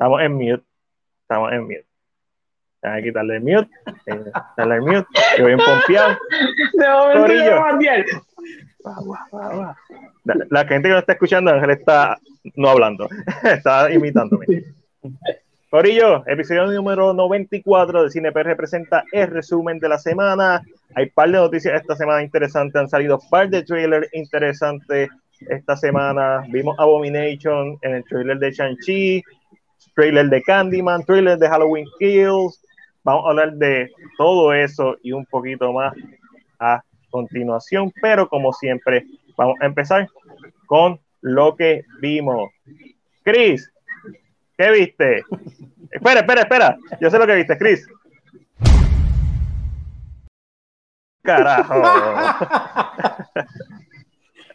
Estamos en mute. Estamos en mute. Hay que quitarle el mute. Quitarle el mute. Que voy pompeado. De momento Corillo. yo voy a enviar. La, gente que no está escuchando, Ángel está no hablando. está imitándome. Corillo, episodio número 94 de CinePR representa el resumen de la semana. Hay un par de noticias esta semana interesantes. Han salido un par de trailers interesantes esta semana. Vimos Abomination en el trailer de Shang-Chi, trailer de Candyman, trailer de Halloween Kills. Vamos a hablar de todo eso y un poquito más a continuación. Pero como siempre, vamos a empezar con lo que vimos. Chris, ¿qué viste? Espera, espera, espera. Yo sé lo que viste, Chris. Carajo.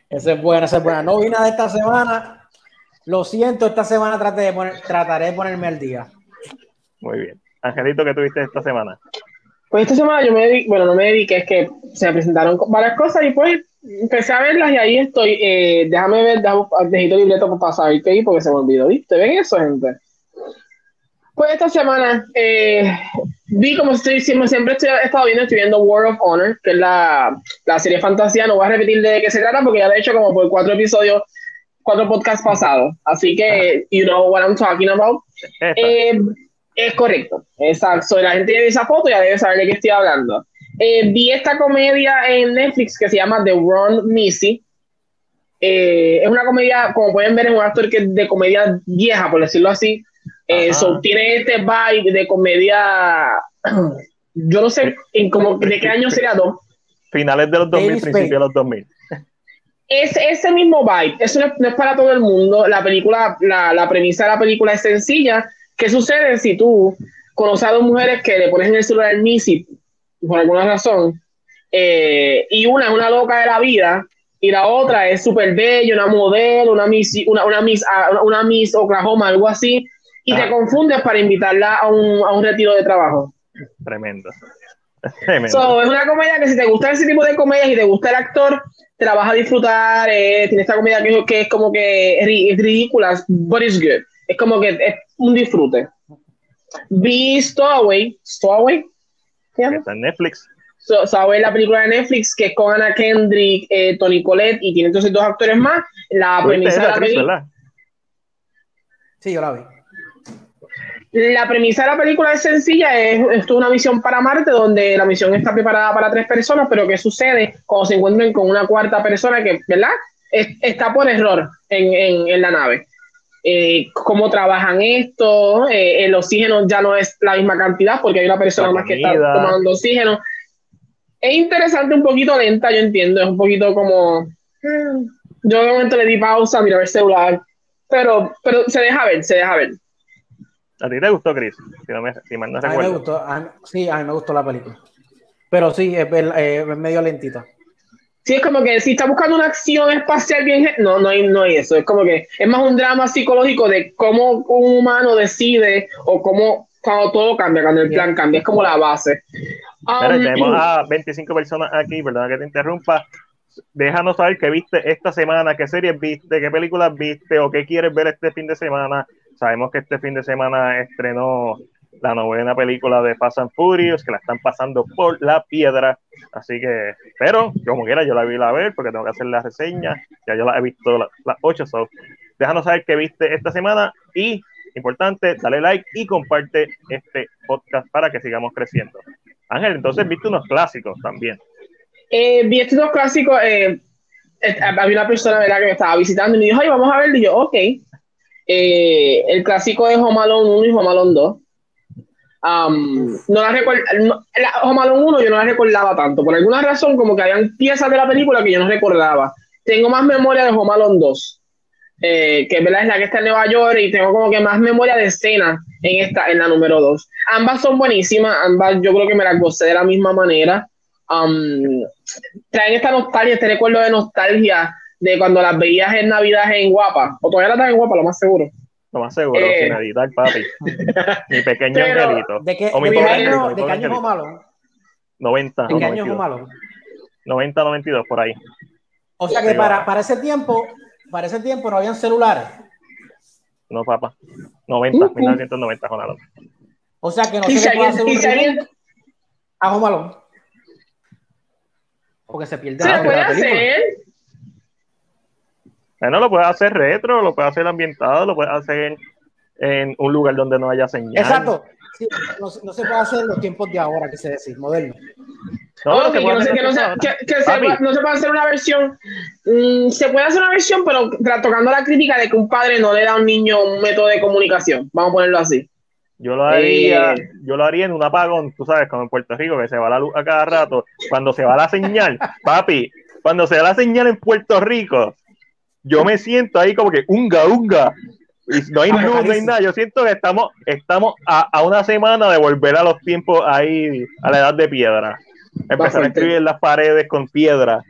Esa es buena, esa es buena. No vi nada esta semana. Lo siento, esta semana traté de poner- trataré de ponerme al día. Muy bien. Angelito, ¿qué tuviste esta semana? Pues esta semana yo me dediqué, bueno, no me dediqué, es que se me presentaron varias cosas y pues empecé a verlas y ahí estoy. Eh, déjame ver, déjame, necesito libreto para saber qué porque se me olvidó, ¿viste? ¿Ven eso, gente? Pues esta semana eh, vi como estoy siempre, siempre estoy, he estado viendo, estoy viendo World of Honor, que es la, la serie fantasía. No voy a repetir de qué se trata porque ya lo he hecho como por cuatro episodios, cuatro podcasts pasados. Así que, you know what I'm talking about. Eh, es correcto, exacto. La gente ve esa foto ya debe saber de qué estoy hablando. Eh, vi esta comedia en Netflix que se llama The Ron Missy. Eh, es una comedia, como pueden ver, es un actor que es de comedia vieja, por decirlo así. Eh, so, tiene este vibe de comedia. Yo no sé en como, de qué año sería dos. Finales de los 2000, David principios de los 2000. Es ese mismo vibe. Eso no es, no es para todo el mundo. La película, la, la premisa de la película es sencilla. ¿Qué sucede si tú conoces a dos mujeres que le pones en el celular el Missy por alguna razón? eh, y una es una loca de la vida y la otra es súper bella, una modelo, una Miss, una, una, Miss, ah, una Miss Oklahoma, algo así. Y Ah. te confundes para invitarla a un, a un retiro de trabajo. Tremendo. So, es una comedia que si te gusta ese tipo de comedias y te gusta el actor, te la vas a disfrutar. eh, tiene esta comedia que, que es como que es ri- es ridícula, but it's good. Es como que es un disfrute. Vi Stowaway. ¿Stowaway? Está en Netflix. So, Stowaway es la película de Netflix que es con Anna Kendrick, eh, Tony Collette y tiene entonces dos actores más. La ¿Tuviste premisa de la película. Sí, yo la vi. La premisa de la película es sencilla, es, es una misión para Marte donde la misión está preparada para tres personas, pero ¿qué sucede cuando se encuentran con una cuarta persona que, ¿verdad? Es- está por error en, en- en la nave. Eh, ¿Cómo trabajan esto? Eh, el oxígeno ya no es la misma cantidad porque hay una persona más que está tomando oxígeno. Es interesante, un poquito lenta, yo entiendo, es un poquito como... mm, Yo de momento le di pausa, mirar el celular, pero, pero se deja ver, se deja ver. ¿A ti te gustó, Chris? Si, no me, si mal no A mí me gustó. a mí- sí, a mí me gustó la película. Pero sí, es, eh, es medio lentita. Sí, es como que si está buscando una acción espacial bien, no, no hay, no hay eso. Es como que es más un drama psicológico de cómo un humano decide o cómo cuando todo cambia, cuando el plan cambia. Es como la base. Um, tenemos a 25 personas aquí, perdona que te interrumpa. Déjanos saber qué viste esta semana, qué series viste, qué películas viste o qué quieres ver este fin de semana. Sabemos que este fin de semana estrenó la novena película de Fast and Furious, que la están pasando por la piedra. Así que, pero como quiera, yo la vi a ver porque tengo que hacer la reseña. Ya yo la he visto la- las 8. So. Déjanos saber qué viste esta semana y, importante, dale like y comparte este podcast para que sigamos creciendo. Ángel, entonces viste unos clásicos también. eh, vi estos dos clásicos. Eh, eh, había una persona ¿verdad? que me estaba visitando y me dijo, ay, vamos a verlo. Y yo, ok. Eh, el clásico es Home Alone 1 y Home Alone 2. Um, no la recuerdo, no, la, Home Alone 1 yo no la recordaba tanto. Por alguna razón, como que habían piezas de la película que yo no recordaba. Tengo más memoria de Home Alone 2. eh, que ¿verdad? es la que está en Nueva York y tengo como que más memoria de escena en esta en la número 2. Ambas son buenísimas, ambas yo creo que me las gocé de la misma manera. Um, traen esta nostalgia, este recuerdo de nostalgia de cuando las veías en Navidad en Guapa, o todavía las están en Guapa, lo más seguro. Lo más seguro, Eh. sin editar, papi. Mi pequeño Pero, angelito. ¿De qué, O mi de pobre qué angelito, año, de pobre angelito. Alone? 90, ¿En qué año es 92. Home Alone? 90, 92, por ahí. O sea que Sí, para, para ese tiempo, para ese tiempo no habían celulares. No, papá. 90, 1990 Home Alone. O sea que no se puede hacer un remake a Home Alone. Porque se pierde Se la puede película. Bueno, lo puedes hacer retro, lo puedes hacer ambientado, lo puedes hacer en, en un lugar donde no haya señal. Exacto. Sí, no, se- no se puede hacer en los tiempos de ahora, que se decir, moderno. No, pero Ok, se que puede no, se, hacer que no se- retro. que- que se Papi. puede- no se puede hacer una versión. mm, se puede hacer una versión, pero tocando la crítica de que un padre no le da a un niño un método de comunicación. Vamos a ponerlo así. Yo lo haría, Eh. yo lo haría en un apagón, tú sabes, como en Puerto Rico, que se va la luz a cada rato. Cuando se va la señal, papi, cuando se va la señal en Puerto Rico, yo me siento ahí como que unga, unga. Y no hay Ah, luz, no hay nada. Yo siento que estamos, estamos a, a una semana de volver a los tiempos ahí, a la edad de piedra. Empezar a escribir en las paredes con piedra.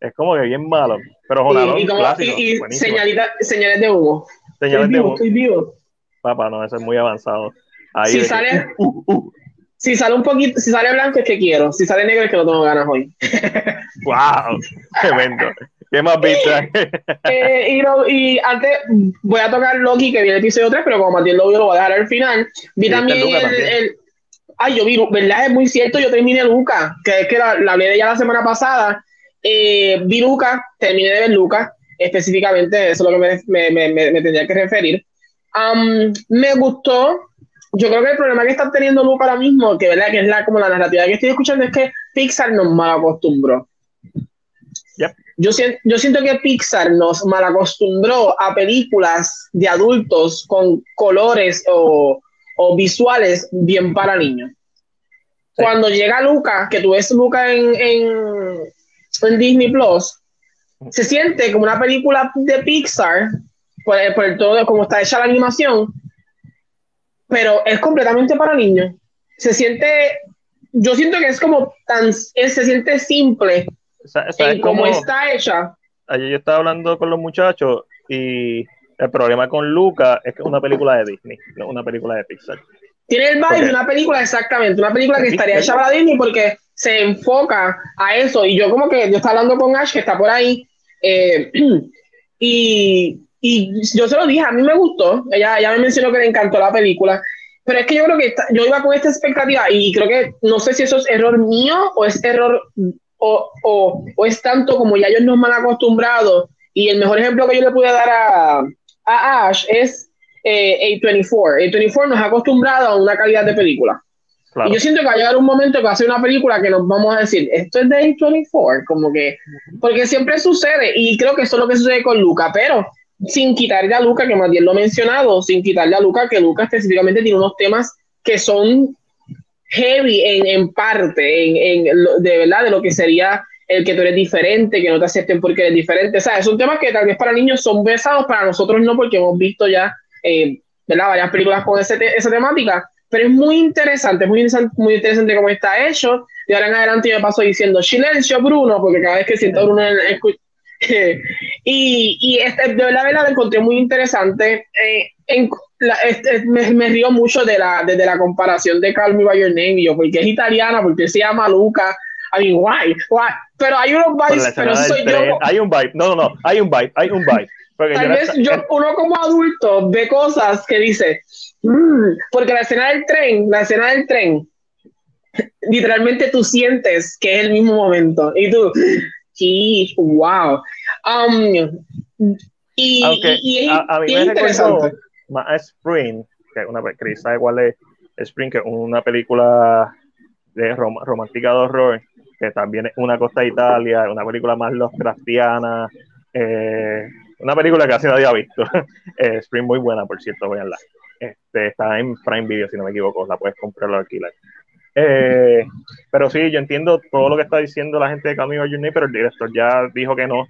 Es como que bien malo. Pero Jonalón, y, y, como- clásico, y- y buenísimo. señalita- señales de humo. Señales estoy de vivo, voz. estoy vivo. Papá, no, eso es muy avanzado. Ahí Si que, sale- uh, uh, Si sale un poquito, si sale blanco es que quiero. Si sale negro es que no tengo ganas hoy. wow, tremendo. ¿Qué más viste? Eh, y, lo- y antes voy a tocar Loki, que vi el episodio 3, pero como Matías lo vio, lo voy a dejar al final. Vi también el, también. el- Ay, yo vi, ¿verdad? Es muy cierto, yo terminé Luca, que es que la, la hablé de ella la semana pasada. Eh, vi Luca, terminé de ver Luca, específicamente, eso es lo que me, me, me, me- tendría que referir. Am, me gustó. Yo creo que el problema que está teniendo Luca ahora mismo, que verdad que es la, como la narrativa que estoy escuchando, es que Pixar nos mal acostumbró. Yo, siento, yo siento que Pixar nos malacostumbró a películas de adultos con colores o, o visuales bien para niños. Sí. Cuando llega Luca, que tú ves Luca en, en, en Disney Plus, se siente como una película de Pixar, por, por el todo, como está hecha la animación, pero es completamente para niños. Se siente, yo siento que es como tan, se siente simple Sea, en cómo está hecha. ayer yo estaba hablando con los muchachos y el problema con Luca es que es una película de Disney, no una película de Pixar. Tiene el vibe de una película, exactamente, una película que estaría hecha para Disney porque se enfoca a eso. Y yo como que yo estaba hablando con Ash, que está por ahí, eh, y, y yo se lo dije, a mí me gustó, ella, ella me mencionó que le encantó la película, pero es que yo creo que esta- yo iba con esta expectativa y creo que no sé si eso es error mío o es error o, o, o es tanto como ya ellos nos han acostumbrado. Y el mejor ejemplo que yo le pude dar a, a Ash es eh, A24. A24 nos ha acostumbrado a una calidad de película. Claro. Y yo siento que va a llegar un momento que va a ser una película que nos vamos a decir, esto es de A24, como que, porque siempre sucede, y creo que eso es lo que sucede con Luca, pero sin quitarle a Luca, que más bien lo he mencionado, sin quitarle a Luca, que Luca específicamente tiene unos temas que son heavy en, en parte, en, en lo- de verdad, de lo que sería el que tú eres diferente, que no te acepten porque eres diferente. O sea, son temas que tal vez para niños son pesados, para nosotros no, porque hemos visto ya eh, ¿verdad? varias películas con ese te- esa temática. Pero es muy interesante, es muy interesante, muy interesante cómo está hecho. De ahora en adelante yo me paso diciendo silencio, Bruno, porque cada vez que siento a Bruno y, y este, de verdad, lo encontré muy interesante. Eh, en, la- este, me, me río mucho de la, de, de la comparación de Call Me By Your Name, y yo, porque es italiana, porque se llama Luca. I mean, why? Why? Pero hay unos la vibes, pero soy yo. Hay un vibe. No, no, no. Hay un vibe. Hay un vibe. Porque Tal yo vez no- yo, uno como adulto ve cosas que dice, "Mm", porque la escena del tren, la escena del tren, literalmente tú sientes que es el mismo momento y tú, sí, wow. Um, y, Aunque y- y es, a, a mí me recordó interesante. Más Spring, que una pe- Chris sabe cuál es Spring, que es una película de rom romántica de horror, que también es una costa de Italia, una película más Lovecraftiana, eh, una película que casi nadie ha visto. Eh, Spring muy buena, por cierto, véanla. Este, está en Prime Video, si no me equivoco, la puedes comprar o alquilar. Eh, pero sí, yo entiendo todo lo que está diciendo la gente de Camino Journey, pero el director ya dijo que no.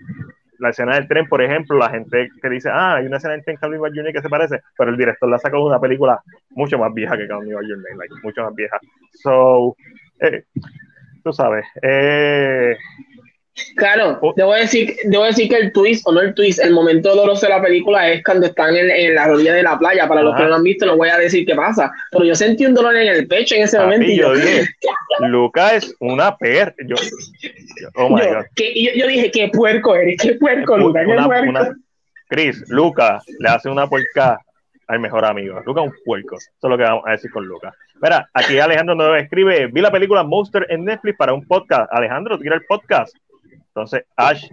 La escena del tren, por ejemplo, la gente que dice, ah, hay una escena del tren Camino Journey que se parece, pero el director la sacó de una película mucho más vieja que Camino Journey, like, mucho más vieja. So, eh, tú sabes, eh, Claro, Oh. debo decir, debo decir que el twist, o no el twist, el momento doloroso de la película es cuando están en, en la orilla de la playa. Para los que no lo han visto, no voy a decir qué pasa. Pero yo sentí un dolor en el pecho en ese papi, momento. y yo yo, dije, Luca es una perra. Yo, yo- oh my yo, God. que- y yo, yo dije, qué puerco eres, qué puerco, Luca, qué Una- puerco. una- Chris, Luca le hace una porca al mejor amigo. Luca es un puerco. Eso es lo que vamos a decir con Luca. Mira, aquí Alejandro nos escribe, vi la película Monster en Netflix para un podcast. Alejandro, tira el podcast. Entonces, Ash,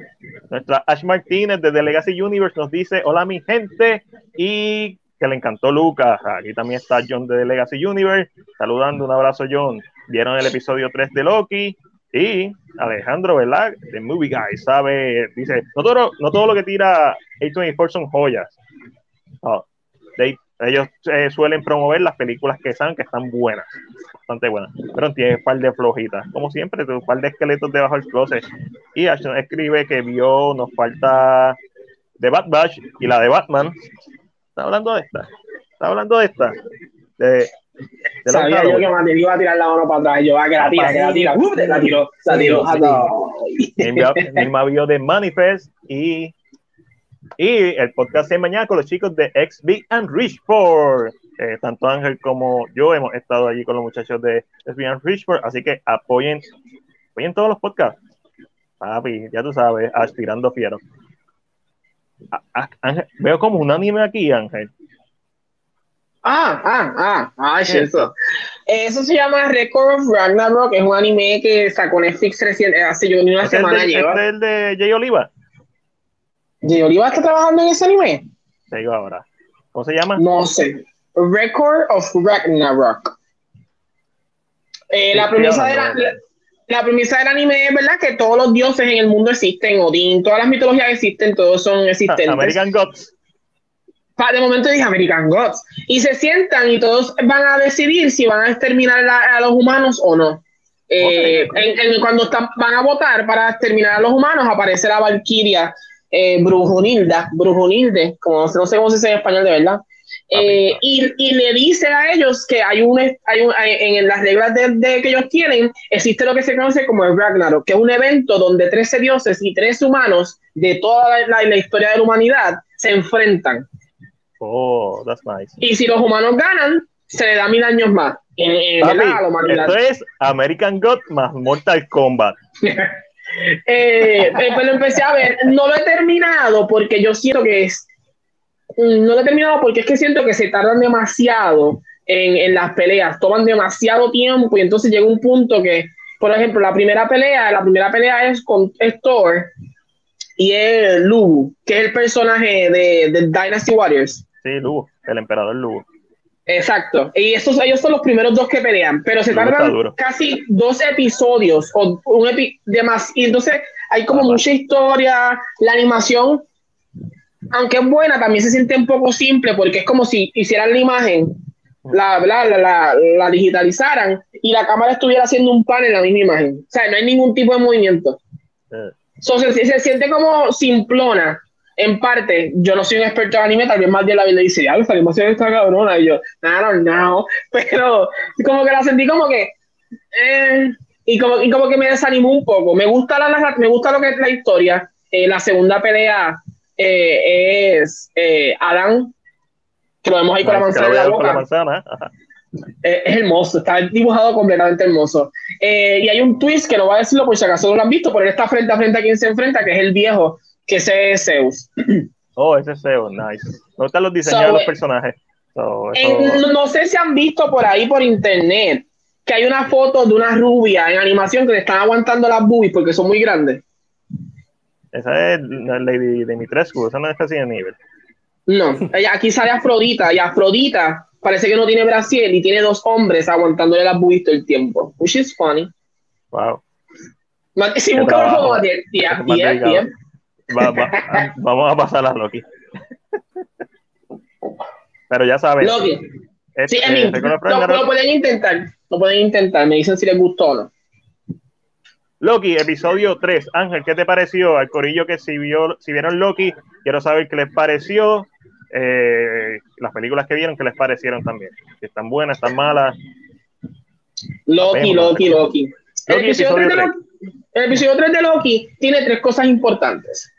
nuestra Ash Martínez de Legacy Universe nos dice, hola mi gente, y que le encantó Lucas. Aquí también está John de Legacy Universe, saludando, un abrazo John. Vieron el episodio 3 de Loki, y Alejandro, ¿verdad? De Movie Guy, sabe, dice, no todo, no todo lo que tira A24 son joyas. Ellos eh, suelen promover las películas que saben que están buenas, bastante buenas, pero tiene un par de flojitas, como siempre, un par de esqueletos debajo del closet. Y Ashton escribe que vio, nos falta de Bat Batch y la de Batman. ¿Está hablando de esta? ¿Está hablando de esta? De, Sabía yo que Mateo iba a tirar la mano para atrás. Yo, ah, que la tira, que la tira. Uh, la tiró, la tiró. Misma vio de Manifest y, y el podcast de mañana con los chicos de XB and Richford. Eh, tanto Ángel como yo hemos estado allí con los muchachos de XB and Richford, así que apoyen, apoyen todos los podcasts. Papi, ya tú sabes, aspirando fiero. Ángel, veo como un anime aquí, Ángel. Ah, ah, ah, ah, eso. Eso se llama Record of Ragnarok, es un anime que sacó Netflix recién, hace yo ni una semana ¿Es el de Jay Oliva? ¿Jay Oliva está trabajando en ese anime? Te digo ahora. ¿Cómo se llama? No sé. Record of Ragnarok. Eh, la, premisa de la, la, premisa del anime es verdad que todos los dioses en el mundo existen, Odín, todas las mitologías existen, todos son existentes. American Gods de momento dije American Gods. Y se sientan y todos van a decidir si van a exterminar a, los humanos o no. Eh, cuando están, van a votar para exterminar a los humanos, aparece la Valkyria eh, Brujunilda, Brujunilde, como no sé cómo se dice en español de verdad. Eh, y, y, le dice a ellos que hay un, hay un en las reglas de, que ellos tienen, existe lo que se conoce como el Ragnarok, que es un evento donde 13 dioses y tres humanos de toda la, la historia de la humanidad se enfrentan. Oh, that's nice. Y si los humanos ganan, se le da mil años más. esto es American God más Mortal Kombat. eh, lo empecé a ver. No lo he terminado porque yo siento que es. Mm, no lo he terminado porque es que siento que se tardan demasiado en, en las peleas. Toman demasiado tiempo y entonces llega un punto que, por ejemplo, la primera pelea, la primera pelea es con Thor y es Lugu, que es el personaje de, de Dynasty Warriors. Sí, Lugo, el emperador Lugo. Exacto. Y estos, ellos son los primeros dos que pelean, pero se tardan casi dos episodios o un epi de más. Y entonces hay como mucha historia, la animación, aunque es buena, también se siente un poco simple porque es como si hicieran la imagen, la, la, la, la digitalizaran y la cámara estuviera haciendo un pan en la misma imagen. O sea, no hay ningún tipo de movimiento. Eh. se, se, siente como simplona en parte, yo no soy un experto en anime, tal vez más de la vida dice, ah, esta animación está cabrona, y yo, no, no, pero como que la sentí como que, eh, y, como, y como que me desanimó un poco. Me gusta, la, me gusta lo que es la historia. Eh, la segunda pelea eh, es Adam, que lo vemos ahí con la manzana en la boca. es hermoso, está dibujado completamente hermoso. y hay un twist que no voy a decirlo por si acaso no lo han visto, pero él está frente a frente a quien se enfrenta, que es el viejo que ese es Zeus. Oh, ese es Zeus, nice. Me gustan los diseños de los personajes. no sé si han visto por ahí por internet que hay una foto de una rubia en animación que le están aguantando las boobies porque son muy grandes. Esa es Lady Dimitrescu, esa no es casi de nivel. No, aquí sale Afrodita y Afrodita parece que no tiene Brasil y tiene dos hombres aguantándole las boobies todo el tiempo, which is funny. Wow. Si buscamos como 10, 10, 10 vamos a pasar a Loki. Pero ya saben. Loki. Este, sí, lo, pueden intentar. Lo pueden intentar. Me dicen si les gustó o no. Loki, episodio 3. Ángel, ¿qué te pareció? Al corillo que si, vio, si vieron Loki, quiero saber qué les pareció. Eh, las películas que vieron, ¿qué les parecieron también? Si están buenas, están malas. Loki, Loki, Loki. El episodio, el episodio 3 de Loki tiene tres cosas importantes.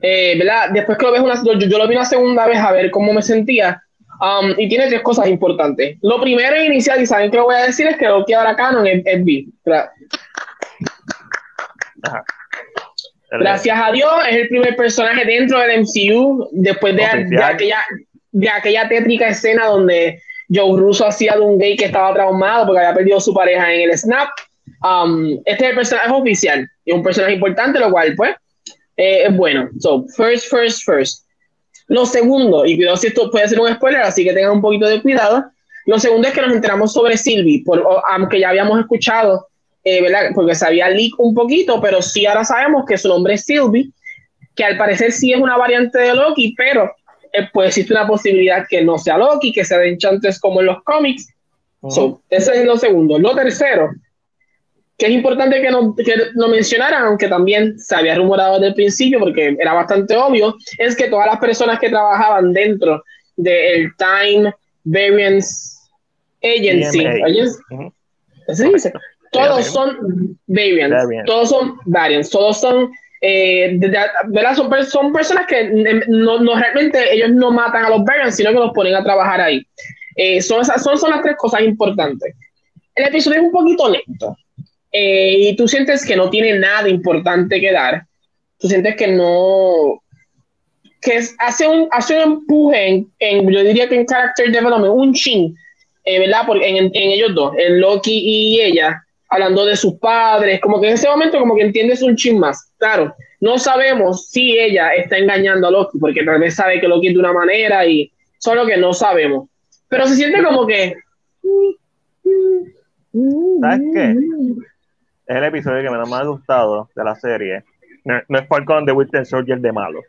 Eh, ¿verdad? Después que lo ves una, yo, lo vi una segunda vez a ver cómo me sentía. Um, y tiene tres cosas importantes. Lo primero e inicial, y saben que lo voy a decir, es que lo que ahora canon es, es Gracias a Dios, es el primer personaje dentro del MCU después de, aquella, de aquella tétrica escena donde Joe Russo hacía de un gay que estaba traumado porque había perdido su pareja en el snap. Um, este es el personaje oficial y un personaje importante, lo cual, pues, eh, bueno. So, first, first, first. Lo segundo, y cuidado si esto puede ser un spoiler, así que tengan un poquito de cuidado. Lo segundo es que nos enteramos sobre Sylvie, por, aunque ya habíamos escuchado, eh, ¿verdad? Porque se había leak un poquito, pero sí ahora sabemos que su nombre es Sylvie, que al parecer sí es una variante de Loki, pero eh, pues existe una posibilidad que no sea Loki, que sea de Enchantress como en los cómics. so, ese es lo segundo. Lo tercero, que es importante que no, que lo mencionaran, aunque también se había rumorado desde el principio, porque era bastante obvio, es que todas las personas que trabajaban dentro del Time Variance Agency, todos son variants, todos son variants, todos son eh, Son, son, personas que no, no, realmente ellos no matan a los variants, sino que los ponen a trabajar ahí. Eh, son, esas, son, son las tres cosas importantes. El episodio es un poquito lento. Eh, y tú sientes que no tiene nada importante que dar, tú sientes que no, que hace, un, hace un empuje en, yo diría que en character development, un chin, eh, ¿verdad? Porque en, en, ellos dos, en Loki y ella, hablando de sus padres, como que en ese momento como que entiendes un chin más. Claro, no sabemos si ella está engañando a Loki, porque tal vez sabe que Loki es de una manera y solo que no sabemos. Pero se siente como que... ¿Sabes qué? Es el episodio que menos me ha gustado de la serie. No, es Falcon de Winter Soldier de malo.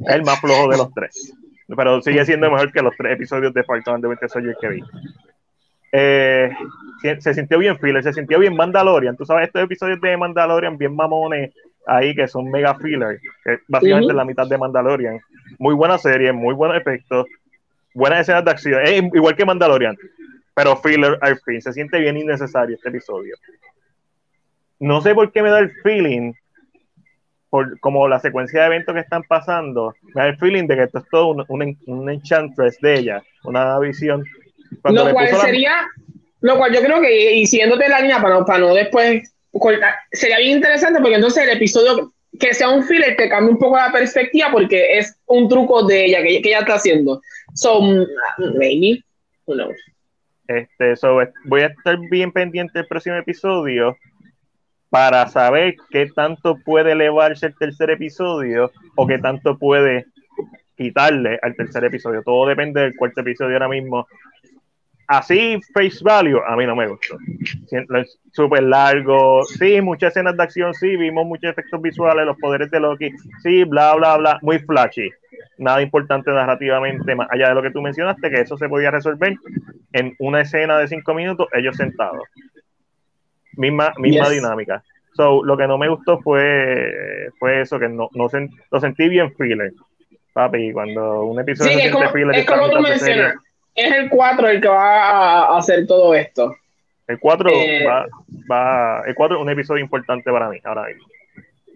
Es el más flojo de los tres. Pero sigue siendo mejor que los tres episodios de Falcon de Winter Soldier que vi. Eh, se, sintió bien filler, se sintió bien Mandalorian. Tú sabes, estos episodios de Mandalorian bien mamones ahí que son mega filler, que básicamente la mitad de Mandalorian. Muy buena serie, muy buenos efectos, buenas escenas de acción. Igual que Mandalorian, pero filler al fin. Se siente bien innecesario este episodio no sé por qué me da el feeling, por como la secuencia de eventos que están pasando, me da el feeling de que esto es todo un, un, enchantress de ella, una visión. lo cual sería, lo cual yo creo que, y siguiéndote la línea para no, para no después sería bien interesante porque entonces el episodio que sea un filler te cambia un poco la perspectiva porque es un truco de ella que, que ella está haciendo. So, maybe, who knows. Este, so, voy a estar bien pendiente del próximo episodio para saber qué tanto puede elevarse el tercer episodio o qué tanto puede quitarle al tercer episodio. Todo depende del cuarto episodio ahora mismo. Así, face value, a mí no me gustó. Súper largo, sí, muchas escenas de acción, sí, vimos muchos efectos visuales, los poderes de Loki, sí, bla, bla, bla, muy flashy. Nada importante narrativamente, más allá de lo que tú mencionaste, que eso se podía resolver en una escena de cinco minutos, ellos sentados misma, misma dinámica. So, lo que no me gustó fue, fue eso, que no, no lo sentí bien filler. Papi, cuando un episodio sí, es como, es como tú mencionas, es el 4 el que va a hacer todo esto. El 4 eh, va, va, el 4 es un episodio importante para mí ahora mismo.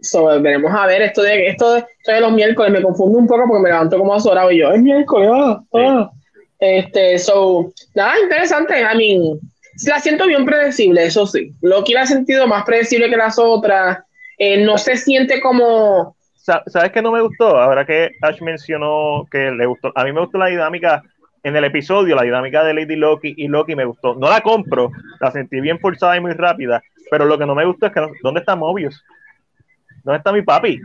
So, veremos a ver esto de esto de, esto de los miércoles me confundo un poco porque me levanto como azorado y yo es miércoles ah, ah. este so nada interesante I mean la siento bien predecible, eso sí. Loki la ha sentido más predecible que las otras. Eh, no se siente como. ¿Sabes qué no me gustó? Ahora que Ash mencionó que le gustó. A mí me gustó la dinámica en el episodio, la dinámica de Lady Loki y Loki me gustó. No la compro, la sentí bien forzada y muy rápida. Pero lo que no me gustó es que. ¿Dónde está Mobius? ¿Dónde está mi papi?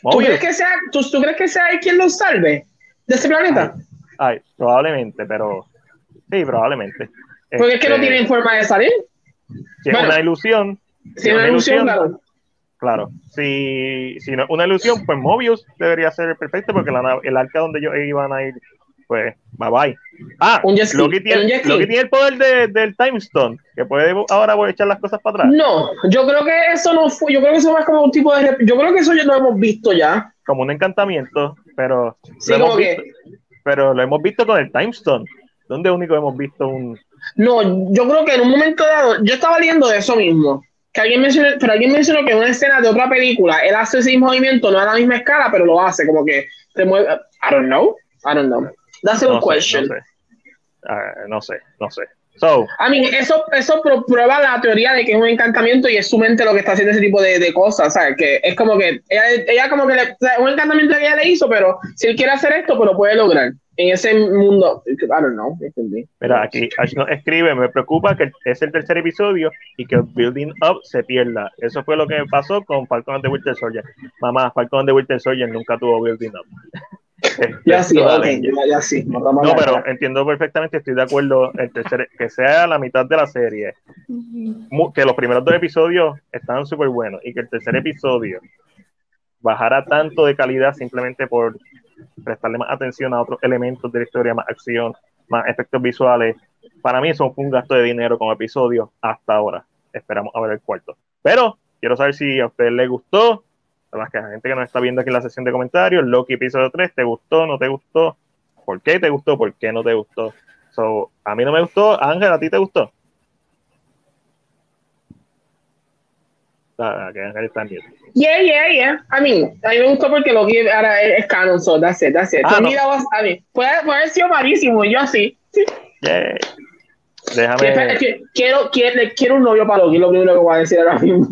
¿Tú crees, que sea, ¿tú, crees que sea quien lo salve de ese planeta? ay, probablemente, pero Sí, probablemente. Porque es que no este, tienen forma de salir. Si es una ilusión. Si es una, ilusión, claro. Claro, si, si no una ilusión, pues Mobius debería ser perfecto porque la, el arca donde ellos iban a ir, pues bye bye. Ah, lo que tiene, lo que tiene el poder de, del Time Stone, que puede ahora voy a echar las cosas para atrás. No, yo creo que eso no fue, yo creo que eso es como un tipo de, yo creo que eso ya lo hemos visto ya. Como un encantamiento, pero, sí, lo hemos visto, pero lo hemos visto con el Time Stone. ¿Dónde único hemos visto un.? No, yo creo que en un momento dado, yo estaba leyendo de eso mismo. Que alguien mencionó, pero alguien mencionó que en una escena de otra película, él hace ese movimiento, no a la misma escala, pero lo hace, como que se mueve. I don't know. I don't know. That's a no question. no, sé. no sé, no sé. So, A mí, eso, eso prueba la teoría de que es un encantamiento y es su mente lo que está haciendo ese tipo de, de cosas, ¿sabes? Que es como que ella, ella como que le, un encantamiento que ella le hizo, pero si él quiere hacer esto, pues lo puede lograr. En ese mundo, I don't know. entendí. mira, aquí Ash nos escribe, me preocupa que es el tercer episodio y que el Building Up se pierda. Eso fue lo que me pasó con Falcon and the Winter Soldier. Mamá, Falcon and the Winter Soldier nunca tuvo Building Up. Este, Ya sí, toda ok, leña. ya, ya sí. No, pero entiendo perfectamente, estoy de acuerdo, el tercer, que sea la mitad de la serie, que los primeros dos episodios estaban súper buenos y que el tercer episodio bajara tanto de calidad simplemente por prestarle más atención a otros elementos de la historia, más acción, más efectos visuales. Para mí eso fue un gasto de dinero como episodio hasta ahora. Esperamos a ver el cuarto. Pero quiero saber si a usted le gustó, además que la gente que nos está viendo aquí en la sesión de comentarios, Loki episodio 3, ¿te gustó? ¿No te gustó? ¿Por qué te gustó? ¿Por qué no te gustó? So, a mí no me gustó. Ángel, ¿a ti te gustó? Ah, que en mute. Yeah, yeah, yeah. I mean, a mí me gustó porque lo que ahora es, es canon, so that's it, that's it. Ah, So, no. mira, vos, a mí, puede, puede haber sido malísimo, yo sí. Que- Déjame. que- quiero, quiero, quiero un novio para Loki, lo primero que voy a decir ahora mismo.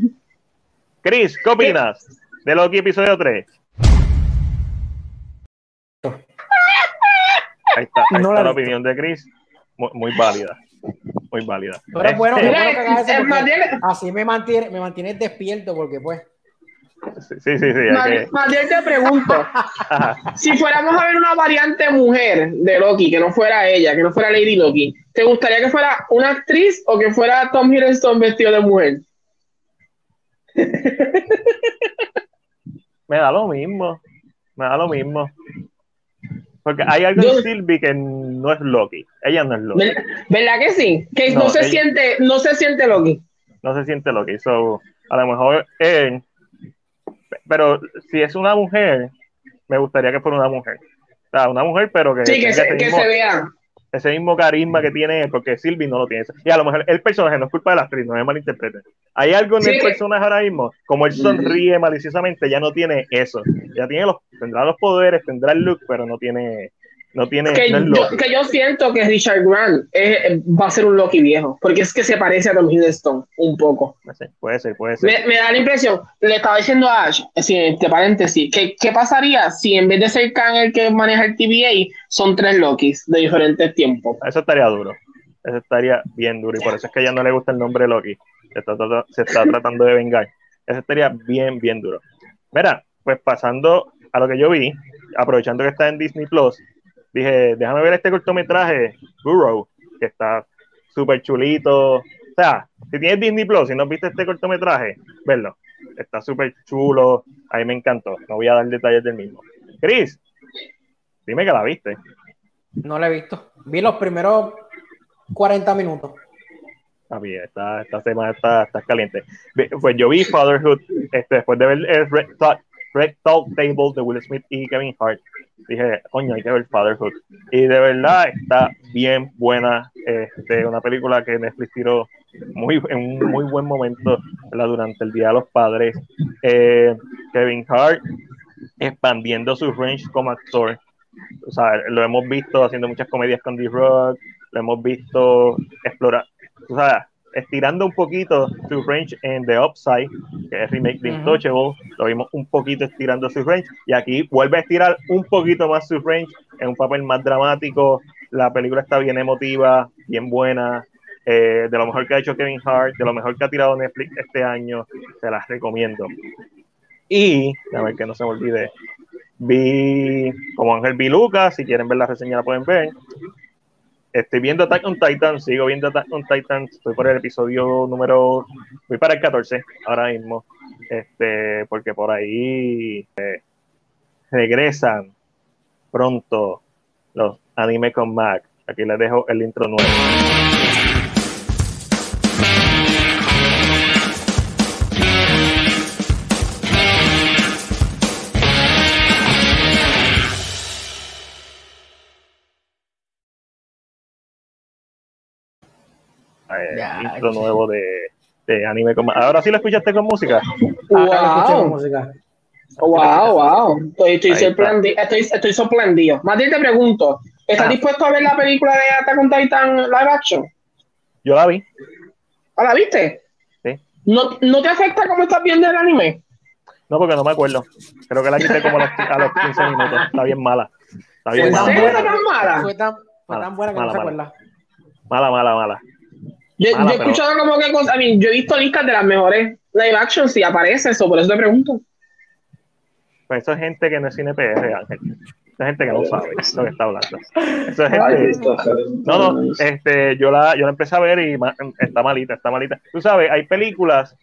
Chris, ¿qué opinas de Loki episodio 3? Ahí está, ahí No está la la opinión de Chris. Muy, muy válida. Muy válida. Pero es bueno, es Este, bueno que así me mantiene, me mantiene despierto porque pues sí, sí, sí. que- te pregunto, si fuéramos a ver una variante mujer de Loki, que no fuera ella, que no fuera Lady Loki, ¿te gustaría que fuera una actriz o que fuera Tom Hiddleston vestido de mujer? Me da lo mismo. Me da lo mismo. Porque hay algo Yo- en Sylvie que no es Loki. Ella no es Loki. ¿Ver- ¿Verdad que sí? Que no, No, se ella- siente, no se siente Loki. no se siente Loki. So, a lo mejor él, pero si es una mujer, me gustaría que fuera una mujer. O sea, una mujer, pero que, Sí, que se vea. Ese mismo carisma que tiene, él, porque Sylvie no lo tiene. Y a lo mejor el personaje no es culpa de la actriz, no me malinterpreten. Hay algo en Sí, el personaje ahora mismo, como él sonríe maliciosamente, ya no tiene eso. Ya tiene los, tendrá los poderes, tendrá el look, pero no tiene, no tiene, Que no es yo, Loki. que yo siento que Richard Grant es- va a ser un Loki viejo, porque es que se parece a Tom Hiddleston un poco. No sé, puede ser, puede ser. Me, me da la impresión, le estaba diciendo a Ash, así, entre paréntesis, que, ¿qué pasaría si en vez de ser Khan el que maneja el TVA, son tres Lokis de diferentes tiempos? Eso estaría duro. Eso estaría bien duro. Y por eso es que a ella no le gusta el nombre Loki. Se está, se está tratando de vengar. Eso estaría bien, bien duro. Mira, pues pasando a lo que yo vi, aprovechando que está en Disney Plus, dije, déjame ver este cortometraje, Burrow, que está súper chulito. O sea, si tienes Disney Plus y no viste este cortometraje, verlo. Está súper chulo. A mí me encantó. No voy a dar detalles del mismo. Chris, dime que la viste. no lo he visto. Vi los primeros 40 minutos. Está bien, esta, esta semana está, está caliente. Pues yo vi Fatherhood este, después de ver el Red Red Talk Table de Will Smith y Kevin Hart. Dije, coño, hay que ver Fatherhood. Y de verdad está bien buena. Este, una película que Netflix tiró muy, en un muy buen momento ¿verdad? durante el Día de los Padres. Eh, Kevin Hart expandiendo su range como actor. O sea, lo hemos visto haciendo muchas comedias con D-Rock, lo hemos visto explorar, o sea, estirando un poquito su range en The Upside, que es remake de. Intouchable, lo vimos un poquito estirando su range, y aquí vuelve a estirar un poquito más su range en un papel más dramático. La película está bien emotiva, bien buena, eh, de lo mejor que ha hecho Kevin Hart, de lo mejor que ha tirado Netflix este año, se las recomiendo. Y, a ver que no se me olvide, vi como Ángel vi Lucas, si quieren ver la reseña la pueden ver. Estoy viendo Attack on Titan, sigo viendo Attack on Titan, estoy por el episodio número, voy para el 14 ahora mismo, este, porque por ahí eh, regresan pronto los anime con Mac. Aquí les dejo el intro nuevo. Eh, intro che. nuevo de, de anime con. Ahora sí lo escuchaste con música. Ahora que escuché Wow. música. Wow, wow. Estoy, estoy, Ahí está. sorprendi- estoy, estoy sorprendido. Te pregunto, ¿estás Ah. dispuesto a ver la película de Attack on Titan live action? Yo la vi. ¿Ah, la viste? Sí. ¿No, ¿No te afecta cómo estás viendo el anime? No, porque no me acuerdo. Creo que la quité como a los, a los 15 minutos. Está bien mala. Está bien ¿En mala. serio tan está tan mala? Fue tan, fue Mala, tan buena que mala, no se mala. acuerda. Mala, mala, mala. Yo, Mala, yo he pero- escuchado como que cosas, I mean, yo he visto listas de las mejores live actions y aparece eso, por eso te pregunto. Pues eso es gente que no es cine PR, Ángel. Esa gente que no sabe lo que está hablando. Eso es gente. No, no, este, yo la, yo la empecé a ver y ma- está malita, está malita. Tú sabes, hay películas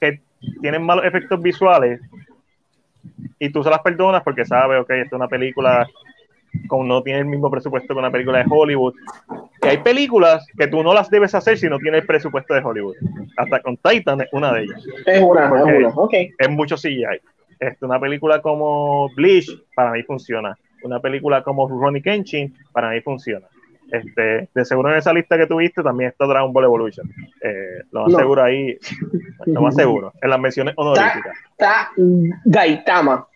que tienen malos efectos visuales y tú se las perdonas porque sabes, ok, esta es una película con no tiene el mismo presupuesto que una película de Hollywood. Y hay películas que tú no las debes hacer si no tienes el presupuesto de Hollywood. Hasta con Titan es una de ellas. Es una, es una, ok. Es mucho CGI. Este, una película como Bleach, para mí funciona. Una película como Ronnie Kenshin, para mí funciona. Este, de seguro en esa lista que tuviste también está Dragon Ball Evolution. Eh, lo más No. seguro ahí, lo más seguro, en las menciones honoríficas. Está Gaitama,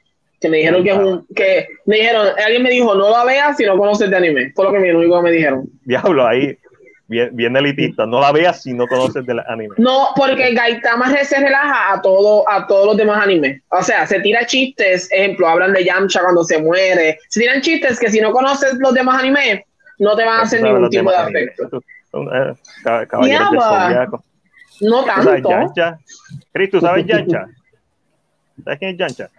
que me dijeron que es un, que me dijeron, alguien me dijo, no la veas si no conoces de anime. Fue lo que me, único que me dijeron. Diablo, ahí, bien, bien elitista. No la veas si no conoces del anime. No, porque Gaitama se relaja a todo, a todos los demás animes. O sea, se tira chistes, ejemplo, hablan de Yamcha cuando se muere. Se tiran chistes que si no conoces los demás animes, no te van a hacer ningún tipo de afecto. Eh, cab- Caballeros del. No ¿Tú sabes tanto. Chris, ¿tú sabes Yancha? ¿Sabes quién es Yancha?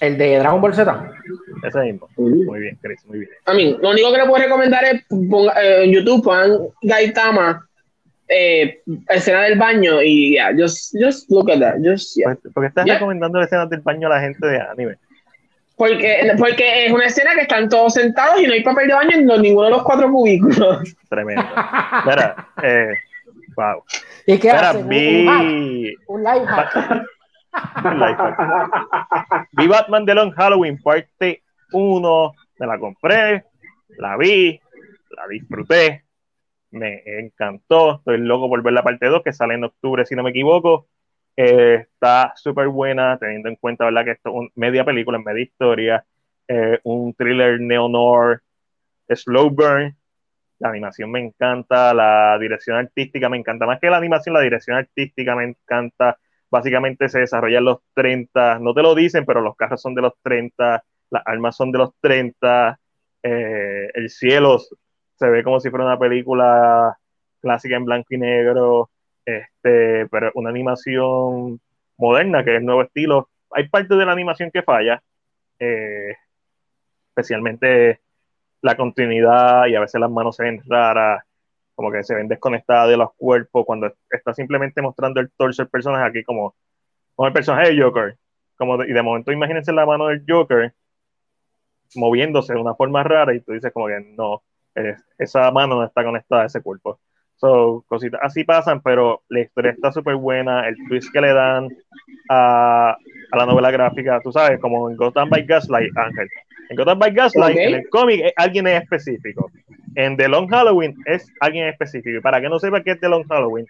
El de Dragon Ball Z. Ese mismo. Muy bien, Chris, muy bien. A mí, lo único que le puedo recomendar es ponga- eh, en YouTube pongan Gaitama eh, escena del baño y ya, just, just look at that. Just, yeah. Pues, ¿Por qué estás Ya. recomendando escenas del baño a la gente de anime? Porque, porque es una escena que están todos sentados y no hay papel de baño en los- ninguno de los cuatro cubículos. Tremendo. Mira, eh, wow. ¿Y qué Mira? Un, un hack, vi, un live hack. Vi Batman de Long Halloween, parte 1. Me la compré, la vi, la disfruté, me encantó. Estoy loco por ver la parte 2 que sale en octubre, si no me equivoco. Eh, está súper buena, teniendo en cuenta ¿verdad? que esto es media película, media historia, eh, un thriller neo-noir, slow burn. La animación me encanta, la dirección artística me encanta. Más que la animación, la dirección artística me encanta. Básicamente se desarrolla en los 30, no te lo dicen, pero los carros son de los 30, las armas son de los 30, eh, el cielo se ve como si fuera una película clásica en blanco y negro, este, pero una animación moderna, que es nuevo estilo. Hay partes de la animación que falla, eh, especialmente la continuidad y a veces las manos se ven raras, como que se ven desconectadas de los cuerpos cuando está simplemente mostrando el torso del personaje aquí como, como el personaje de Joker. Como de- y de momento imagínense la mano del Joker moviéndose de una forma rara y tú dices como que no, eh, esa mano no está conectada a ese cuerpo. So, cositas así pasan, pero la historia está súper buena, el twist que le dan a, a la novela gráfica, tú sabes, como en Gotham by Gaslight, Ángel. En Gotham by Gaslight, Ok. en el cómic, es alguien en específico. En The Long Halloween es alguien en específico. Y para que no sepa qué es The Long Halloween,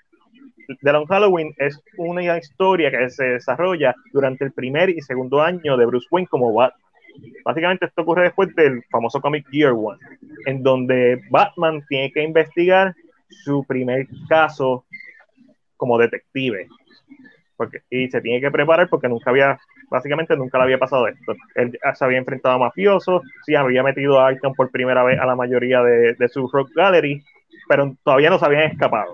The Long Halloween es una historia que se desarrolla durante el primer y segundo año de Bruce Wayne como Batman. Básicamente esto ocurre después del famoso cómic Year One, en donde Batman tiene que investigar su primer caso como detective. Porque, y se tiene que preparar porque nunca había, básicamente nunca le había pasado esto. Él se había enfrentado a mafiosos, sí, había metido a Arkham por primera vez a la mayoría de, de su Rock Gallery, pero todavía no se habían escapado.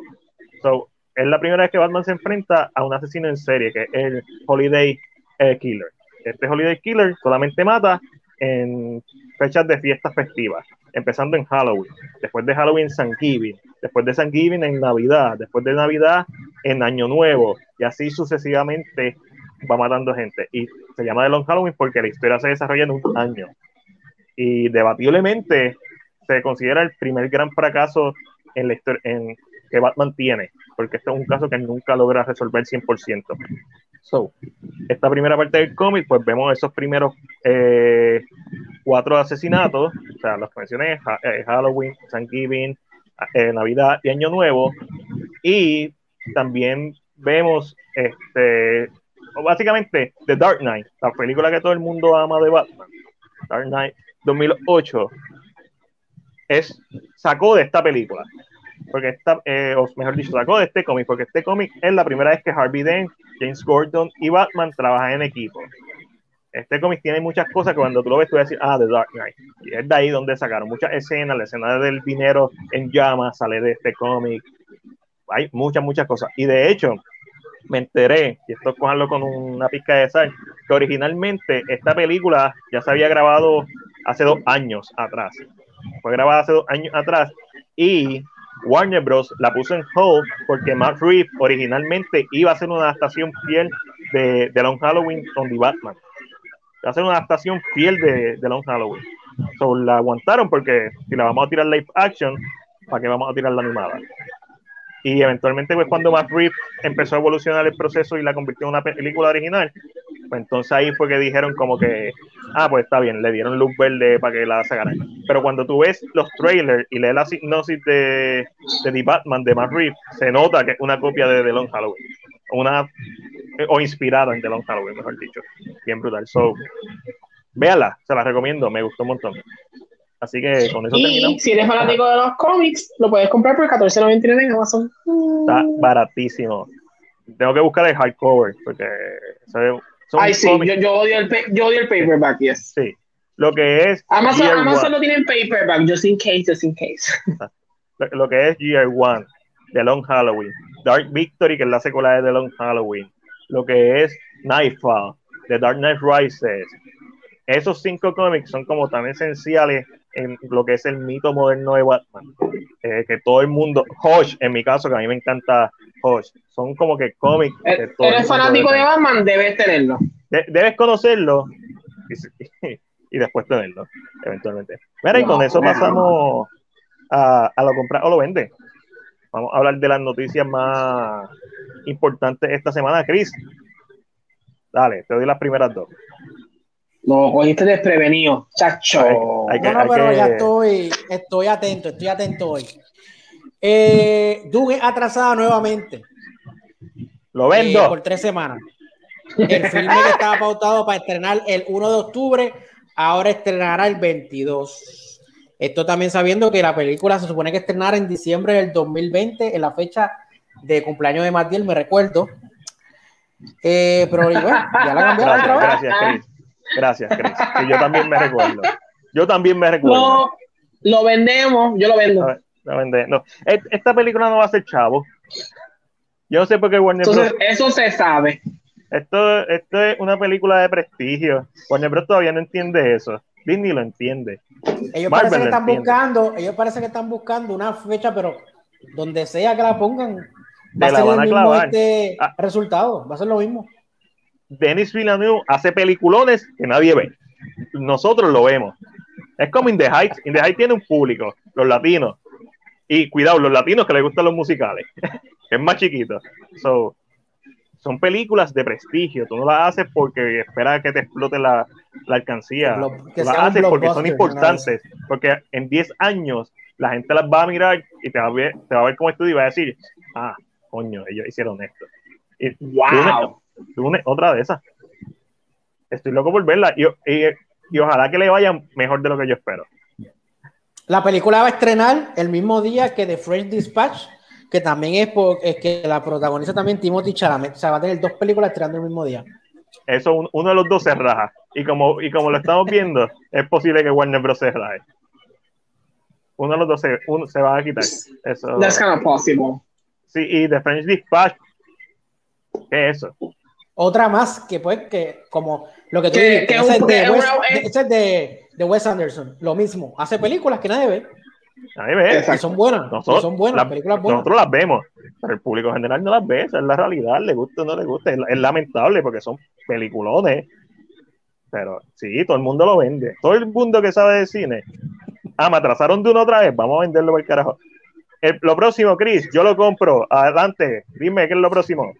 So, es la primera vez que Batman se enfrenta a un asesino en serie, que es el Holiday eh, Killer. Este Holiday Killer solamente mata en fechas de fiestas festivas, empezando en Halloween, después de Halloween Thanksgiving, después de Thanksgiving en Navidad, después de Navidad en Año Nuevo, y así sucesivamente va matando gente. Y se llama The Long Halloween porque la historia se desarrolla en un año. Y debatiblemente se considera el primer gran fracaso en la historia en, que Batman tiene, porque este es un caso que nunca logra resolver 100%. So, esta primera parte del cómic, pues vemos esos primeros eh, cuatro asesinatos, o sea, los que eh, Halloween, Thanksgiving, eh, Navidad y Año Nuevo, y también vemos, este, básicamente, The Dark Knight, la película que todo el mundo ama de Batman, Dark Knight 2008, es, sacó de esta película. Porque esta, eh, o mejor dicho, sacó de este cómic, porque este cómic es la primera vez que Harvey Dent, James Gordon y Batman trabajan en equipo. Este cómic tiene muchas cosas que cuando tú lo ves, tú vas a decir, ah, The Dark Knight. Y es de ahí donde sacaron muchas escenas, la escena del dinero en llamas sale de este cómic. Hay muchas, muchas cosas. Y de hecho, me enteré, y esto cojanlo con una pizca de sal, que originalmente esta película ya se había grabado hace dos años atrás. Fue grabada hace dos años atrás y Warner Bros. la puso en hold porque Matt Reeves originalmente iba a hacer una adaptación fiel de, de Long Halloween con The Batman. Iba a hacer una adaptación fiel de, de Long Halloween. So, la aguantaron porque si la vamos a tirar live action, ¿para qué vamos a tirar la animada? Y eventualmente, pues cuando Matt Reeves empezó a evolucionar el proceso y la convirtió en una película original, entonces ahí fue que dijeron como que, ah, pues está bien, le dieron luz verde para que la sacaran. Pero cuando tú ves los trailers y lees la sinopsis de, de The Batman de Matt Reeves, se nota que es una copia de The Long Halloween. Una, o inspirada en The Long Halloween, mejor dicho. Bien brutal. So, véala, se la recomiendo, me gustó un montón. Así que con eso y terminamos. si eres fanático de los cómics, lo puedes comprar por $14.99 en Amazon. Está baratísimo. Tengo que buscar el hardcover porque Ay, sí, yo, yo, odio el, yo odio el paperback, yes. sí. Lo que es Amazon, Amazon no tiene paperback, just in case, just in case. lo, lo que es Year One, The Long Halloween, Dark Victory, que es la secuela de The Long Halloween, lo que es Nightfall, The Dark Knight Rises. Esos cinco cómics son como tan esenciales en lo que es el mito moderno de Batman. Eh, que todo el mundo, Hodge, en mi caso, que a mí me encanta Hodge, son como que cómics. Eh, Eres fanático de. Batman, debes tenerlo. De- debes conocerlo y, y después tenerlo, eventualmente. Mira, y con eso pasamos a, a lo comprar o lo vende. Vamos a hablar de las noticias más importantes esta semana, Chris. Dale, te doy las primeras dos. No, cogiste desprevenido, chacho. No, no, pero que- ya estoy, estoy atento, estoy atento hoy. Eh, Dune atrasada nuevamente Lo eh, vendo. por tres semanas. El filme que estaba pautado para estrenar el 1 de octubre, ahora estrenará el 22. Esto también sabiendo que la película se supone que estrenará en diciembre del 2020, en la fecha de cumpleaños de Matiel, me recuerdo. Eh, pero bueno, ya la cambiaron Gracias, otra vez. gracias, Chris. Gracias, Chris. Sí, yo también me recuerdo. Yo también me recuerdo. Lo, lo vendemos, yo lo vendo. Ver, no vende- no. Et- Esta película no va a ser chavo. Yo no sé por qué Warner Bros. Eso se sabe. Esto, esto es una película de prestigio. Warner Bros. todavía no entiende eso. Disney lo entiende. Ellos Marvel parece que lo están entiende. buscando, ellos parece que están buscando una fecha, pero donde sea que la pongan, va a la ser van el mismo este Ah. resultado, va a ser lo mismo. Denis Villeneuve hace peliculones que nadie ve. Nosotros lo vemos. Es como In the Heights. In the Heights tiene un público, los latinos. Y cuidado, los latinos que les gustan los musicales. es más chiquito. So, son películas de prestigio. Tú no las haces porque esperas que te explote la, la alcancía. Tú las haces porque son importantes. Porque en 10 años la gente las va a mirar y te va a ver, te va a ver como estudio y va a decir, ah, coño, ellos hicieron esto. Y Wow. Dune, otra de esas. Estoy loco por verla y, y, y ojalá que le vaya mejor de lo que yo espero. La película va a estrenar el mismo día que The French Dispatch, que también es, por, es que la protagoniza también Timothy Chalamet, o sea, va a tener dos películas estrenando el mismo día. Eso un- uno de los dos se raja. Y como, y como lo estamos viendo, es posible que Warner Bros. se raje. Uno de los dos se, uno, se va a quitar. Eso. That's kind of possible. Sí, y The French Dispatch. ¿Qué es eso? Otra más que pues que como lo que tú Que- dijiste, que es de que Wes, de- esa es de, de Wes Anderson, lo mismo, hace películas que nadie ve me Exacto. y son buenas, Nosotros, son buenas, las- películas buenas. nosotros las vemos, pero el público general no las ve, esa es la realidad, le gusta o no le gusta, es, es lamentable porque son peliculones, pero sí, todo el mundo lo vende, todo el mundo que sabe de cine, ah, me atrasaron de una otra vez, vamos a venderlo por el carajo. El- lo próximo, Chris, yo lo compro, adelante, dime qué es lo próximo.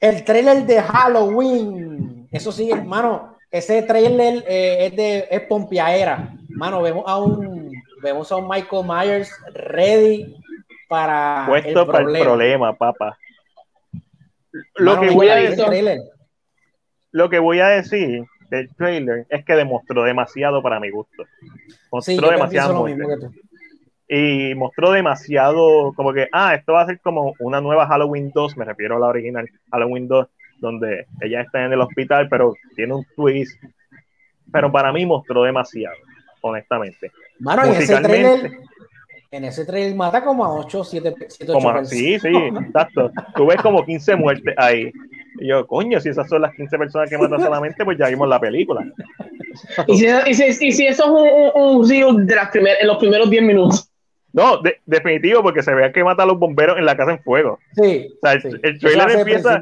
El trailer de Halloween, eso sí, hermano, ese trailer eh, es de es. Mano, vemos a un vemos a un Michael Myers ready para Puesto el para el problema. problema, papá. Lo Mano, que, voy a decir, lo que voy a decir del trailer es que demostró demasiado para mi gusto. Mostró Sí, yo demasiado pienso lo muerte. mismo que tú. Y mostró demasiado, como que, ah, esto va a ser como una nueva Halloween 2, me refiero a la original Halloween 2, donde ella está en el hospital, pero tiene un twist. Pero para mí mostró demasiado, honestamente. Mano, en ese trailer, en ese trailer mata como a 8, 7, 7 8 Sí, sí, exacto. Tú ves como 15 muertes ahí. Y yo, coño, si esas son las 15 personas que matan solamente, pues ya vimos la película. ¿Y si, y si, y si eso es un, un reel de las primer, en los primeros 10 minutos? No, de, definitivo, porque se vea que mata a los bomberos en la casa en fuego. Sí. O sea, sí. el trailer empieza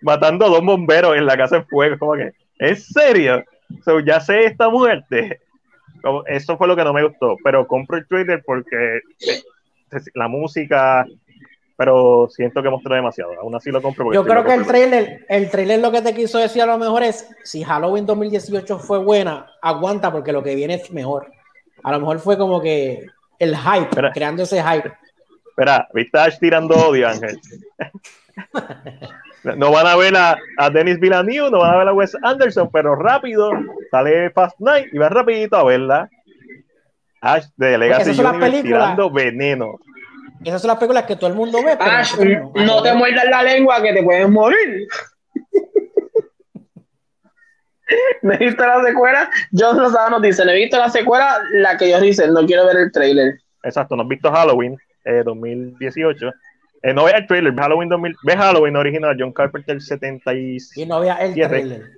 matando a dos bomberos en la casa en fuego. Como que, ¿en serio? So, ya sé esta muerte. Como, eso fue lo que no me gustó. Pero compro el trailer porque eh, la música, pero siento que mostró demasiado. Aún así lo compro. Yo creo que el trailer, el trailer lo que te quiso decir a lo mejor es, si Halloween 2018 fue buena, aguanta porque lo que viene es mejor. A lo mejor fue como que el hype, espera, creando ese hype. Espera, ¿viste a Ash tirando odio, Ángel? no van a ver a, a Dennis Villeneuve, no van a ver a Wes Anderson, pero rápido sale Fast Night y va rapidito a verla. Ash de Legacy Universe tirando veneno. Esas son las películas que todo el mundo ve. Ash, no te muerdas la lengua que te puedes morir. ¿Me he visto la secuela? John Rosado nos dice, ¿me he visto la secuela? La que ellos dicen, no quiero ver el trailer. Exacto, no has visto Halloween eh, 2018. Eh, no ve el trailer, Halloween 2000, ve Halloween original, John Carpenter 76. Y no vea el trailer.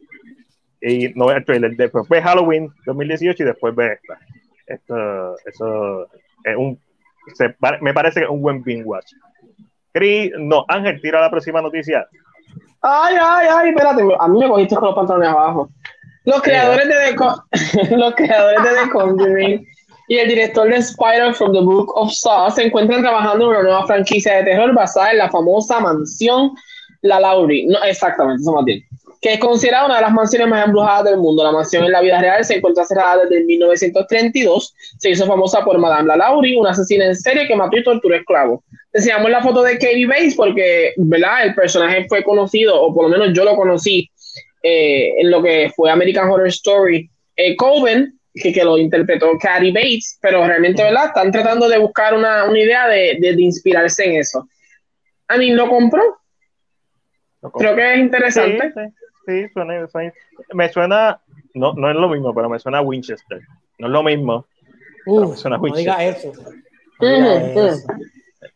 Y no ve el trailer, después ve Halloween 2018 y después ve esta. Esto, eso es un, se, me parece que es un buen binge watch. Chris, no, Ángel, tira la próxima noticia. Ay, ay, ay, espérate, a mí me cogiste con los pantalones abajo. Los creadores de The, los creadores de The Conjuring y el director de Spider from the Book of Saw se encuentran trabajando en una nueva franquicia de terror basada en la famosa mansión La Laurie. No, exactamente, eso más bien. Que es considerada una de las mansiones más embrujadas del mundo. La mansión en la vida real se encuentra cerrada desde 1932. Se hizo famosa por Madame La Laurie, una asesina en serie que mató y torturó esclavos. Enseñamos la foto de Katie Bates porque, ¿verdad? El personaje fue conocido, o por lo menos yo lo conocí eh, en lo que fue American Horror Story eh, Coven, que, que, lo interpretó Katie Bates, pero realmente, ¿verdad? Están tratando de buscar una, una idea de, de, de, inspirarse en eso. A mí lo compró. lo compró. Creo que es interesante. Sí, sí, sí suena, suena, me suena, no, no es lo mismo, pero me suena a Winchester. No es lo mismo. Uf, me suena a Winchester. No diga eso. No diga uh, eso.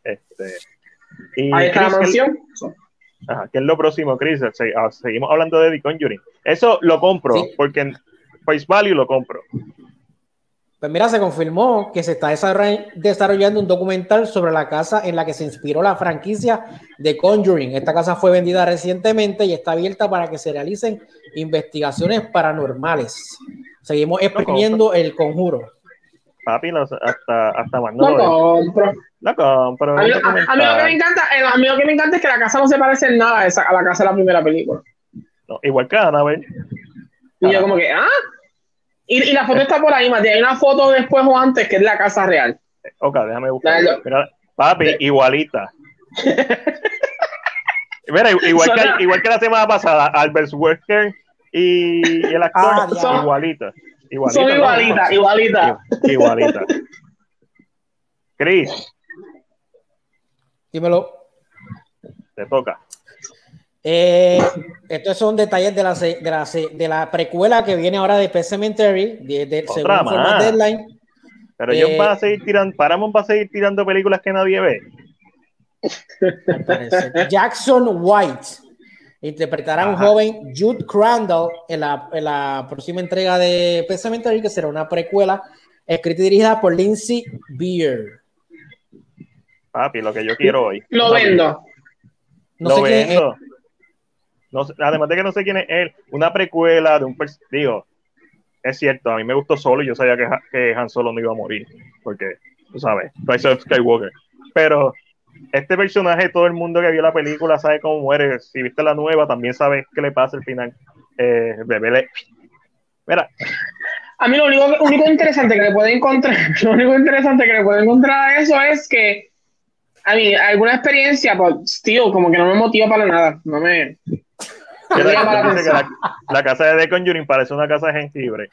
Este, y Ahí está Chris, la mansión. Ajá, ¿qué es lo próximo, Chris? Seguimos hablando de The Conjuring. Eso lo compro, sí. porque en Face Value lo compro. Pues mira, se confirmó que se está desarrollando un documental sobre la casa en la que se inspiró la franquicia de Conjuring. Esta casa fue vendida recientemente y está abierta para que se realicen investigaciones paranormales. Seguimos exprimiendo el conjuro. Papi, no, hasta, hasta no lo compro. Lo compro. A mí, a, a mí, lo que me encanta, a mí lo que me encanta es que la casa no se parece en nada a, esa, a la casa de la primera película. No, igual que Annabelle. Y yo como que, ¿ah? Y, y la foto está por ahí, Mati. Hay una foto después o antes que es la casa real. Ok, déjame buscar. Mira, papi, igualita. Mira, igual, que, igual que la semana pasada, Albert Wesker y, y el actor Ah, igualitas. Igualita, Son igualitas, igualitas. Igualita. Chris, Dímelo. te toca. Eh, estos son detalles de la, se- de, la, se- de la precuela que viene ahora de Pet Cemetery, de, de, Otra según. Deadline. Pero ellos Eh, van a seguir tirando, Paramount va a seguir tirando películas que nadie ve. Jackson White interpretará a un joven Jude Crandall en la, en la próxima entrega de Pet Cemetery, que será una precuela escrita y dirigida por Lindsay Beer. Papi, lo que yo quiero hoy. Lo vendo. No lo sé quién es. vendo. No sé- además de que no sé quién es él, una precuela de un digo, es cierto, a mí me gustó solo y yo sabía que, que Han Solo no iba a morir, porque, tú sabes, Rise of Skywalker. Pero este personaje, todo el mundo que vio la película sabe cómo muere. Si viste la nueva, también sabes qué le pasa al final. Eh, bebé le... Mira, A mí lo único, único interesante que le puede encontrar, lo único interesante que le puede encontrar a eso es que a mí alguna experiencia, pues, tío, como que no me motiva para nada. No me. no la que la, la casa de The Conjuring parece una casa de jengibre.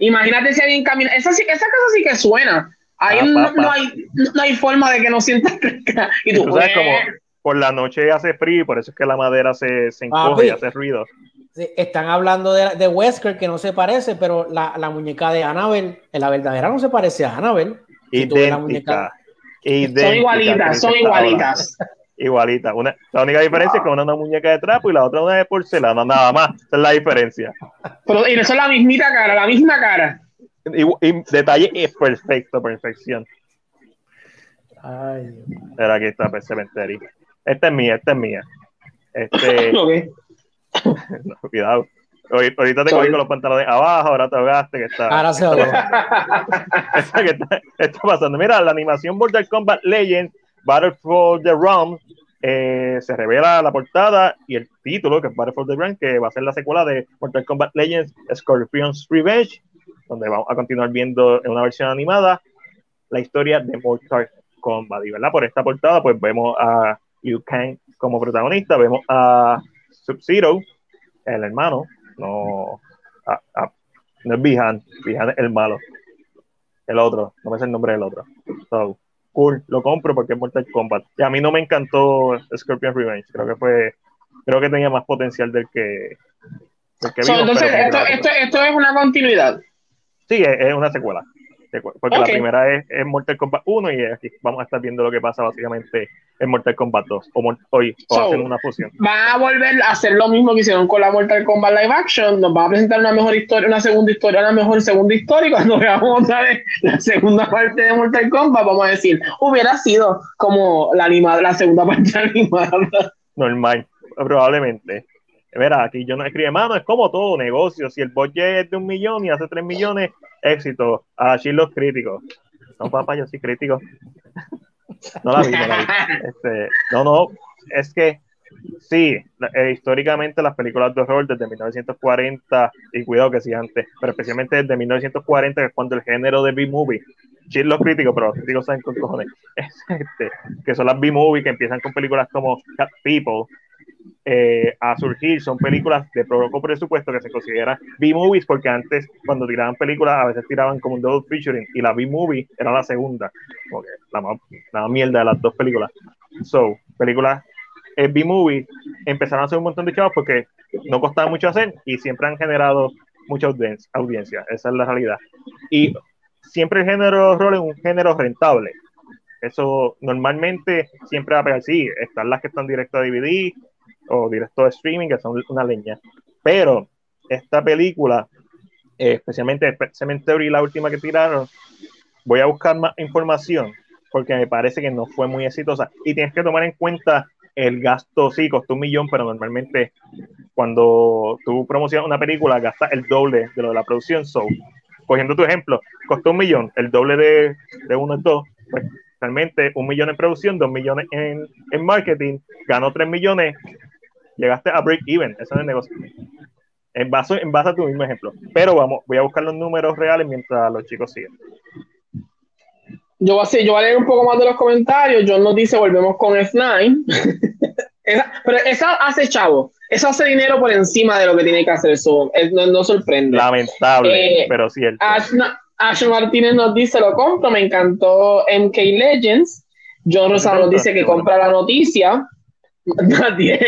Imagínate si alguien camina. Esa, esa casa sí que suena. Ahí Ah, no, pa, pa. no hay, no hay forma de que no sientas. Y tú, Tú sabes eh, como por la noche hace frío y por eso es que la madera se, se encoge y hace ruido. Están hablando de, de Wesker, que no se parece, pero la, la muñeca de Annabelle, en la verdadera no se parece a Idéntica. idéntica, son igualitas, son igualitas. Igualita. Una, la única diferencia es que una es una muñeca de trapo y la otra una de porcelana, nada más. Esa es la diferencia. Pero, y eso es la mismita cara, la misma cara. Y, y detalle es perfecto, perfección. Ay. Pero aquí está Pet Cemetery. Esta es mía, esta es mía. Este, no, cuidado. Ahorita ahorita te cogí con los pantalones abajo, ahora te ahogaste, que está, Ahora se lo está, está, está pasando. Mira, la animación Mortal Kombat Legends Battle for the Realm eh, se revela la portada y el título, que es Battle for the Realm, que va a ser la secuela de Mortal Kombat Legends Scorpion's Revenge, donde vamos a continuar viendo en una versión animada la historia de Mortal Kombat. Y ¿verdad? por esta portada, pues vemos a Liu Kang como protagonista, vemos a Sub-Zero, el hermano, no, a- a- no es Bihan, Bihan es el malo, el otro, no me sé el nombre del otro. So, cool, lo compro porque es Mortal Kombat. Y a mí no me encantó Scorpion Revenge, creo que fue, creo que tenía más potencial del que, del que So, vimos, entonces, esto, esto, esto es una continuidad. Sí, es, es una secuela. Secu- Porque la primera es, es Mortal Kombat 1 y aquí vamos a estar viendo lo que pasa básicamente en Mortal Kombat 2. O, hoy, o So, hacen una fusión. Van a volver a hacer lo mismo que hicieron con la Mortal Kombat Live Action. Nos van a presentar una mejor historia, una segunda historia, una mejor segunda historia. Y cuando veamos otra vez la segunda parte de Mortal Kombat, vamos a decir, hubiera sido como la, animada, la segunda parte animada. Normal, probablemente. Mira, aquí yo no escribe mano, es como todo negocio. Si el budget es de un millón y hace tres millones, éxito. Así los críticos. No, papá, yo soy crítico. No la vi, no la vi. Este, no, no, es que sí, eh, históricamente las películas de horror desde 1940, y cuidado que sí antes, pero especialmente desde 1940, que es cuando el género de B-movie, sí los críticos, pero los críticos saben con cojones, es este, que son las B-movie que empiezan con películas como Cat People, eh, a surgir, son películas de poco presupuesto que se consideran B-movies porque antes cuando tiraban películas a veces tiraban como un double featuring y la B-movie era la segunda, como que la más, la más mierda de las dos películas. So, películas eh, B-movie empezaron a hacer un montón de chavos porque no costaba mucho hacer y siempre han generado mucha audien- audiencia, esa es la realidad. Y siempre el género horror es un género rentable. Eso normalmente siempre va a pegar. Sí, están las que están directo a DVD o directo a streaming, que son una leña. Pero esta película, eh, especialmente Cemetery, la última que tiraron, voy a buscar más información porque me parece que no fue muy exitosa. Y tienes que tomar en cuenta el gasto, sí, costó un millón, pero normalmente cuando tú promocionas una película gastas el doble de lo de la producción. So, cogiendo tu ejemplo, costó un millón, el doble de, de uno es dos, pues realmente un millón en producción, dos millones en, en marketing, ganó tres millones, llegaste a break even, eso es el negocio. En base, en base a tu mismo ejemplo. Pero vamos, voy a buscar los números reales mientras los chicos siguen. Yo voy, a hacer- yo voy a leer un poco más de los comentarios. John nos dice, volvemos con F9. Esa- pero esa hace chavo. Eso hace dinero por encima de lo que tiene que hacer. Es- no, no sorprende. Lamentable, Eh, pero cierto. Ash, no- Ash Martínez nos dice, lo compro, me encantó MK Legends. John Rosado nos dice que compra la noticia. Nadie.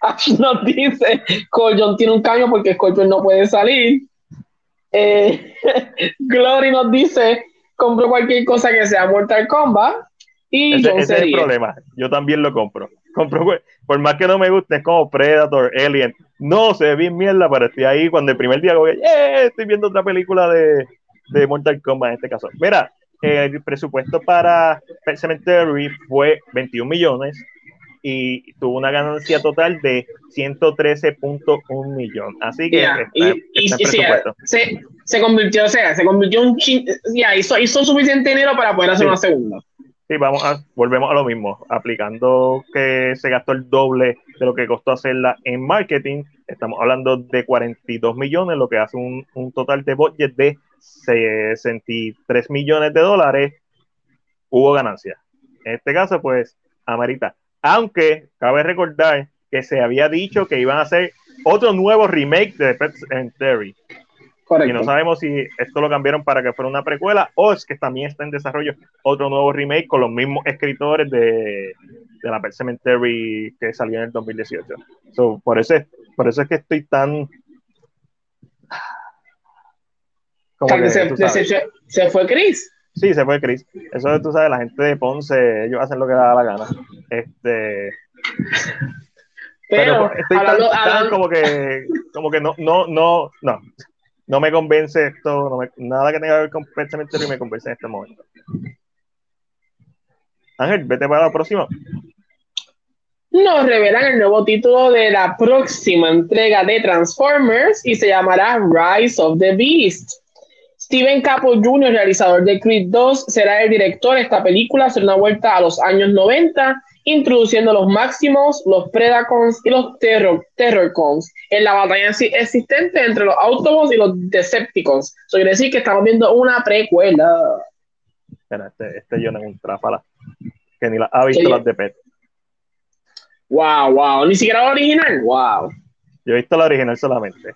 Ash nos dice, John tiene un cambio porque Scorpion no puede salir. Eh, Glory nos dice, compro cualquier cosa que sea Mortal Kombat. Y Ese, ese se es el problema. Yo también lo compro. compro. Por más que no me guste, es como Predator, Alien. No, se ve bien mierda, pero estoy ahí cuando el primer día voy, "Yeah, estoy viendo otra película de, de Mortal Kombat en este caso. Mira, el presupuesto para Cemetery fue 21 millones y tuvo una ganancia total de 113.1 millón. Así que Ya, está, y, está y sí, presupuesto. se, se convirtió, o sea, se convirtió un chin, ya, hizo, hizo suficiente dinero para poder hacer Sí. una segunda. Sí, vamos a, volvemos a lo mismo, aplicando que se gastó el doble de lo que costó hacerla en marketing, estamos hablando de 42 millones, lo que hace un, un total de budget de 63 millones de dólares, hubo ganancia. En este caso, pues, amerita. Aunque cabe recordar que se había dicho que iban a hacer otro nuevo remake de Pet Cemetery. Y no sabemos si esto lo cambiaron para que fuera una precuela o es que también está en desarrollo otro nuevo remake con los mismos escritores de, de la Pet Cemetery que salió en el 2018. por, eso es, por eso es que estoy tan... se, fue Chris. Sí, se fue Chris. Eso tú sabes, la gente de Ponce, ellos hacen lo que da la gana. Este... Pero, estoy tan, como que, como que no, no, no, no, no me convence esto, no me, nada que tenga que ver con Cemetery me convence en este momento. Ángel, vete para la próxima. Nos revelan el nuevo título de la próxima entrega de Transformers y se llamará Rise of the Beast. Steven Capo Jr., realizador de Creed 2, será el director de esta película, será una vuelta a los años 90, introduciendo los máximos, los Predacons y los terror, Terrorcons en la batalla existente entre los Autobots y los Decepticons. Eso quiere decir que estamos viendo una precuela. Este, este John es un tráfala que ni la ha visto las de Pet. Wow, wow, ni siquiera la original, wow. Yo he visto la original solamente.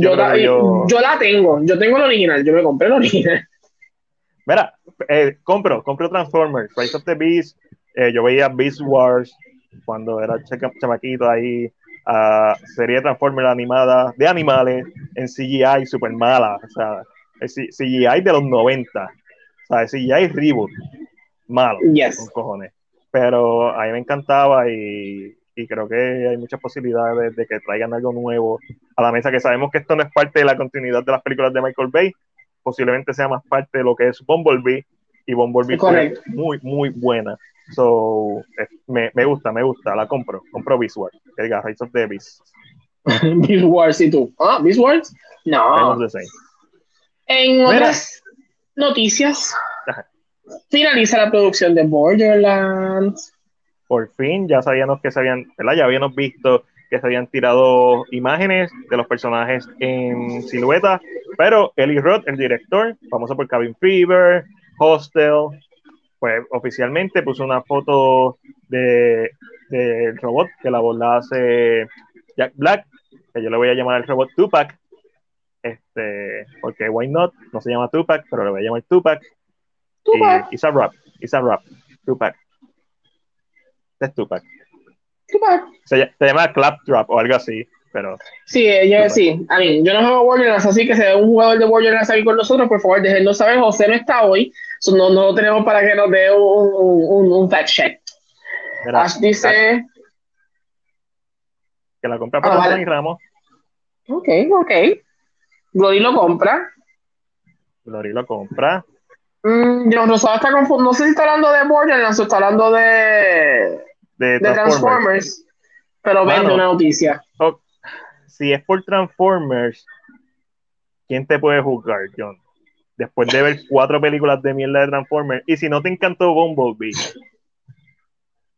Yo, la, yo... la tengo, yo tengo la original, yo me compré la original. Mira, eh, compro, compro Transformers, Rise of the Beast, eh, yo veía Beast Wars cuando era chamaquito ahí, uh, serie Transformers animada de animales en CGI super mala, o sea, CGI de los 90, o sea, CGI reboot, malo, con cojones pero a mí me encantaba y, creo que hay muchas posibilidades de, que traigan algo nuevo a la mesa, que sabemos que esto no es parte de la continuidad de las películas de Michael Bay, posiblemente sea más parte de lo que es Bumblebee, y Bumblebee es muy, muy buena. So, me, me, gusta, me gusta, la compro, compro Visual, que diga Rise of the Beast. Wars y tú. Ah, Beast Wars? No. En otras noticias, finaliza la producción de Borderlands. Por fin, ya sabíamos que se habían, ¿verdad? Ya habíamos visto que se habían tirado imágenes de los personajes en silueta, pero Eli Roth, el director, famoso por Cabin Fever, Hostel, pues oficialmente puso una foto de del robot que la voz hace Jack Black, que yo le voy a llamar el robot Tupac, este, porque why not, no se llama Tupac, pero le voy a llamar Tupac, Tupac. It's a rap. It's a rap. Tupac. Es Tupac. Tupac. Se, se llama Claptrap o algo así, pero. Sí, yo sí. A mí, yo no juego Borderlands, así que si un jugador de Borderlands aquí con nosotros, por favor, déjenos saber. José no está hoy, no, no lo tenemos para que nos dé un, un, un fact check. Ash dice. Que la compra para ah, vale. Ramos. Ok, ok. Glory lo compra. Glory lo compra. Mm, no, está no sé si está hablando de Borderlands o está hablando de, de, Transformers. pero vende una noticia. si es por Transformers, ¿quién te puede juzgar, John? Después de ver cuatro películas de mierda de Transformers, y si no te encantó Bumblebee,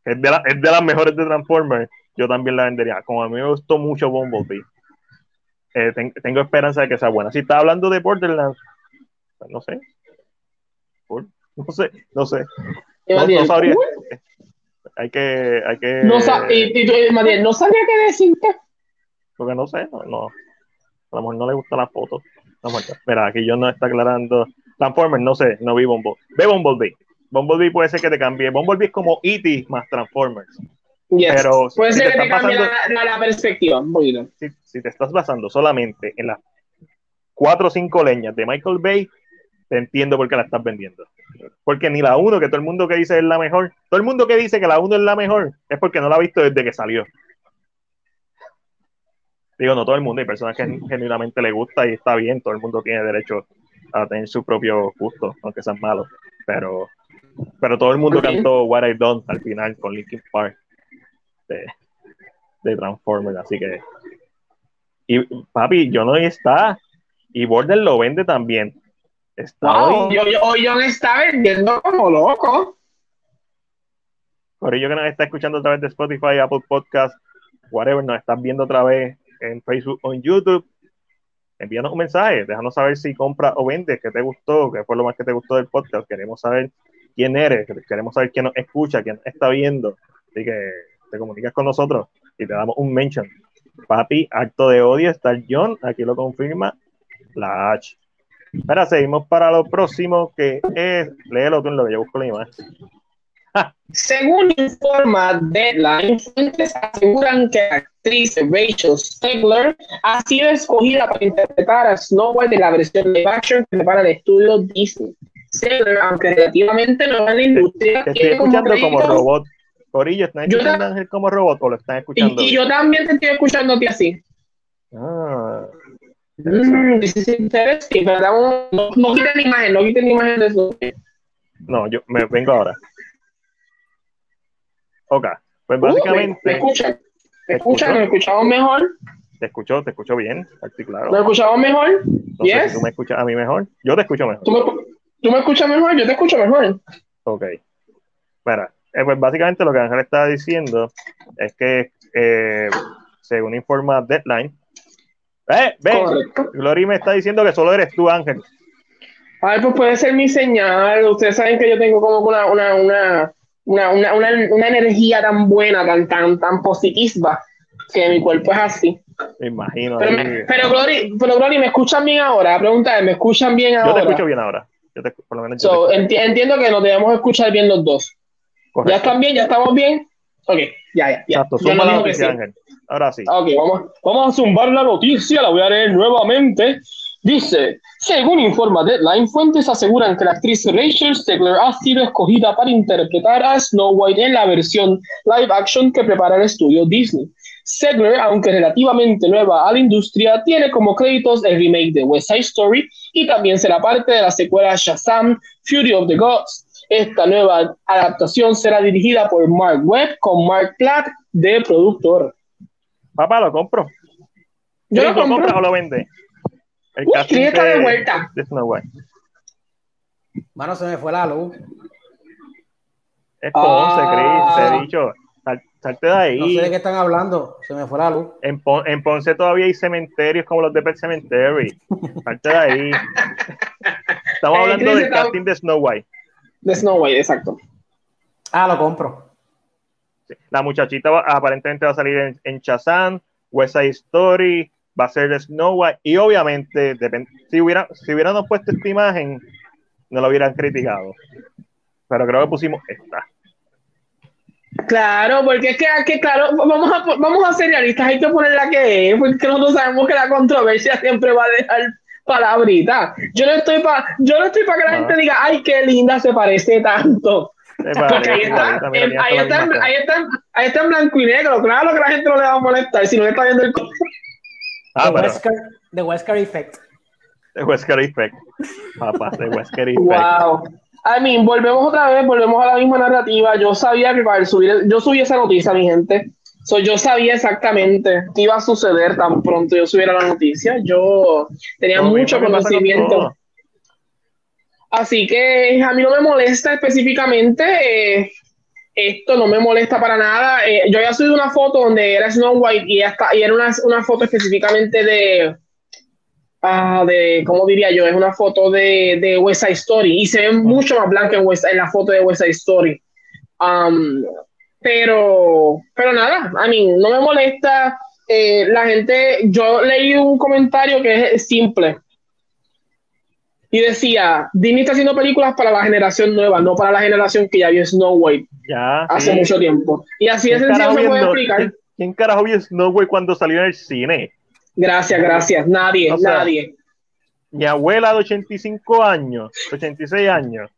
es de, es de las mejores de Transformers, yo también la vendería. Como a mí me gustó mucho Bumblebee, eh, tengo esperanza de que sea buena. Si está hablando de Borderlands, pues no sé, no sé, no sé. No, sabría. Hay que, hay que. No, y, y, no sabría qué decirte. Porque no sé, no, no. A lo mejor no le gusta la foto. No, Mira, aquí yo no está aclarando. Transformers, no sé, no vi Bumblebee. Ve Bumblebee. Bumblebee puede ser que te cambie. Bumblebee es como E.T. más Transformers. Pero puede ser que te cambie la, perspectiva Si, si, te estás basando solamente en las cuatro o cinco leñas de Michael Bay, te entiendo por qué la estás vendiendo. Porque ni la 1, que todo el mundo que dice es la mejor, todo el mundo que dice que la 1 es la mejor, es porque no la ha visto desde que salió. Digo, no todo el mundo, hay personas que genuinamente le gusta y está bien, todo el mundo tiene derecho a tener su propio gusto, aunque sean malos. Pero, pero todo el mundo cantó What I Done al final con Linkin Park de, de Transformers, así que. Y papi, yo no está. Y Border lo vende también. Está hoy, yo, yo, está vendiendo como loco. Corillo que nos está escuchando a través de Spotify, Apple Podcast, whatever, nos estás viendo otra vez en Facebook o en YouTube, envíanos un mensaje, déjanos saber si compras o vendes, qué te gustó, qué fue lo más que te gustó del podcast. Queremos saber quién eres, queremos saber quién nos escucha, quién está viendo. Así que te comunicas con nosotros y te damos un mention. Papi, acto de odio, está John, aquí lo confirma La H. Ahora seguimos para lo próximo que es. Léelo tú en lo que yo busco la imagen. Según informa Deadline, fuentes aseguran que la actriz Rachel Stegler ha sido escogida para interpretar a Snow White en la versión de action que prepara el estudio Disney. Stegler, aunque relativamente nueva en la industria, Te estoy escuchando como, robot. Corillo, ¿están escuchando a Ángel como robot o lo están escuchando? Y, y, yo también te estoy escuchando a ti así. Ah. Mm, pero no, no quiten imagen, no quiten imagen de eso. No, yo me vengo ahora. Ok, pues Uh, básicamente. ¿Me, me escuchan? ¿Me escuchan? ¿Me escuchamos mejor? Te escucho, te escucho bien, articulado. ¿Me escuchamos mejor? No sé yes. si tú me escuchas a mí mejor. Yo te escucho mejor. ¿Tú me, ¿Tú me escuchas mejor? Yo te escucho mejor. Ok. Mira, eh, pues básicamente lo que Ángel está diciendo es que, eh, según informa Deadline, ¡eh! ¡Ven! Correcto. Glory me está diciendo que solo eres tú, Ángel. Ay, pues puede ser mi señal. Ustedes saben que yo tengo como una, una, una, una, una, una, una energía tan buena, tan, tan, tan positiva, que mi cuerpo es así. Me imagino. Pero, me, pero, Glory, pero Glory, ¿me escuchan bien ahora? La pregunta es, ¿me escuchan bien yo ahora? te escucho bien ahora. Yo te, por lo menos yo So, te enti- entiendo que nos debemos escuchar bien los dos. Correcto. ¿Ya están bien? ¿Ya estamos bien? Ok, ya, ya. ya. Exacto, Yo no la noticia. Ángel. Ahora sí. Ok, vamos, a zumbar la noticia, la voy a leer nuevamente. Dice, según informa Deadline, fuentes aseguran que la actriz Rachel Stegler ha sido escogida para interpretar a Snow White en la versión live action que prepara el estudio Disney. Stegler, aunque relativamente nueva a la industria, tiene como créditos el remake de West Side Story y también será parte de la secuela Shazam, Fury of the Gods. Esta nueva adaptación será dirigida por Mark Webb con Mark Platt de productor. Papá, lo compro. Yo lo compro. compras o lo vende? El Uy, casting está de vuelta. de Snow White. Mano, se me fue la luz. Es Ponce, Ah. Chris, te he dicho. Sal- salte de ahí. No sé de qué están hablando. Se me fue la luz. En, Pon- en Ponce todavía hay cementerios como los de Pet Cemetery. Salte de ahí. Estamos hablando Chris, del está- casting de Snow White. De Snow White, exacto. Ah, lo compro. La muchachita va- aparentemente va a salir en, en Shazam, West Side Story, va a ser de Snow White y obviamente si hubieran si hubiéramos puesto esta imagen no lo hubieran criticado. Pero creo que pusimos esta. Claro, porque es que, que claro, vamos a, vamos a ser realistas, hay que poner la que es, porque nosotros sabemos que la controversia siempre va a dejar palabrita. Yo no estoy para, yo no estoy para que la Ah. gente diga, ay, qué linda se parece tanto. Porque ahí está, ahí, está en- cara. ahí, está, en- ahí está en blanco y negro, claro que la gente no le va a molestar si no le está viendo el Ah, The pero Wesker, The Wesker Effect. de Wesker Effect. Papá, de Wesker Effect. Wow. I mean, volvemos otra vez, volvemos a la misma narrativa. Yo sabía que para subir, yo subí esa noticia, mi gente. So, yo sabía exactamente qué iba a suceder tan pronto yo subiera la noticia. Yo tenía mucho conocimiento. Así que a mí no me molesta específicamente. eh, esto no me molesta para nada. Eh, yo había subido una foto donde era Snow White y, hasta, y era una, una foto específicamente de, ah, de, ¿cómo diría yo? Es una foto de, de West Side Story y se ve mucho más blanca en, West- en la foto de West Side Story. Um, pero, pero nada, a mí no me molesta. Eh, la gente, yo leí un comentario que es simple y decía, Disney está haciendo películas para la generación nueva, no para la generación que ya vio Snow White Ya, hace sí. mucho tiempo. Y así ¿Quién sencillo se puede explicar. ¿quién- ¿Quién carajo vio Snow White cuando salió en el cine? Gracias, gracias. Nadie, O sea, nadie. Mi abuela de 85 años, 86 años.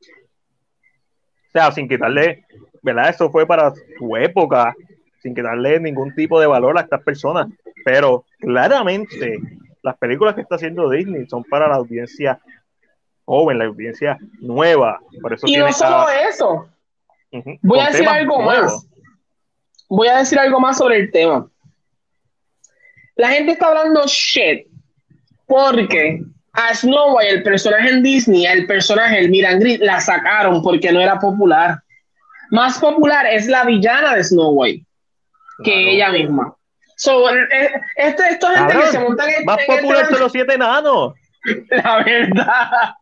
O sea, sin quitarle, ¿verdad? Eso fue para su época, sin quitarle ningún tipo de valor a estas personas. Pero claramente, las películas que está haciendo Disney son para la audiencia joven, la audiencia nueva. Por eso Y no solo eso. Voy con a decir algo nuevos. más. Voy a decir algo más sobre el tema. La gente está hablando shit porque a Snow White, el personaje en Disney, el personaje, el Mirangrid, la sacaron porque no era popular. Más popular es la villana de Snow White que Claro. ella misma. So, eh, esto, esto es gente que se monta en Más en popular este- que los siete enanos. la verdad.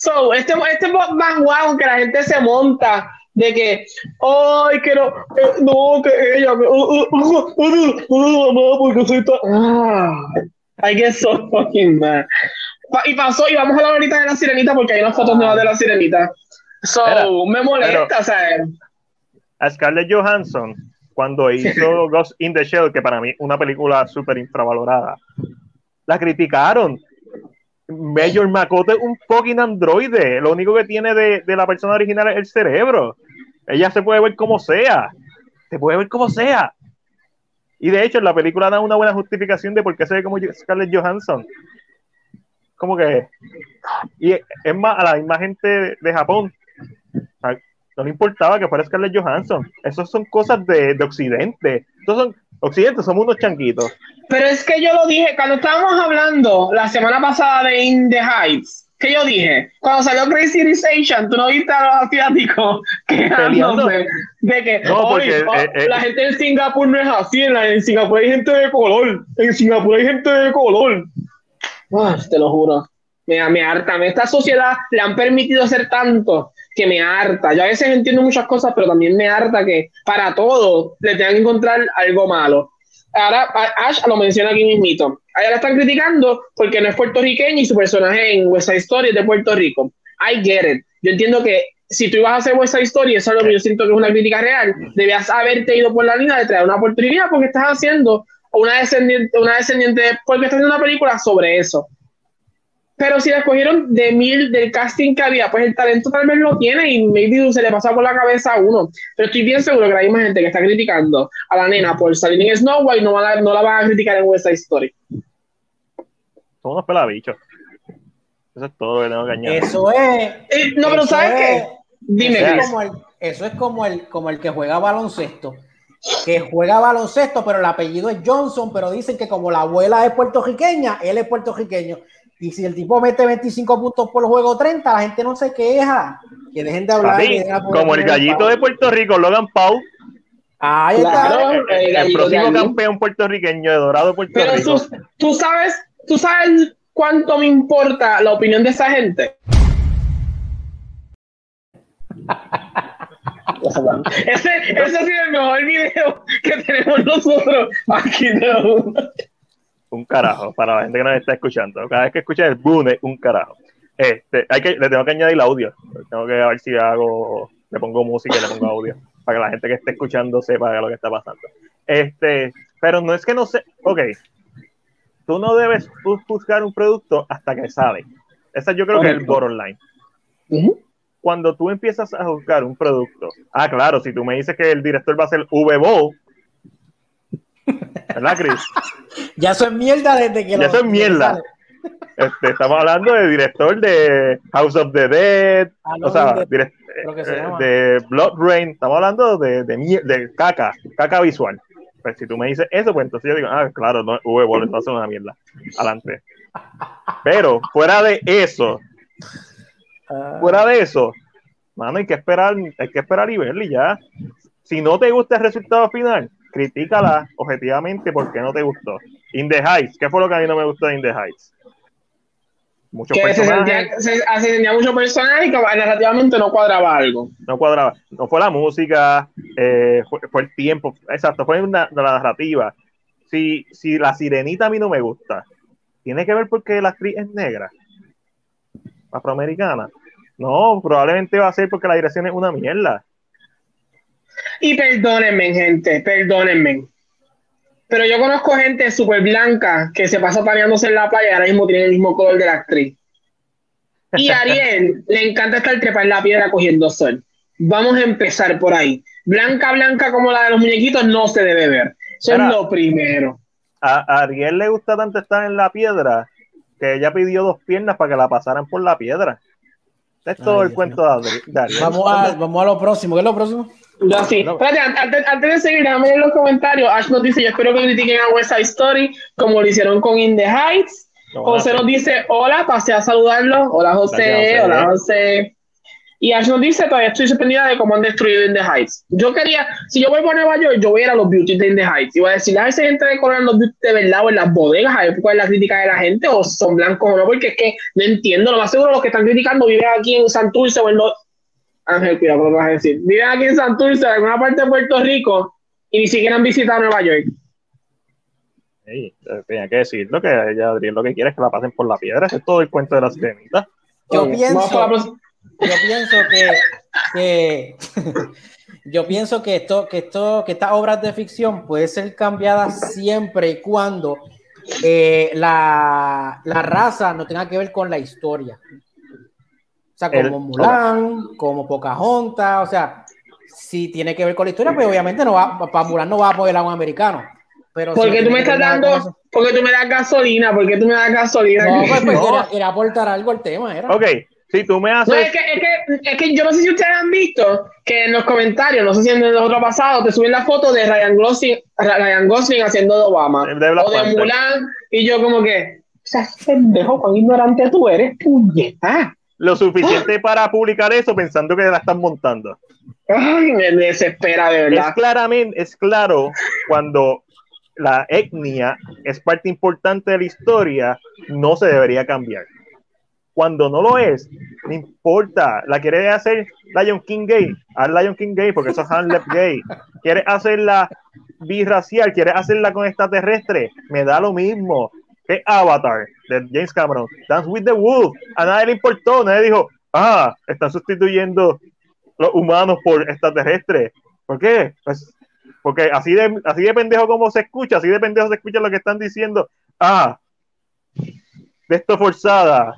So, este, este es más guau que la gente se monta de que, ay, que no, eh, no, que ella, que, uh, uh, uh, uh, uh, uh, mamá, porque soy tan. Ah. I get so fucking mad. Y pasó, y vamos a hablar ahorita de la sirenita porque hay unas fotos nuevas de la sirenita. So, me molesta, o sea. A Scarlett Johansson, cuando hizo Ghost in the Shell, que para mí una película súper infravalorada, la criticaron. Major Makoto es un fucking androide. Lo único que tiene de, de, la persona original es el cerebro. Ella se puede ver como sea. Se puede ver como sea. Y de hecho, en la película da una buena justificación de por qué se ve como Scarlett Johansson. Como que. Y es más, a la misma gente de, Japón. No le importaba que fuera Scarlett Johansson. Esas son cosas de, de Occidente. Estos son Occidente, somos unos chanquitos. Pero es que yo lo dije cuando estábamos hablando la semana pasada de In the Heights. ¿Qué yo dije? Cuando salió Crazy Rich Asian, tú no viste a los asiáticos quejándose de que no, porque, oh, eh, eh, la gente en Singapur no es así, en, Singapur hay gente de color, en Singapur hay gente de color. Ah, te lo juro, me, me harta, esta sociedad le han permitido hacer tanto que me harta. Yo a veces entiendo muchas cosas, pero también me harta que para todo le tengan que encontrar algo malo. Ahora Ash lo menciona aquí mismito. Allá están criticando porque no es puertorriqueño y su personaje en West Side Story es de Puerto Rico. I get it. Yo entiendo que si tú ibas a hacer West Side Story, eso es lo que yo siento que es una crítica real, debías haberte ido por la línea de traer una puertorriqueña porque estás haciendo una descendiente, una descendiente, porque estás haciendo una película sobre eso. Pero si la escogieron de mil del casting que había, pues el talento tal vez lo tiene y maybe se le pasa por la cabeza a uno. Pero estoy bien seguro que hay más gente que está criticando a la nena por salir en Snow White no, no la van a criticar en West Side Story. Son unos pelabichos. Eso es todo lo que tengo que añadir. Eso es. Eh, no, pero ¿sabes qué? Dime. Eso es, como el, eso es como el, como el que juega baloncesto que juega baloncesto, pero el apellido es Johnson, pero dicen que como la abuela es puertorriqueña, él es puertorriqueño. Y si el tipo mete 25 puntos por juego 30, la gente no se queja. Que dejen de hablar. como el gallito de Puerto Rico, Logan Paul. Ahí está. el, próximo campeón puertorriqueño de Dorado Puerto Pero Rico. Tú, tú, sabes, tú sabes cuánto me importa la opinión de esa gente. ese, ese ha sido el mejor video que tenemos nosotros aquí de un carajo para la gente que nos está escuchando. Cada vez que escucha el boom un carajo. Este, hay que, le tengo que añadir el audio. Tengo que ver si hago, le pongo música y le pongo audio para que la gente que esté escuchando sepa lo que está pasando. Este, pero no es que no sé, ok, tú no debes buscar un producto hasta que sale. Esa yo creo que es el bottom line. Cuando tú empiezas a buscar un producto, ah, claro, si tú me dices que el director va a ser VBO, ¿verdad, Chris? Ya son mierda desde que Ya son mierda. Este, estamos hablando de director de House of the Dead, ah, o sea, de, eh, de Blood Rain, estamos hablando de, de, de, caca, caca visual. Pues si tú me dices eso, pues entonces yo digo, ah, claro, no, V, entonces una mierda. Adelante. Pero fuera de eso, ah. fuera de eso, mano, hay que esperar, hay que esperar y verlo y ya. Si no te gusta el resultado final, critícala objetivamente porque no te gustó. In the Heights, ¿qué fue lo que a mí no me gustó de In the Heights? Muchos que personajes. Se sentía, se, sentía mucho personaje y que narrativamente no cuadraba algo. No cuadraba. No fue la música, eh, fue, el tiempo. Exacto, fue una, la narrativa. Si, si la sirenita a mí no me gusta, ¿tiene que ver porque la actriz es negra? Afroamericana. No, probablemente va a ser porque la dirección es una mierda. Y perdónenme, gente, perdónenme. Pero yo conozco gente súper blanca que se pasa paneándose en la playa y ahora mismo tiene el mismo color de la actriz. Y a Ariel le encanta estar trepar en la piedra cogiendo sol. Vamos a empezar por ahí. Blanca, blanca como la de los muñequitos no se debe ver. Eso es lo primero. A Ariel le gusta tanto estar en la piedra que ella pidió dos piernas para que la pasaran por la piedra. Es todo el cuento de Ariel. Vamos a, vamos a lo próximo. ¿Qué es lo próximo? Yo sí. Espérate, antes, antes, de seguir, déjame en los comentarios. Ash nos dice: Yo espero que critiquen a West Side Story como lo hicieron con In the Heights. José nos dice: Hola, pasé a saludarlo. Hola, José. Hola, José. Y Ash nos dice: Todavía estoy sorprendida de cómo han destruido In the Heights. Yo quería, si yo voy a Nueva York, yo voy a ir a los beauty de In the Heights. Y voy a decir: A si gente de en los beauty de verdad o en las bodegas, a ver cuál es la crítica de la gente, o son blancos o no, porque es que no entiendo. Lo más seguro, los que están criticando viven aquí en Santurce o en los Ángel, cuidado lo vas a decir. Viven aquí en Santurce, en alguna parte de Puerto Rico, y ni siquiera han visitado Nueva York. Sí, tenía que decirlo que ella Adriel lo que quiere es que la pasen por la piedra, es todo el cuento de la sirenita. Yo Oye, pienso, yo que- yo pienso que esto, que esto, que estas obras de ficción pueden ser cambiadas siempre y cuando eh, la, la raza no tenga que ver con la historia. O sea, como El- Mulan, como Pocahontas, o sea, si tiene que ver con la historia, pues obviamente no va, para Mulan no va a apoyar a un americano. Pero si ¿Por no qué tú me estás dando? ¿Por qué tú me das gasolina? ¿Por qué tú me das gasolina? No, pues, pues, No. Era, era aportar algo al tema, era. Ok, si tú me No, haces. es que, es, que, es que yo no sé si ustedes han visto que en los comentarios, no sé si en el otro pasado, te suben la foto de Ryan Gosling, Ryan Gosling haciendo de Obama De o de. Mulan, y yo como que, o sea, pendejo, cuán ignorante tú eres, puñeta. Lo suficiente para publicar eso pensando que la están montando. Ay, me desespera de Es verdad. claramente, es claro cuando la etnia es parte importante de la historia, no se debería cambiar. Cuando no lo es, no importa. La quiere hacer Lion King gay, haz Lion King gay porque eso es Hamlet gay. Quieres hacerla birracial, quieres hacerla con extraterrestre, me da lo mismo. Que Avatar de James Cameron, Dance with the Wolf, a nadie le importó, nadie dijo, ah, están sustituyendo los humanos por extraterrestres. ¿Por qué? Pues porque así de, así de pendejo como se escucha, así de pendejo se escucha lo que están diciendo. Ah, de esto forzada.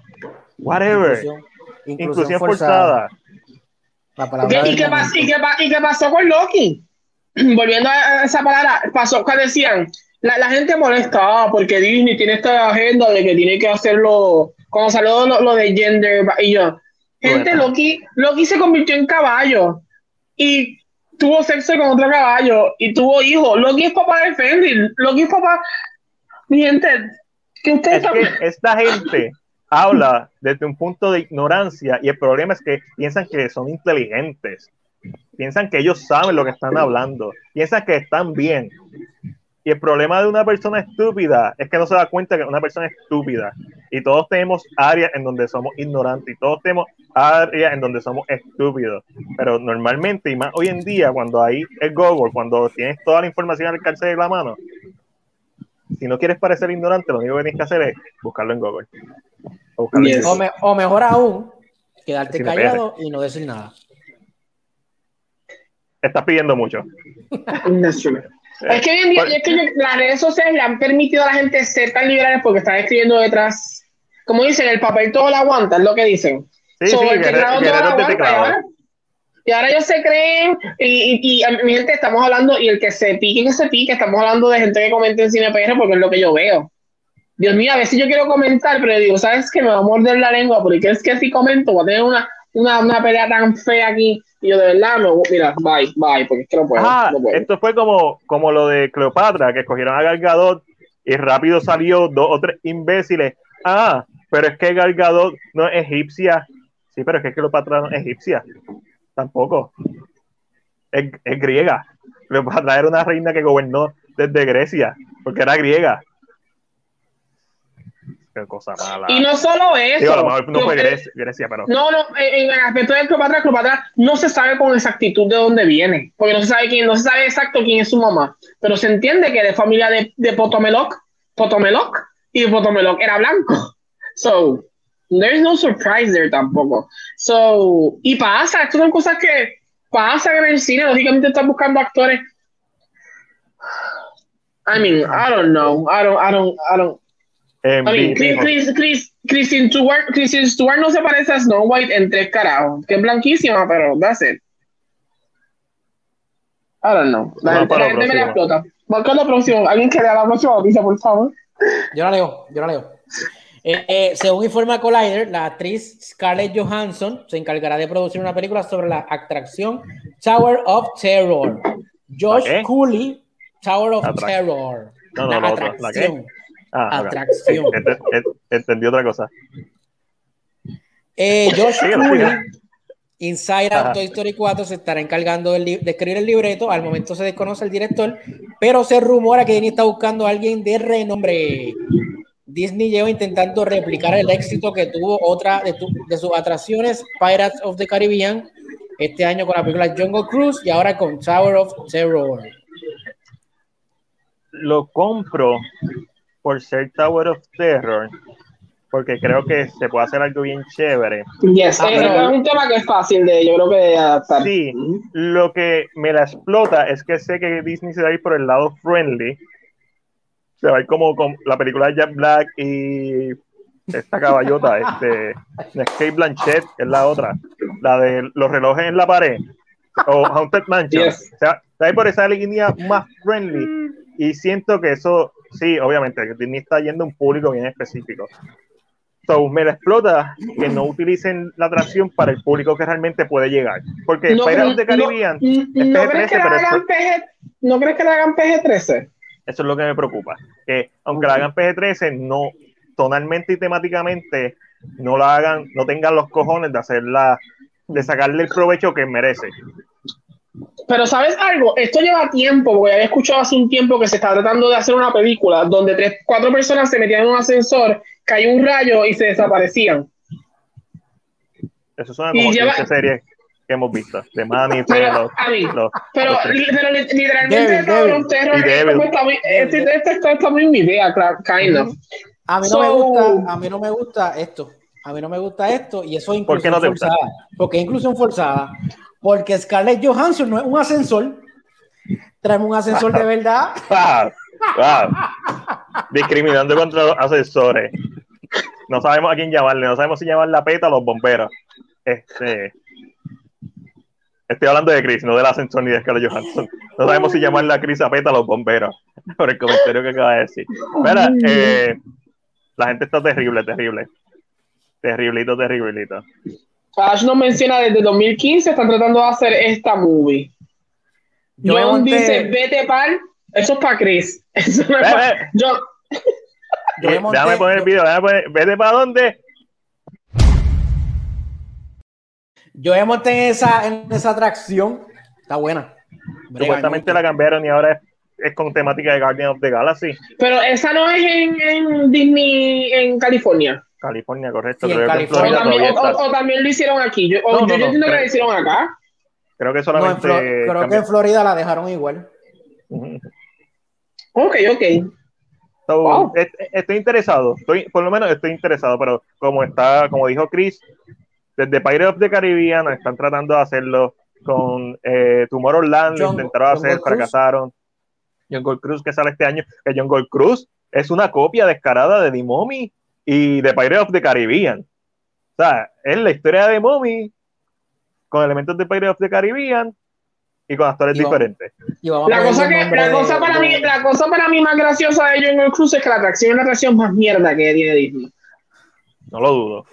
Whatever. Inclusión, Inclusión, forzada. La ¿Y qué, del y qué y qué qué pasó con Loki? Volviendo a esa palabra, pasó que decían, la, la gente molestaba porque Disney tiene esta agenda de que tiene que hacerlo, como salió lo, lo de gender, y yo, gente, Bueno. Loki, Loki se convirtió en caballo y tuvo sexo con otro caballo y tuvo hijos. Loki es papá de Fenrir, Loki es papá. Mi gente, que ustedes Es que esta gente habla desde un punto de ignorancia y el problema es que piensan que son inteligentes. Piensan que ellos saben lo que están hablando. Piensan que están bien. Y el problema de una persona estúpida es que no se da cuenta que una persona es estúpida. Y todos tenemos áreas en donde somos ignorantes y todos tenemos áreas en donde somos estúpidos. Pero normalmente, y más hoy en día, cuando hay el Google, cuando tienes toda la información al alcance de la mano, si no quieres parecer ignorante, lo único que tienes que hacer es buscarlo en Google. O buscarlo en Yes. O, YouTube. me- o mejor aún, quedarte Si callado y no decir nada. Estás pidiendo mucho. Es que hoy en día, es que las redes sociales le han permitido a la gente ser tan liberales porque están escribiendo detrás, como dicen, el papel todo lo aguanta, es lo que dicen. Sí, So, sí, el teclado todo lo aguanta, y ahora- Y ahora ellos se creen, y, y, y, a mi gente, estamos hablando, y el que se pique, que se pique, estamos hablando de gente que comenta en Cine PR porque es lo que yo veo. Dios mío, a veces yo quiero comentar, pero digo, ¿sabes qué? Me va a morder la lengua porque es que si comento voy a tener una, una, una pelea tan fea aquí. Y yo de verdad, no, mira, bye, bye, porque es que no puedo. Ah, no puedo. esto fue como, como lo de Cleopatra, que escogieron a Gal Gadot y rápido salió dos o tres imbéciles. Ah, pero es que Gal Gadot no es egipcia. Sí, pero es que Cleopatra no es egipcia. Tampoco. Es, es griega. Cleopatra era una reina que gobernó desde Grecia, porque era griega. Qué cosa mala. Y no solo eso. Digo, a lo mejor no fue Lo- Grecia, Grecia, pero. No, no, en el aspecto de Cleopatra, Cleopatra no se sabe con exactitud de dónde viene, porque no se sabe quién, no se sabe exacto quién es su mamá, pero se entiende que de familia de, de Potomeloc, Potomeloc, y Potomeloc era blanco. So, there's no surprise there tampoco. So, y pasa, estas son cosas que pasan en el cine, lógicamente estás buscando actores. I mean, I don't know, I don't, I don't, I don't, Vi- Chris, Chris, Chris, Kristen Stewart, Stewart no se parece a Snow White en tres carajos, que es blanquísima, pero that's it. I don't know. La Vamos gente, la gente me la explota. Vamos con lo próximo. Alguien que lea la próxima noticia, por favor. Yo la leo, yo la leo. Eh, eh, según informa Collider, la actriz Scarlett Johansson se encargará de producir una película sobre la atracción Tower of Terror. Josh ¿La qué? Cooley, Tower of Atrac- Terror. No, no, la ¿la qué? atracción. Ah. Atracción. Ent- ent- Entendí otra cosa. Eh, Josh Síguelo, Cooley, síguelo. Inside Out. Toy Story 4, se estará encargando li- de escribir el libreto. Al momento se desconoce el director, pero se rumora que Disney está buscando a alguien de renombre. Disney lleva intentando replicar el éxito que tuvo otra de, tu- de sus atracciones, Pirates of the Caribbean, este año con la película Jungle Cruise y ahora con Tower of Terror. lo compro por ser Tower of Terror, porque creo que se puede hacer algo bien chévere. Yes, Ah, es, pero- es un tema que es fácil de, yo creo que de adaptar. Sí, lo que me la explota es que sé que Disney se va a ir por el lado friendly. Se va a ir como con la película de Jack Black y esta caballota, este, Kate Blanchett, que es la otra, la de los relojes en la pared, o Haunted Mansion. Yes. Se va, se va a ir por esa línea más friendly y siento que eso, sí, obviamente, Disney está yendo a un público bien específico. So, me la explota que no utilicen la atracción para el público que realmente puede llegar. Porque No, Pirates no, Caribbean ¿No, es ¿no crees que PG-13, pero hagan PG, ¿No crees que le hagan PG-13? eso es lo que me preocupa. Que aunque la hagan PG-13, no, tonalmente y temáticamente, no la hagan, no tengan los cojones de hacerla, de sacarle el provecho que merece. Pero ¿sabes algo? Esto lleva tiempo, porque había escuchado hace un tiempo que se está tratando de hacer una película donde tres, cuatro personas se metían en un ascensor, cayó un rayo y se desaparecían. Eso suena como lleva- 15 series que hemos visto, de Manny, Pero, los, a mí, los- pero, los tres. li- pero li- literalmente Devil, Devil. está muy, este, este está, está muy en mi idea, claro, kind of. A mí no So- me gusta, a mí no me gusta esto. A mí no me gusta esto y eso es ¿Por qué inclusión no te gusta? forzada. Porque es inclusión forzada. Porque Scarlett Johansson no es un ascensor. Traemos un ascensor de verdad. ¡Wow! ¡Wow! Discriminando contra los asesores. No sabemos a quién llamarle, no sabemos si llamar la PETA o los bomberos. Este. Estoy hablando de Chris, no del ascensor ni de Scarlett Johansson. No sabemos si llamarle a Chris a PETA o los bomberos. Por el comentario que acaba de decir. Mira, eh, la gente está terrible, terrible. Terriblito, terriblito. Ash nos menciona desde 2015 están tratando de hacer esta movie. Yo John monté- dice, vete pal, eso es para Chris. Eso no es Ve, pa- ve. John, Yo me monté- déjame poner el yo- video, déjame poner, vete para dónde. Yo me monté en esa, en esa atracción. Está buena. Supuestamente me la cambiaron y ahora es, es con temática de Guardian of the Galaxy. pero esa no es en, en Disney en California. California, correcto. Sí, creo, que California. O Florida también, todavía o- está. o- o también lo hicieron aquí. Yo, o- No, yo, no, yo no, entiendo que lo hicieron acá. Creo que en solamente. Creo que en Florida la dejaron igual. Ok, ok. So, Wow. est- estoy interesado, estoy, por lo menos estoy interesado, pero como está, como dijo Chris, desde Pirates of the Caribbean están tratando de hacerlo con eh, Tomorrowland, lo intentaron John hacer, fracasaron. John Gold Cruise que sale este año, que John Gold Cruise es una copia descarada de The Mummy y de Pirates of the Caribbean. O sea, es la historia de The Mummy con elementos de Pirates of the Caribbean y con actores Y vamos- diferentes. Y La cosa, que, la, de- cosa para de- mí, la cosa para mí más graciosa de Jungle Cruise es que la atracción es la atracción más mierda que tiene Disney. No lo dudo.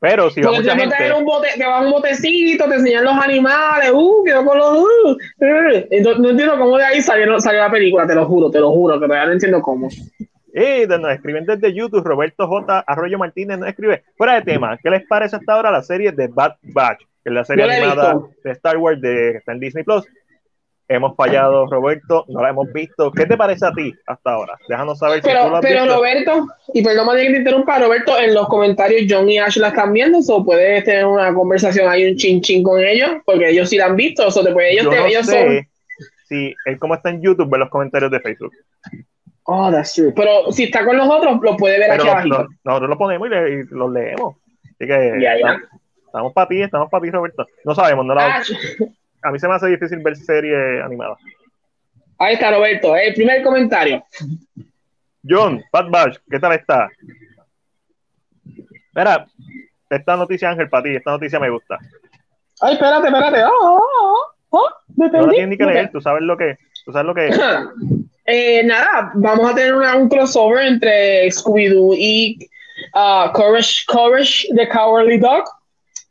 Pero si va Porque mucha te, te, gente. dan un bote, te van un botecito, te enseñan los animales, uh, quedó con los. Uh, uh. Entonces, no entiendo cómo de ahí salió, salió la película, te lo juro, te lo juro, que todavía no entiendo cómo. De- nos escriben desde YouTube, Roberto J. Arroyo Martínez nos escribe, fuera de tema, ¿qué les parece hasta ahora la serie de Bad Batch? Que es la serie animada de Star Wars de, que está en Disney Plus. Hemos fallado, Roberto, no la hemos visto. ¿Qué te parece a ti hasta ahora? Déjanos saber si tú Pero, lo has pero visto. Roberto, y perdón que te interrumpa, Roberto, en los comentarios John y Ash la están viendo, o puedes tener una conversación ahí, un chin chin con ellos, porque ellos sí la han visto, o puede, ellos, Yo te- no ellos sé son. si él como está en YouTube ve los comentarios de Facebook. Oh, that's true. Pero si está con nosotros, lo puede ver Pero aquí lo- nosotros lo ponemos y, le- y los leemos. Así que ya. estamos- estamos para ti, estamos para ti, Roberto. No sabemos, no la- Ash, a mí se me hace difícil ver serie animada. ahí está Roberto, el primer comentario. John, Bad Batch, ¿qué tal está? Espera, esta noticia, Ángel, para ti, esta noticia me gusta. Ay, espérate, espérate. Oh, oh, oh, me No la perdí. tienes ni que leer, tú sabes lo que, tú sabes lo que es. Eh, nada, vamos a tener una- un crossover entre Scooby-Doo y uh, Courage, Courage the Cowardly Dog.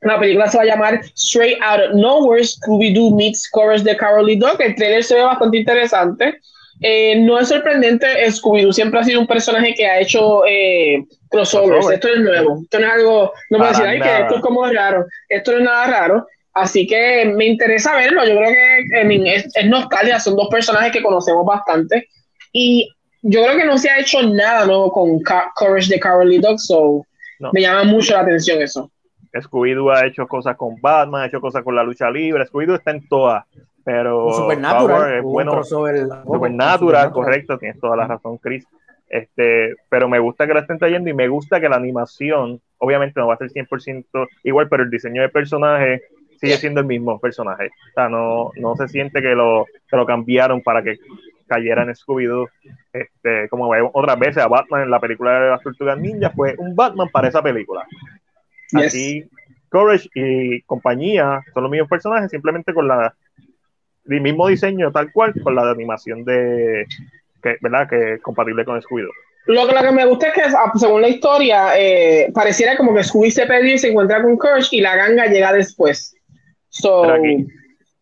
La película se va a llamar Straight Out of Nowhere, Scooby-Doo meets Courage the Cowardly Dog. El trailer se ve bastante interesante. Eh, no es sorprendente, Scooby-Doo siempre ha sido un personaje que ha hecho eh, crossovers. Crossover. Esto es nuevo. Esto no es algo, no Para decir, ay, que esto es como raro. Esto no es nada raro. Así que me interesa verlo. Yo creo que es, es nostalgia. Son dos personajes que conocemos bastante. Y yo creo que no se ha hecho nada nuevo con Courage the Cowardly Dog. So No. me llama mucho la atención eso. Scooby-Doo ha hecho cosas con Batman, ha hecho cosas con la lucha libre, Scooby-Doo está en todas. pero Supernatural, es bueno. crossover- Supernatural, correcto, tienes toda la razón, Chris. Este, pero me gusta que la estén trayendo y me gusta que la animación, obviamente no va a ser 100% igual, pero el diseño de personaje sigue siendo el mismo personaje. O sea, no, no se siente que lo, que lo cambiaron para que cayera en Scooby-Doo. Este, como vemos otras veces a Batman en la película de las Tortugas Ninja, fue un Batman para esa película. Yes. Aquí, Courage y compañía son los mismos personajes, simplemente con la el mismo diseño tal cual, con la animación de que, ¿verdad? Que es compatible con Scooby-Doo. Lo que, lo que me gusta es que, ah, según la historia, eh, pareciera como que Scooby se perdió y se encuentra con Courage y la ganga llega después. So, aquí,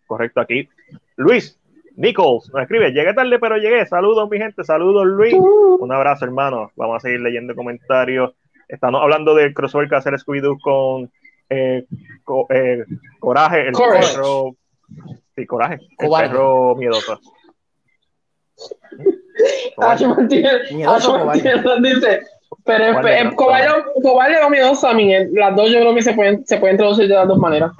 correcto, aquí. Luis Nichols nos escribe, llegué tarde, pero llegué. Saludos, mi gente, saludos, Luis. Un abrazo, hermano. Vamos a seguir leyendo comentarios. Estamos hablando del crossover que va a hacer Scooby-Doo con eh, eh, Coraje, el Courage. perro. Sí, Coraje, el Cobarde. perro miedoso. Ash Martínez. Martínez dice, pero Cobarde, o miedoso eh, las dos yo creo que se pueden, se pueden traducir de las dos maneras.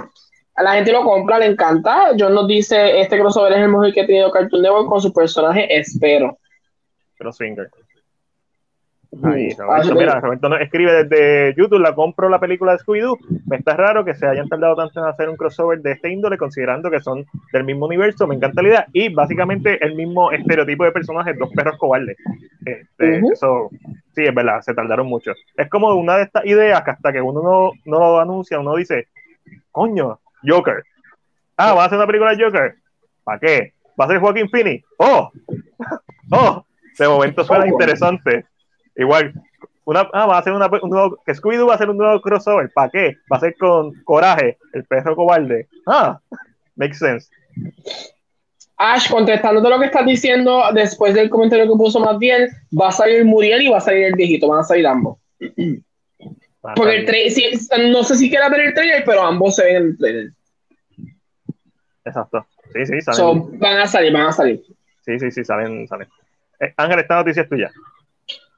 A la gente lo compra, le encanta. John nos dice, este crossover es el mejor que ha tenido Cartoon Network con su personaje, espero. Crossfinger. Ahí, Mm. Roberto, mira, Roberto nos escribe desde YouTube, la compro la película de Scooby-Doo. Me está raro que se hayan tardado tanto en hacer un crossover de este índole, considerando que son del mismo universo. Me encanta la idea. Y básicamente el mismo estereotipo de personajes, dos perros cobardes. Este. Eso, sí, es verdad, se tardaron mucho. Es como una de estas ideas que hasta que uno no, no lo anuncia, uno dice, coño, Joker. Ah, va a hacer una película de Joker. ¿Para qué? ¿Va a ser Joaquín Phoenix? ¡Oh! ¡Oh! De momento suena Oh. interesante. Igual, una, ah, va a ser una, un nuevo, que Scooby-Doo va a hacer un nuevo crossover. ¿Para qué? Va a ser con Coraje, el perro cobarde. Ah, makes sense. Ash, contestándote lo que estás diciendo después del comentario que puso más bien, va a salir Muriel y va a salir el viejito, van a salir ambos. Porque el tra- sí, no sé si quiera ver el trailer, pero ambos se ven en el trailer. Exacto. Sí, sí, salen. So, van a salir, van a salir. Sí, sí, sí, salen, salen. Eh, Ángel, esta noticia es tuya.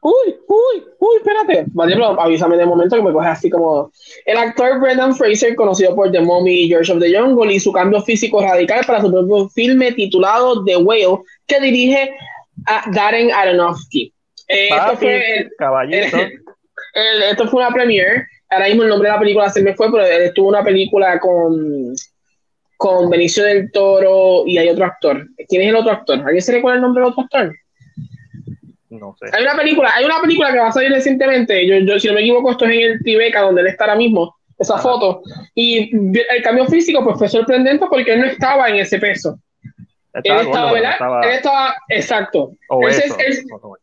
Uy, uy, uy, espérate. Vale, pero avísame de momento que me coge así como. El actor Brendan Fraser, conocido por The Mummy y George of the Jungle, y su cambio físico radical para su propio filme titulado The Whale, que dirige a Darren Aronofsky. Eh, esto, fue, caballito. el- esto fue una premiere. Ahora mismo el nombre de la película se me fue, pero él estuvo una película con, con Benicio del Toro y hay otro actor. ¿Quién es el otro actor? ¿Alguien se recuerda el nombre del otro actor? No sé. Hay una película, hay una película que va a salir recientemente, yo, yo, si no me equivoco, esto es en el Tribeca, donde él está ahora mismo, esa foto. Y el cambio físico pues fue sorprendente porque él no estaba en ese peso. Estaba él gordo, estaba, estaba Él estaba, exacto.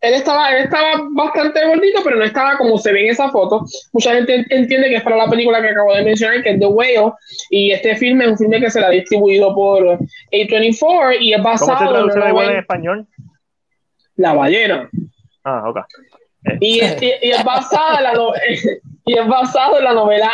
Él, estaba, él estaba bastante gordito, pero no estaba como se ve en esa foto. Mucha gente entiende que es para la película que acabo de mencionar, que es The Whale, y este filme es un filme que será distribuido por A24 y es ¿Cómo se basado en traduce en novela, español? La ballena. Ah, ok. Y, es- y- y es basada en la no- y es basado en la novela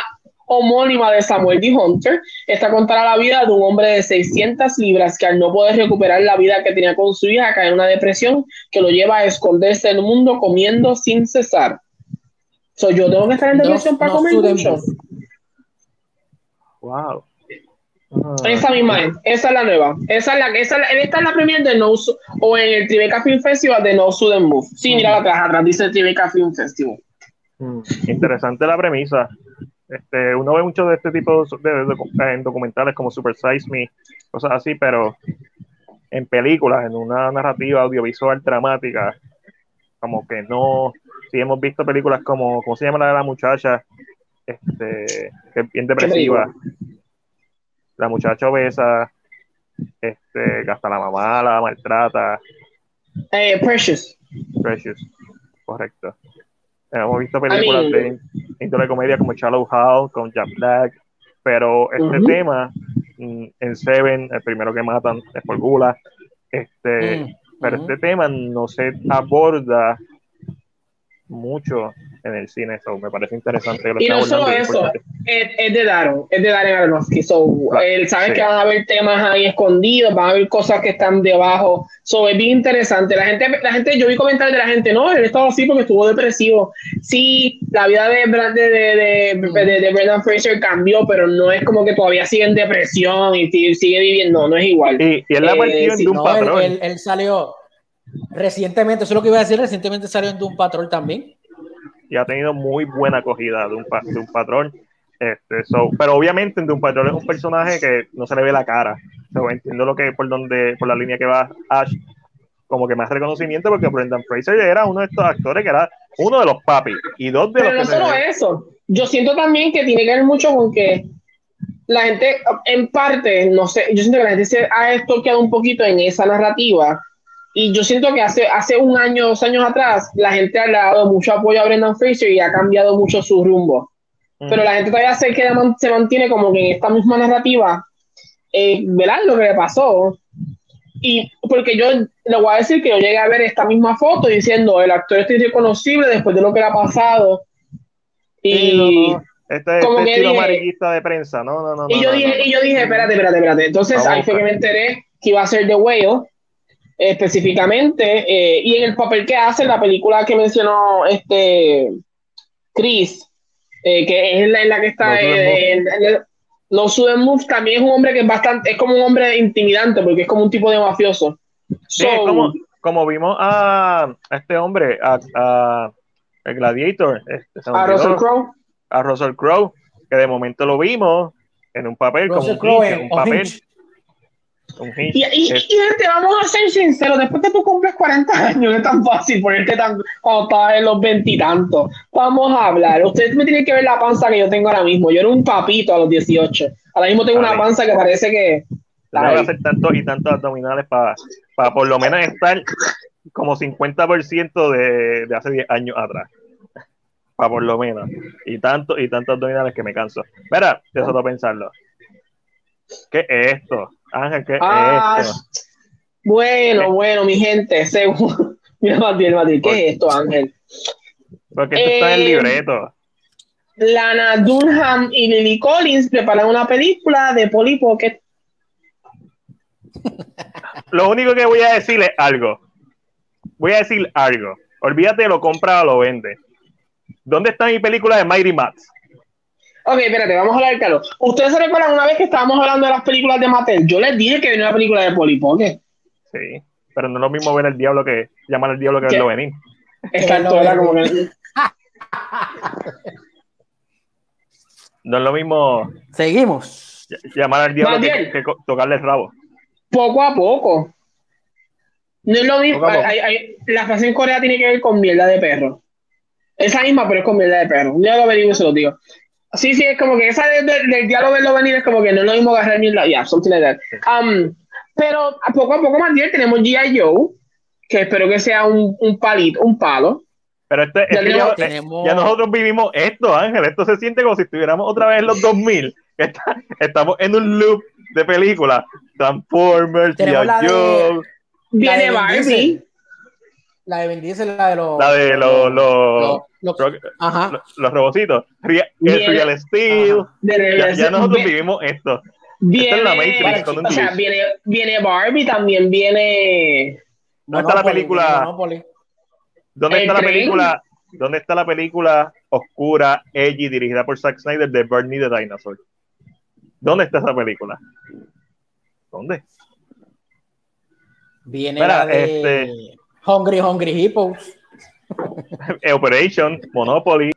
homónima de Samuel D. Hunter. Esta contará la vida de un hombre de 600 libras que al no poder recuperar la vida que tenía con su hija cae en una depresión que lo lleva a esconderse en el mundo comiendo sin cesar. So, yo tengo que estar en No- depresión para no comer mucho. Wow. Ah, Esa misma es, esa es la nueva. Esa es la, esa es la, esta es la premier de No Su- o en el Tribeca Film Festival de No Sudden Move. Sí, mira atrás, atrás dice Tribeca Film Festival. Mm, Interesante la premisa. Este, uno ve mucho de este tipo de, de en documentales como Super Size Me, cosas así, pero en películas, en una narrativa audiovisual dramática, como que no. Si hemos visto películas como, ¿cómo se llama la de la muchacha? Este, que es bien depresiva. La muchacha obesa, este, hasta la mamá la maltrata. Eh, Precious. Precious, correcto. Hemos visto películas I mean- de índole comedia como Shallow Hal con Jack Black, pero este tema mm, en Seven, el primero que matan es por Gula, este, Mm, pero este tema no se aborda mucho en el cine. Eso me parece interesante. Que lo Y no solo eso, es, es de Darren, es de Darren Aronofsky. So, Claro, él sabe sí. que van a haber temas ahí escondidos, van a haber cosas que están debajo. So, es bien interesante. La gente, la gente, yo vi comentarios de la gente, no, él estaba así porque estuvo depresivo. Sí, la vida de, de, de, de, de- de Brendan Fraser cambió, pero no es como que todavía sigue en depresión y sigue, viviendo, no, no es igual. Y, y él la Eh, sí, Doom No, él, Patrol. él- él salió recientemente, eso es lo que iba a decir, recientemente salió en Doom Patrol también. Y ha tenido muy buena acogida de un, de un patrón. Este, so, pero obviamente en Doom Patrol es un personaje que no se le ve la cara. So, entiendo lo que por donde por la línea que va Ash, como que más reconocimiento porque Brendan Fraser era uno de estos actores que era uno de los papis y dos de Pero no los que solo eso, yo siento también que tiene que ver mucho con que la gente, en parte, no sé, yo siento que la gente se ha estoqueado un poquito en esa narrativa y yo siento que hace, hace un año, dos años atrás, la gente ha dado mucho apoyo a Brendan Fraser y ha cambiado mucho su rumbo. Mm. Pero la gente todavía se, queda, se mantiene como que en esta misma narrativa, eh, ¿verdad? Lo que le pasó. Y porque yo le voy a decir que yo llegué a ver esta misma foto diciendo el actor es irreconocible después de lo que le ha pasado. Y, Sí, no, no. Este, como este que estilo dije- amarillista de prensa, no, no, no. y no, yo dije, y yo dije, espérate, espérate, espérate. Entonces Vamos ahí fue que me enteré que iba a ser The Whale, específicamente, eh, y en el papel que hace en la película que mencionó este Chris, eh, que es la, en la que está No Sudden eh, Move, también es un hombre que es bastante, es como un hombre intimidante, porque es como un tipo de mafioso. Sí, So, como, como vimos a, a este hombre, a, a el Gladiator, este, a olvidó, Russell Crowe. a Russell Crowe, que de momento lo vimos en un papel, como un Crowe en un papel. Un. Y, y, Es- y, gente, vamos a ser sinceros, después que tú cumples 40 años, no es tan fácil ponerte tan, cuando en los veintitantos. Vamos a hablar. Ustedes me tienen que ver la panza que yo tengo ahora mismo. Yo era un papito a los 18. Ahora mismo tengo una panza que parece que. no voy a hacer tantos y tantos abdominales para por lo menos estar como 50% de, de hace 10 años atrás. Para por lo menos. Y tanto y tantos abdominales que me canso. Mira, de solo pensarlo. ¿Qué es esto? Ángel, ¿qué Ah, es esto? bueno, bueno, mi gente. Según... Mira, Matil, Matil, ¿qué es esto, Ángel? Porque esto está en el eh, libreto. Lana Dunham y Lily Collins preparan una película de Polly Pocket. Lo único que voy a decir es algo. Voy a decir algo. Olvídate de lo compra o lo vende. ¿Dónde está mi película de Mighty Mats? Ok, espérate, vamos a hablar claro. ¿Ustedes se recuerdan una vez que estábamos hablando de las películas de Mattel? Yo les dije que venía una película de Polly Pocket. Sí. Pero no es lo mismo ver al diablo que llamar al diablo que ¿Qué? verlo venir. Exacto, era como que. No es lo mismo Seguimos. ll- llamar al diablo que, tocarle el rabo. Poco a poco. No es lo mismo. Hay- hay- la frase en Corea tiene que ver con mierda de perro. Esa misma, pero es con mierda de perro. Día lo averiguo y se lo digo. Sí, sí, es como que esa de- de- del diálogo verlo venir es como que no es lo mismo agarrar mierda. Ya, something like that. Um, pero a poco a poco más bien tenemos G.I. Joe, que espero que sea un, un palito, un palo. Pero este, es Ya que tenemos- ya, tenemos- ya nosotros vivimos esto, Ángel. Esto se siente como si estuviéramos otra vez en los 2000. Está- estamos en un loop de películas. Transformers, la G.I. de- Joe, Viene de Barbie. La de Vin la de los. la de los, los, los- los- rock- Ajá. los, robocitos. Viene- Real Steel. Ya, ya nosotros vi- vivimos esto. viene, Esta es la Matrix con un o sea, viene, viene Barbie, también viene ¿Dónde está la película? ¿Dónde El está la película? ¿Dónde está la película oscura, edgy, dirigida por Zack Snyder de Bernie the Dinosaur? ¿Dónde está esa película? ¿Dónde? Viene Mira, la de este- Hungry Hungry Hippos. Operation, Monopoly,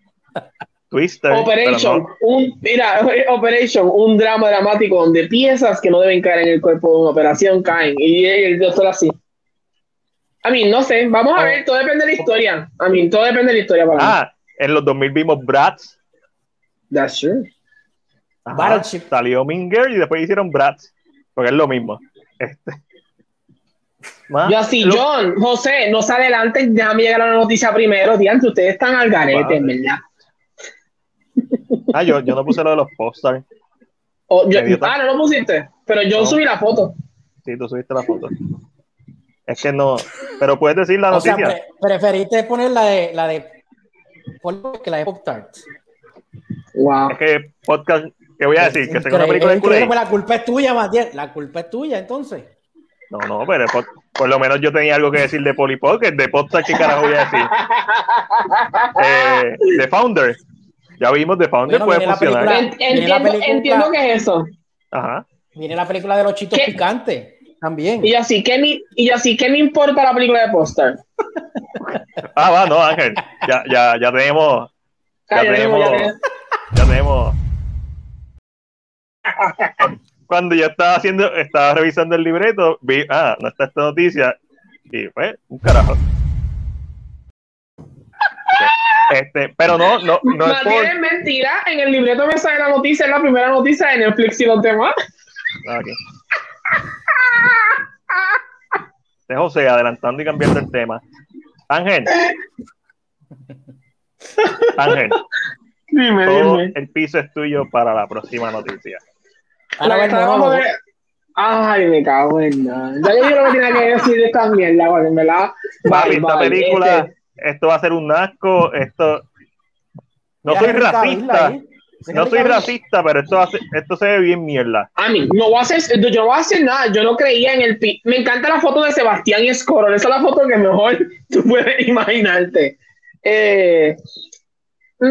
Twister. Operation, pero un, mira, Operation, un drama dramático donde piezas que no deben caer en el cuerpo de una operación caen. Y el doctor así. A mí, no sé, vamos a Oh. ver, todo depende de la historia. A mí, todo depende de la historia para no. mí. Ah, en los 2000 vimos Bratz. That's true. Ajá, Battleship. Salió Minger y después hicieron Bratz. Porque es lo mismo. Este. Más- Yo así, lo- John, José, no se adelante, déjame llegar a la noticia primero. Diante, ustedes están al garete, en verdad. Ah, yo, yo no puse lo de los posters. O- yo- Idiota. ah, no lo pusiste, pero yo No. subí la foto. Sí, tú subiste la foto. Es que no. Pero puedes decir la O sea, noticia. pre- preferiste poner la de, la de que la de Pop. Wow. Es que podcast, ¿qué voy a decir? Que según la película de pues la culpa es tuya, Matías. La culpa es tuya, entonces. No, no, pero por, por lo menos yo tenía algo que decir de Polly Pocket, de podcast, ¿qué carajo voy a decir? Eh, de Founder. Ya vimos, de Founder Bueno, puede funcionar. película. Entiendo, película. entiendo que es eso. Ajá. Viene la película de los chitos ¿Qué? picantes también. Y así que me, y así que me importa la película de Poster. Ah, va, no, Ángel. Ya, ya, ya tenemos. Ya ya tenemos, ya tenemos. Ya tenemos. Cuando yo estaba haciendo, estaba revisando el libreto, vi, ah, no está esta noticia. Y fue un carajo. Este, pero no, no, no es por. Mentira. En el libreto me sale la noticia, es la primera noticia de Netflix y los demás. Ah, ok. De José, adelantando y cambiando el tema. Ángel. Ángel, Dime, todo dime. el piso es tuyo para la próxima noticia. Ahora va el monólogo. de- Ay, me cago en nada. Ya yo lo que tenía que decir de esta mierda, porque en verdad. Papi, esta película, Este, esto va a ser un asco, esto... No soy racista, no soy racista, pero esto, ser- esto se ve bien mierda. a mí, no voy a hacer, yo no voy a hacer nada. Yo no creía en el. pi- Me encanta la foto de Sebastián y Escorol. Esa es la foto que mejor tú puedes imaginarte. Eh,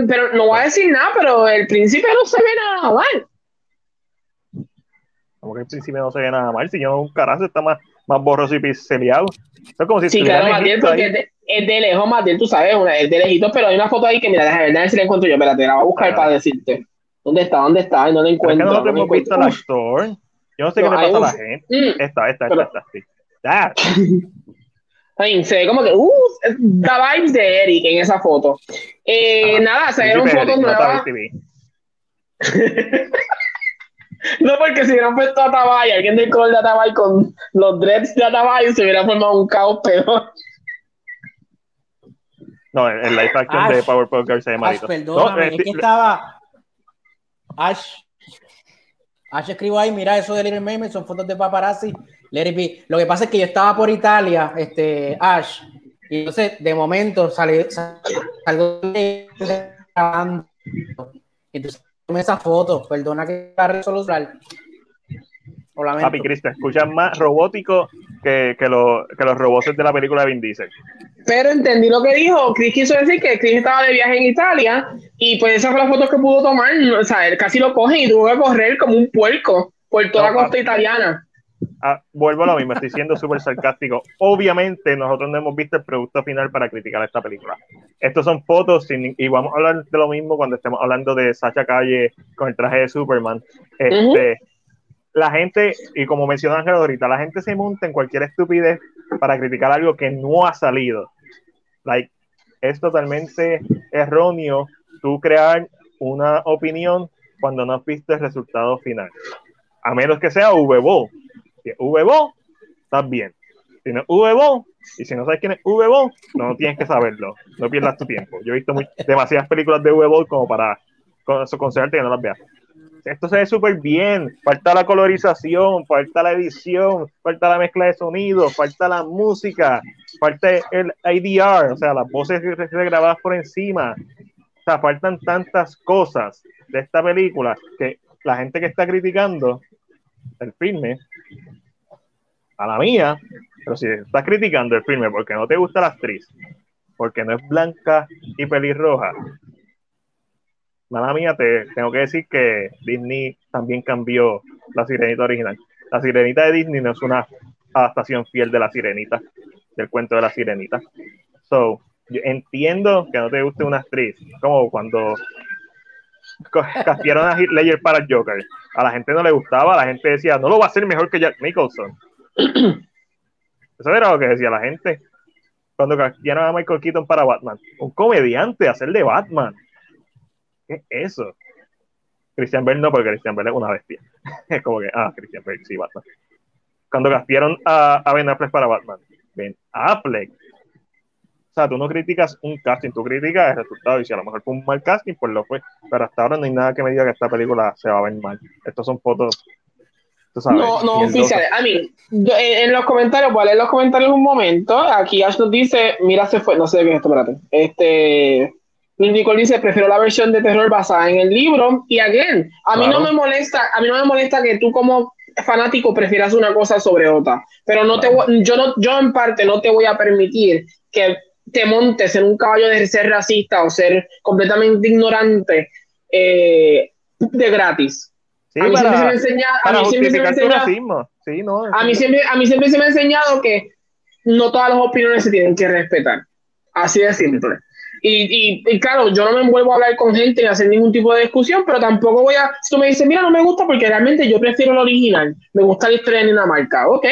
pero no voy a decir nada, pero el príncipe no se ve nada mal. Como que al principio no se ve nada mal, si yo un carajo está más, más borroso y pixeleado. Es como si Sí, claro, Matiel, porque es de, es de lejos, Matiel, tú sabes, una, es de lejitos, pero hay una foto ahí que, mira, déjame ver, si la encuentro yo, espérate, la voy a buscar Ah. para decirte. ¿Dónde está? ¿Dónde está? No la Pero es que encuentro. no hemos visto encuentro. Yo no sé No, qué le pasa a la un- gente. Mm, Esta, esta, Pero- esta, esta, sí. Ah, ay, se ve como que, uh, da vibes de Eric en esa foto. Eh, nada, salieron Príncipe fotos nuevas. No, porque si hubieran puesto a Tabay, alguien del color de Tabay con los dreads de Tabay, se hubiera formado un caos peor. No, el el live action Ash. de Powerpuff Girls se ve Ash, perdóname, No, eh, es que estaba. Ash. Ash escribo ahí, mira eso de Little Mermaid, son fotos de paparazzi. Let it be. Lo que pasa es que yo estaba por Italia, este, Ash, y entonces de momento salí, salgo grabando. Entonces esa foto, perdona que la resolución. Papi, Chris, te escuchas más robótico que, que, lo- que los robots de la película de Vin Diesel. Pero entendí lo que dijo. Chris quiso decir que Chris estaba de viaje en Italia y pues esas fueron las fotos que pudo tomar. O sea, él casi lo coge y tuvo que correr como un puerco por toda No, la costa papi. italiana. Ah, vuelvo a lo mismo, estoy siendo súper sarcástico. Obviamente, nosotros no hemos visto el producto final para criticar esta película. Estos son fotos sin- y vamos a hablar de lo mismo cuando estemos hablando de Sacha Calle con el traje de Superman. Este, La gente, y como mencionó Ángel ahorita, la gente se monta en cualquier estupidez para criticar algo que no ha salido. Like, es totalmente erróneo tú crear una opinión cuando no has visto el resultado final. A menos que sea VBO. Si es VBO, estás bien. Si no es VBO, y si no sabes quién es VBO, no tienes que saberlo. No pierdas tu tiempo. Yo he visto muy- demasiadas películas de VBO como para con- aconsejarte que no las veas. Esto se ve súper bien. Falta la colorización, falta la edición, falta la mezcla de sonidos, falta la música, falta el IDR, o sea, las voces regrabadas por encima. O sea, faltan tantas cosas de esta película que la gente que está criticando el filme, a la mía, pero si estás criticando el filme porque no te gusta la actriz, porque no es blanca y pelirroja, mala mía, te tengo que decir que Disney también cambió la sirenita original. La sirenita de Disney no es una adaptación fiel de la sirenita, del cuento de la sirenita. So, yo entiendo que no te guste una actriz, como cuando castearon a Heath Ledger para el Joker. A la gente no le gustaba, la gente decía, no lo va a hacer mejor que Jack Nicholson. Eso era lo que decía la gente. Cuando castearon a Michael Keaton para Batman. Un comediante hacer de Batman. ¿Qué es eso? Christian Bale no, porque Christian Bale es una bestia. Es como que, ah, Christian Bale, sí, Batman. Cuando castearon a, a Ben Affleck para Batman. Ben Affleck. O sea, tú no criticas un casting, tú criticas el resultado. Y si a lo mejor fue un mal casting, pues lo fue. Pero hasta ahora no hay nada que me diga que esta película se va a ver mal. Estos son fotos, tú sabes. No, no oficiales. A mí, yo, en, en los comentarios, voy a leer los comentarios un momento. Aquí Ash nos dice, mira, se fue, no sé qué es esto, espérate. Este, Nicole dice, prefiero la versión de terror basada en el libro. Y again, a mí no me molesta, a mí no me molesta que tú como fanático prefieras una cosa sobre otra. Pero no te yo no, yo en parte no te voy a permitir que te montes en un caballo de ser racista o ser completamente ignorante eh, de gratis. a mí siempre se me enseña, a mí siempre se me a mí siempre, a mí siempre se me ha enseñado que no todas las opiniones se tienen que respetar. Así de simple. Y, y, claro, yo no me envuelvo a hablar con gente ni a hacer ningún tipo de discusión, pero tampoco voy a. Si tú me dices, mira, no me gusta porque realmente yo prefiero el original, me gusta la historia de Dinamarca. Ok,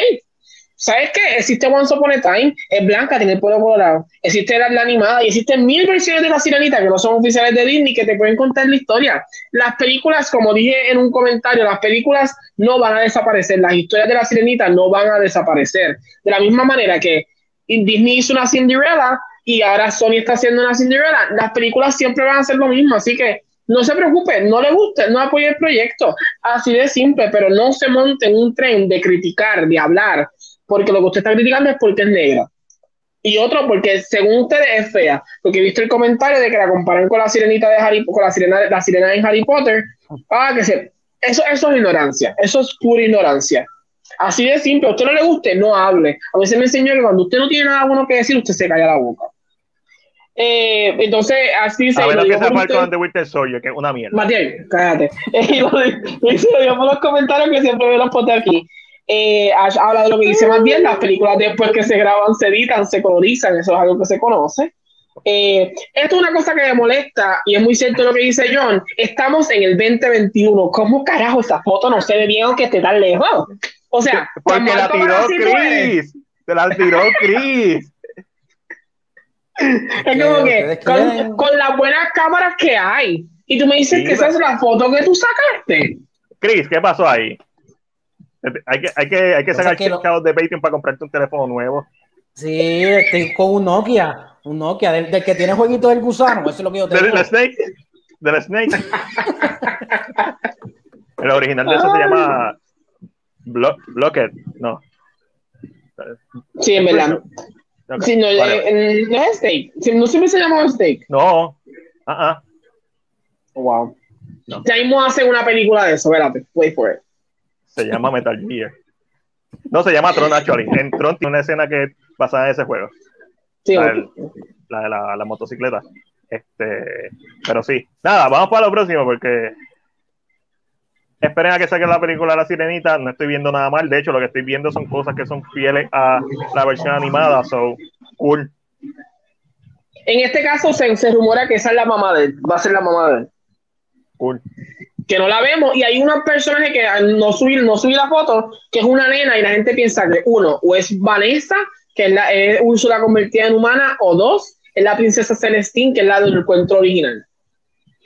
¿Sabes qué? Existe Once Upon a Time, es blanca, tiene el pelo colorado. Existe la, animada y existen mil versiones de la sirenita que no son oficiales de Disney que te pueden contar la historia. Las películas, como dije en un comentario, las películas no van a desaparecer. Las historias de la sirenita no van a desaparecer. De la misma manera que Disney hizo una Cinderella y ahora Sony está haciendo una Cinderella, las películas siempre van a ser lo mismo. Así que no se preocupe, no le guste, no apoye el proyecto. Así de simple, pero no se monte en un tren de criticar, de hablar porque lo que usted está criticando es porque es negra. Y otro, porque según ustedes es fea. Porque he visto el comentario de que la comparan con la sirenita de Harry con la sirena, la sirena de Harry Potter. Ah, que se. Eso, eso es ignorancia. Eso es pura ignorancia. Así de simple. A usted no le guste, no hable. A veces me enseñó que cuando usted no tiene nada bueno que decir, usted se calla la boca. Eh, entonces, así se. A menos que sea Falcon de Winter Soldier, que es una mierda. Matías, cállate. y lo, lo, por los comentarios que siempre me los pone aquí. Eh, habla de lo que dice más bien, las películas después que se graban se editan, se colorizan, eso es algo que se conoce. Eh, esto es una cosa que me molesta y es muy cierto lo que dice John. Estamos en el 2021. ¿Cómo carajo esa foto no se ve bien aunque esté tan lejos? O sea, porque la tiró Chris. Se la tiró Chris. es como que con, con, las buenas cámaras que hay. Y tú me dices que esa es la foto que tú sacaste. Chris, ¿qué pasó ahí? Hay que, hay que, hay que sacar chavos de Patreon para comprarte un teléfono nuevo. Sí, estoy con un Nokia, un Nokia, del, que tiene jueguito del gusano, eso es lo que yo tengo. ¿Del Snake? ¿Del Snake? El original de eso se llama Blo Blockhead, no. Sí, en verdad. Sí, no, eh, no es Snake. No siempre se llama Snake. No. Ah, uh Wow. Ya mismo hacen una película de eso, espérate. Wait for it. Se llama Metal Gear. No, se llama Tron actually. En Tron tiene una escena que pasa en ese juego. Sí, la, de la, motocicleta. Este, pero sí. Nada, vamos para lo próximo porque esperen a que saquen la película La Sirenita. No estoy viendo nada mal. De hecho, lo que estoy viendo son cosas que son fieles a la versión animada. So, cool. En este caso se, se rumora que esa es la mamá de él. Va a ser la mamá de él. Cool que no la vemos y hay un personaje que no subí, no subí la foto, que es una nena y la gente piensa que uno, o es Vanessa, que es, la, es Úrsula convertida en humana, o dos, es la princesa Celestine, que es la del encuentro original.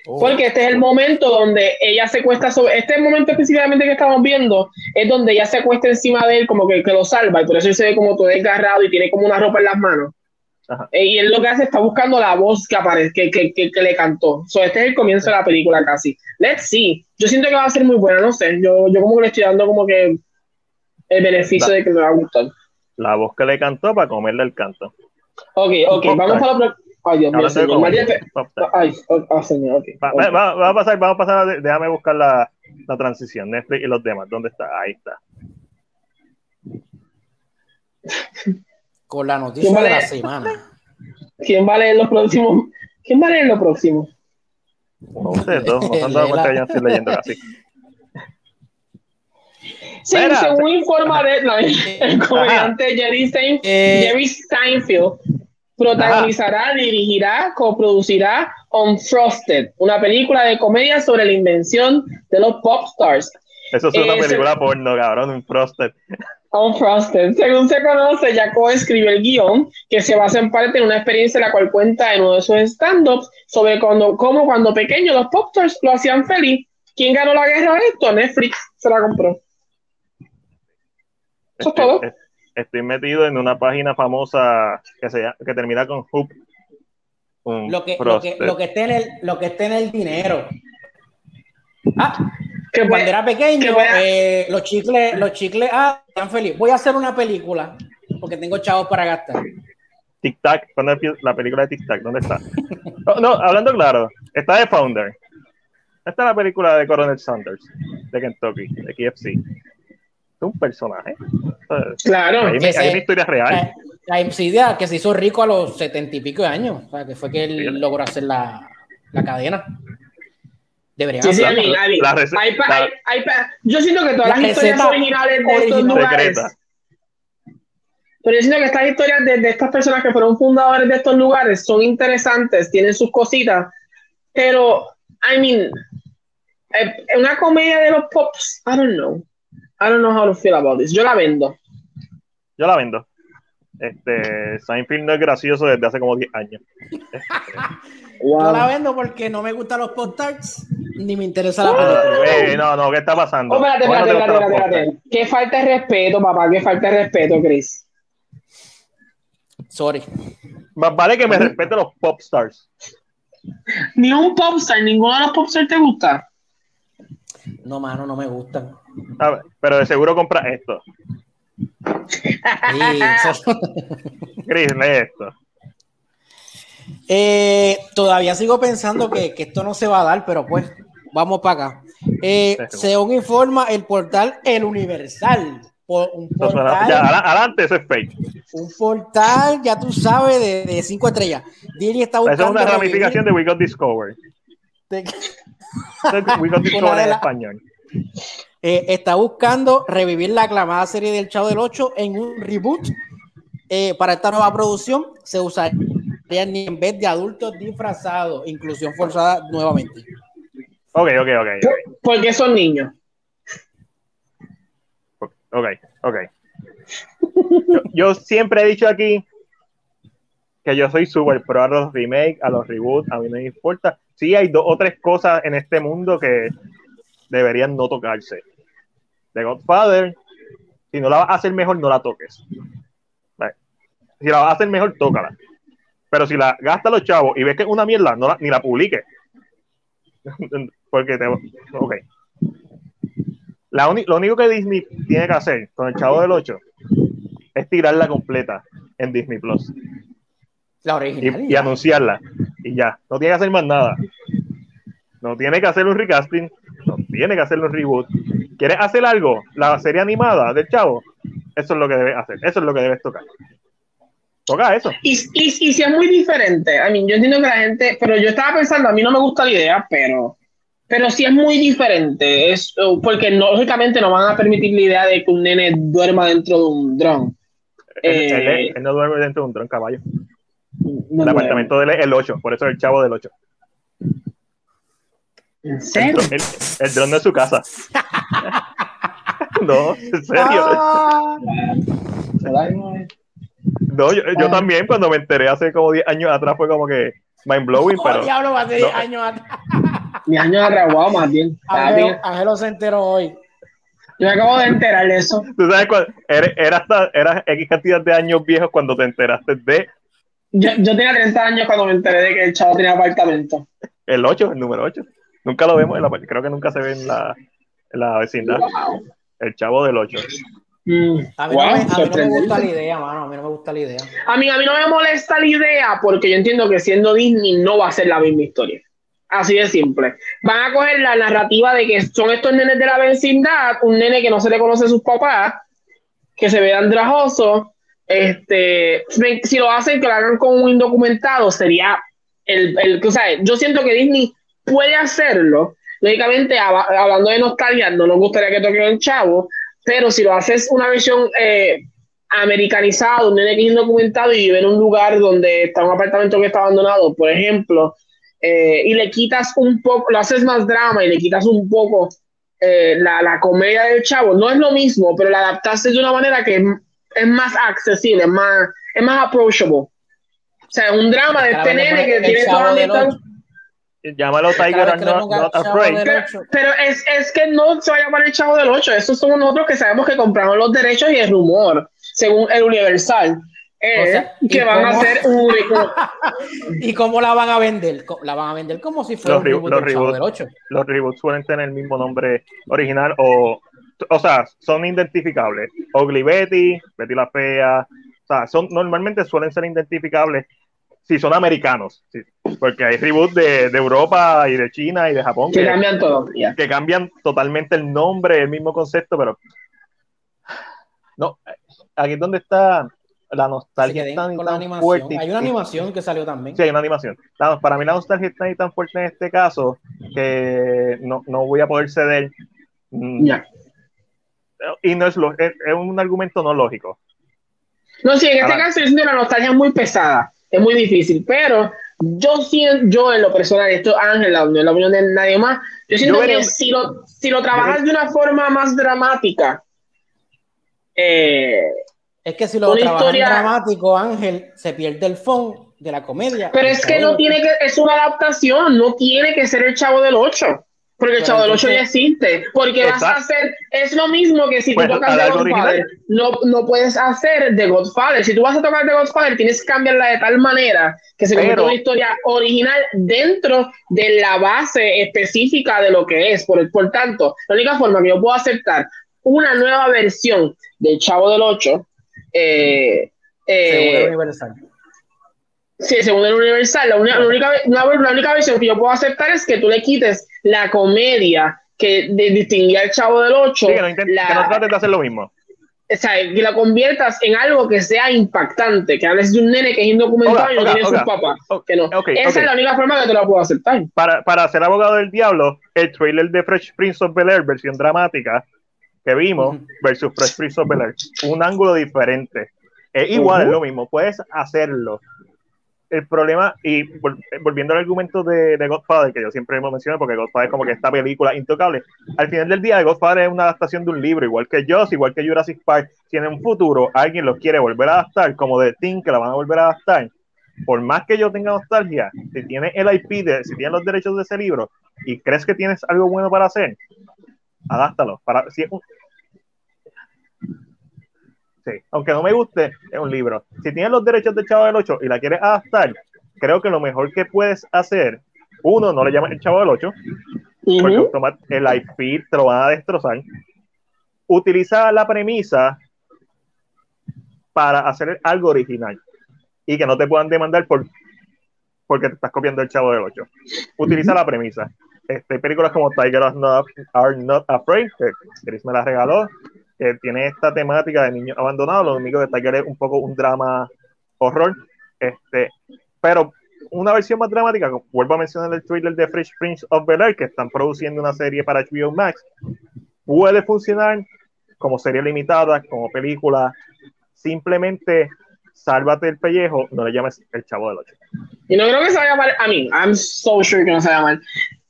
Oh. Porque este es el momento donde ella se cuesta sobre, este momento específicamente que estamos viendo, es donde ella se cuesta encima de él como que, que lo salva y por eso él se ve como todo desgarrado y tiene como una ropa en las manos. Eh, y él lo que hace está buscando la voz que aparece, que, que, que, le cantó. So, este es el comienzo de la película casi. Let's see. Yo siento que va a ser muy buena, no sé. Yo, yo como que le estoy dando como que el beneficio de que me va a gustar. La voz que le cantó para comerle el canto. Ok, ok, vamos a la Ay, Dios mío, señor. María... Ay, oh, señor, okay. Va, va, va, a pasar, vamos a pasar, déjame buscar la, la transición, Netflix y los demás. ¿Dónde está? Ahí está. con la noticia de la semana. ¿Quién va a leer los próximos? ¿Quién va a leer los próximos? No sé, no, no se han dado cuenta que yo estoy leyendo así. Sí, según informa Deadline, el comediante Jerry, Stein, eh, Jerry Steinfeld protagonizará, dirigirá, coproducirá Unfrosted, una película de comedia sobre la invención de los pop stars. Eso es una película porno, cabrón, Unfrosted. Frosted. Según se conoce, Jaco escribió el guion que se basa en parte en una experiencia la cual cuenta en uno de sus stand-ups sobre cuando, cómo cuando pequeños los popstars lo hacían feliz. ¿Quién ganó la guerra de esto? Netflix se la compró. Eso es todo. Estoy metido en una página famosa que, se, que termina con Hoop. Lo que, lo, que, lo, que esté en el, lo que esté en el dinero. Ah, que cuando era pequeño, eh, los chicles, los chicles, ah, están felices. Voy a hacer una película porque tengo chavos para gastar. Tic Tac, ¿cuándo empieza la película de Tic Tac? ¿Dónde está? No, no, hablando claro, está de Founder. Esta es la película de Coronel Sanders, de Kentucky, de KFC. Es un personaje. Claro. Hay, una- Ese- una historia real. La Insidia que se hizo rico a los setenta y pico de años, o sea, que fue que él logró hacer la, la cadena. Debería Sí, sí, la Hay pa- hay- hay pa- yo siento que todas La las historias originales de estos lugares. Secreta. Pero yo siento que estas historias de, de estas personas que fueron fundadores de estos lugares son interesantes, tienen sus cositas, pero, I mean, eh, una comedia de los pops, I don't know. I don't know how to feel about this. Yo la vendo. Yo la vendo. Este, Seinfeld no es gracioso desde hace como 10 años. Yo la vendo porque no me gustan los pop tarts ni me interesa la película. Eh, no, no, ¿qué está pasando? Oh, espérate, ¿Cómo no espérate, espérate, espérate, espérate. Qué falta de respeto, papá, qué falta de respeto, Chris. Sorry. Más vale que me respete los pop stars. Ni un popstar, ninguno de los popstars te gusta. No, mano, no me gustan. A ver, Pero de seguro compra esto. Sí, eso- Chris, lee esto. Eh, todavía sigo pensando que, que esto no se va a dar, pero pues vamos para acá. Eh, según informa el portal El Universal, por un portal, ya, adelante, eso es fake. un portal, ya tú sabes, de, de cinco estrellas. Disney está Esa es buscando una ramificación de We Got de- We de en la- español. eh, está buscando revivir la aclamada serie del Chavo del 8 en un reboot. Eh, para esta nueva producción se usaría ni en vez de adultos disfrazados, inclusión forzada nuevamente. Ok, ok, ok. ok. Porque son niños. Ok, ok. Yo, yo siempre he dicho aquí que yo soy súper pro a los remakes, a los reboots, a mí no me importa. Sí hay dos o tres cosas en este mundo que deberían no tocarse. The Godfather, si no la vas a hacer mejor, no la toques. Vale. Si la vas a hacer mejor, tócala. Pero si la gastas los chavos y ves que es una mierda, no la- ni la publiques. Porque te... Ok. La uni- lo único que Disney tiene que hacer con el Chavo del 8 es tirarla completa en Disney Plus La y, original. y anunciarla. Y ya, no tiene que hacer más nada. No tiene que hacer un recasting, no tiene que hacer un reboot. ¿Quieres hacer algo? La serie animada del Chavo, eso es lo que debes hacer, eso es lo que debes tocar. Toca eso. Y, y, y si es muy diferente, I mean, yo entiendo que la gente, pero yo estaba pensando, a mí no me gusta la idea, pero, pero si es muy diferente, es uh, porque no, lógicamente no van a permitir la idea de que un nene duerma dentro de un dron. Él, Eh, él- él no duerme dentro de un dron caballo. No El apartamento de él es el 8, por eso es el Chavo del 8. ¿En serio? el- el dron de su casa. no, en serio. Ah, No, yo, yo también cuando me enteré hace como 10 años atrás fue como que mind blowing, oh, pero diablo, hace 10 no. años atrás. Mi año arraguado más bien. Ángelo, se enteró hoy. Yo me acabo de enterar de eso. tú sabes cuál, era, era hasta era X cantidad de años viejos cuando te enteraste de Yo, yo tenía 30 años cuando me enteré de que el chavo tenía apartamento. el 8, el número 8. Nunca lo vemos en la creo que nunca se ve en la, en la vecindad. Wow. El chavo del 8. Mm, A mí, wow, no, me, a mí no me sorprendente. gusta la idea, mano. A mí no me gusta la idea. A mí, a mí no me molesta la idea porque yo entiendo que siendo Disney no va a ser la misma historia. Así de simple. Van a coger la narrativa de que son estos nenes de la vecindad, un nene que no se le conoce a sus papás, que se ve andrajoso. Este, si lo hacen, que lo hagan con un indocumentado, sería el, el o sea, yo siento que Disney puede hacerlo. Lógicamente, hab- hablando de nostalgia, no nos gustaría que toquen el chavo, pero si lo haces una versión eh, americanizado, un nene que es indocumentado y vive en un lugar donde está un apartamento que está abandonado, por ejemplo, eh, y le quitas un poco, lo haces más drama y le quitas un poco eh, la, la comedia del chavo, no es lo mismo, pero la adaptaste de una manera que es, es más accesible, es más, es más approachable. O sea, un drama de este nene que tiene toda Ocho. Llámalo Tiger and not, Afraid. Pero, pero es, es que no se va a llamar el chavo del 8, esos somos nosotros que sabemos que compramos los derechos y el rumor, según el Universal. es O sea, ¿y que van a cómo? hacer un. ¿Y cómo la van a vender? La van a vender como si fuera Los un re- reboot los del Chavo reboots. del 8. Los reboots suelen tener el mismo nombre original o, o sea, son identificables. Ugly Betty, Betty la Fea, O sea, son, normalmente suelen ser identificables si son americanos, sí, porque hay reboots de, de, Europa y de China y de Japón que, que cambian todo, que cambian totalmente el nombre, el mismo concepto, pero no, aquí es donde está la nostalgia tan, tan la fuerte. Hay una animación que salió también. Sí, hay una animación. La, para mí la nostalgia está tan fuerte en este caso que no, no voy a poder ceder. Yeah. Y no es, lo, es, es, un argumento no lógico. No, sí, en este caso es la nostalgia muy pesada, es muy difícil, pero yo siento, yo en lo personal, esto Ángel, la, la opinión de nadie más, yo siento yo que si lo, si lo trabajas de una forma más dramática, eh, es que si lo trabajas historia... dramático, Ángel, se pierde el fondo de la comedia. Pero es que no tiene que, es una adaptación, no tiene que ser el chavo del 8. Porque el Chavo del 8 ya existe. Porque Exacto. vas a hacer, es lo mismo que si tú tocas The Godfather, no, no puedes hacer The Godfather. Si tú vas a tocar The Godfather, tienes que cambiarla de tal manera que se convierta una historia original dentro de la base específica de lo que es. Por, por tanto, la única forma que yo puedo aceptar una nueva versión del Chavo del 8, eh, eh, Universal. Sí, según el Universal, la, una, la, única, la, la, única versión que yo puedo aceptar es que tú le quites la comedia que de, distinguía al Chavo del 8. Sí, que, no intentes, la, que no trates de hacer lo mismo. O sea, que la conviertas en algo que sea impactante, que hables de un nene que es indocumentado y no tiene sus papás. Que no. Okay, Esa okay. es la única forma que te la puedo aceptar. Para, para ser abogado del diablo, el trailer de Fresh Prince of Bel Air, versión dramática, que vimos, uh -huh. versus Fresh Prince of Bel Air, un ángulo diferente. Es igual, uh -huh. es lo mismo, puedes hacerlo el problema, y volviendo al argumento de, Godfather, que yo siempre hemos mencionado, porque Godfather es como que esta película intocable, al final del día, Godfather es una adaptación de un libro, igual que Joss, igual que Jurassic Park, si en un futuro alguien lo quiere volver a adaptar, como de Thing, que la van a volver a adaptar, por más que yo tenga nostalgia, si tienes el IP, de, si tienes los derechos de ese libro, y crees que tienes algo bueno para hacer, adáptalo. Para, si Aunque no me guste, es un libro. Si tienes los derechos de Chavo del 8 y la quieres adaptar, creo que lo mejor que puedes hacer, uno, no le llames el Chavo del 8, uh -huh. porque el IP te lo van a destrozar. Utiliza la premisa para hacer algo original y que no te puedan demandar por porque te estás copiando el Chavo del 8. Utiliza uh -huh. la premisa. Este, películas como Tiger Are Not, Are Not Afraid, que Chris me la regaló, que tiene esta temática de niños abandonados, lo único que está que es un poco un drama horror, este, pero una versión más dramática, vuelvo a mencionar el trailer de Fresh Prince of Bel Air, que están produciendo una serie para HBO Max, puede funcionar como serie limitada, como película, simplemente sálvate el pellejo, no le llames el chavo del 8. Y no creo que se vaya a llamar, a mí, I'm so sure que no se va a llamar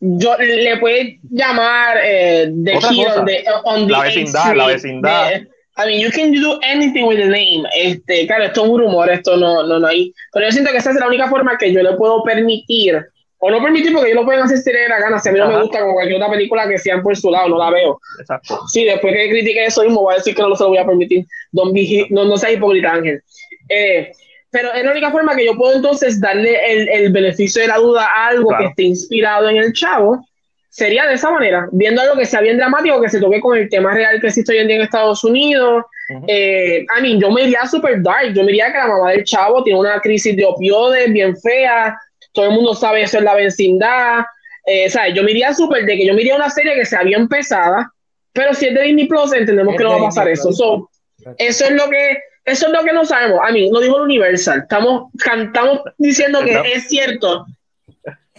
yo le puede llamar eh, The Hero de, on the la vecindad, la vecindad. De, I mean, you can do anything with the name. Este, claro, esto es un rumor, esto no, no, no hay. Pero yo siento que esa es la única forma que yo le puedo permitir, o no permitir porque ellos lo pueden hacer si les la gana. Si a mí no Ajá. me gusta, como cualquier otra película que sean por su lado, no la veo. Exacto. Sí, después que critique eso mismo, voy a decir que no se lo voy a permitir. Don be, no, no sea hipócrita, Ángel. Eh, pero es la única forma que yo puedo entonces darle el, el beneficio de la duda a algo claro. que esté inspirado en el chavo, sería de esa manera, viendo algo que sea bien dramático, que se toque con el tema real que existe hoy en día en Estados Unidos. Uh -huh. eh, I mean, yo me iría super dark, yo me diría que la mamá del chavo tiene una crisis de opioides bien fea, todo el mundo sabe eso en la vecindad, eh, ¿sabes? Yo me iría super de que yo me iría una serie que sea bien pesada, pero si es de Disney Plus, entendemos es que no va a pasar eso. So, eso es lo que eso es lo que no sabemos. A mí, lo digo el Universal. Estamos, estamos diciendo que estamos, es cierto.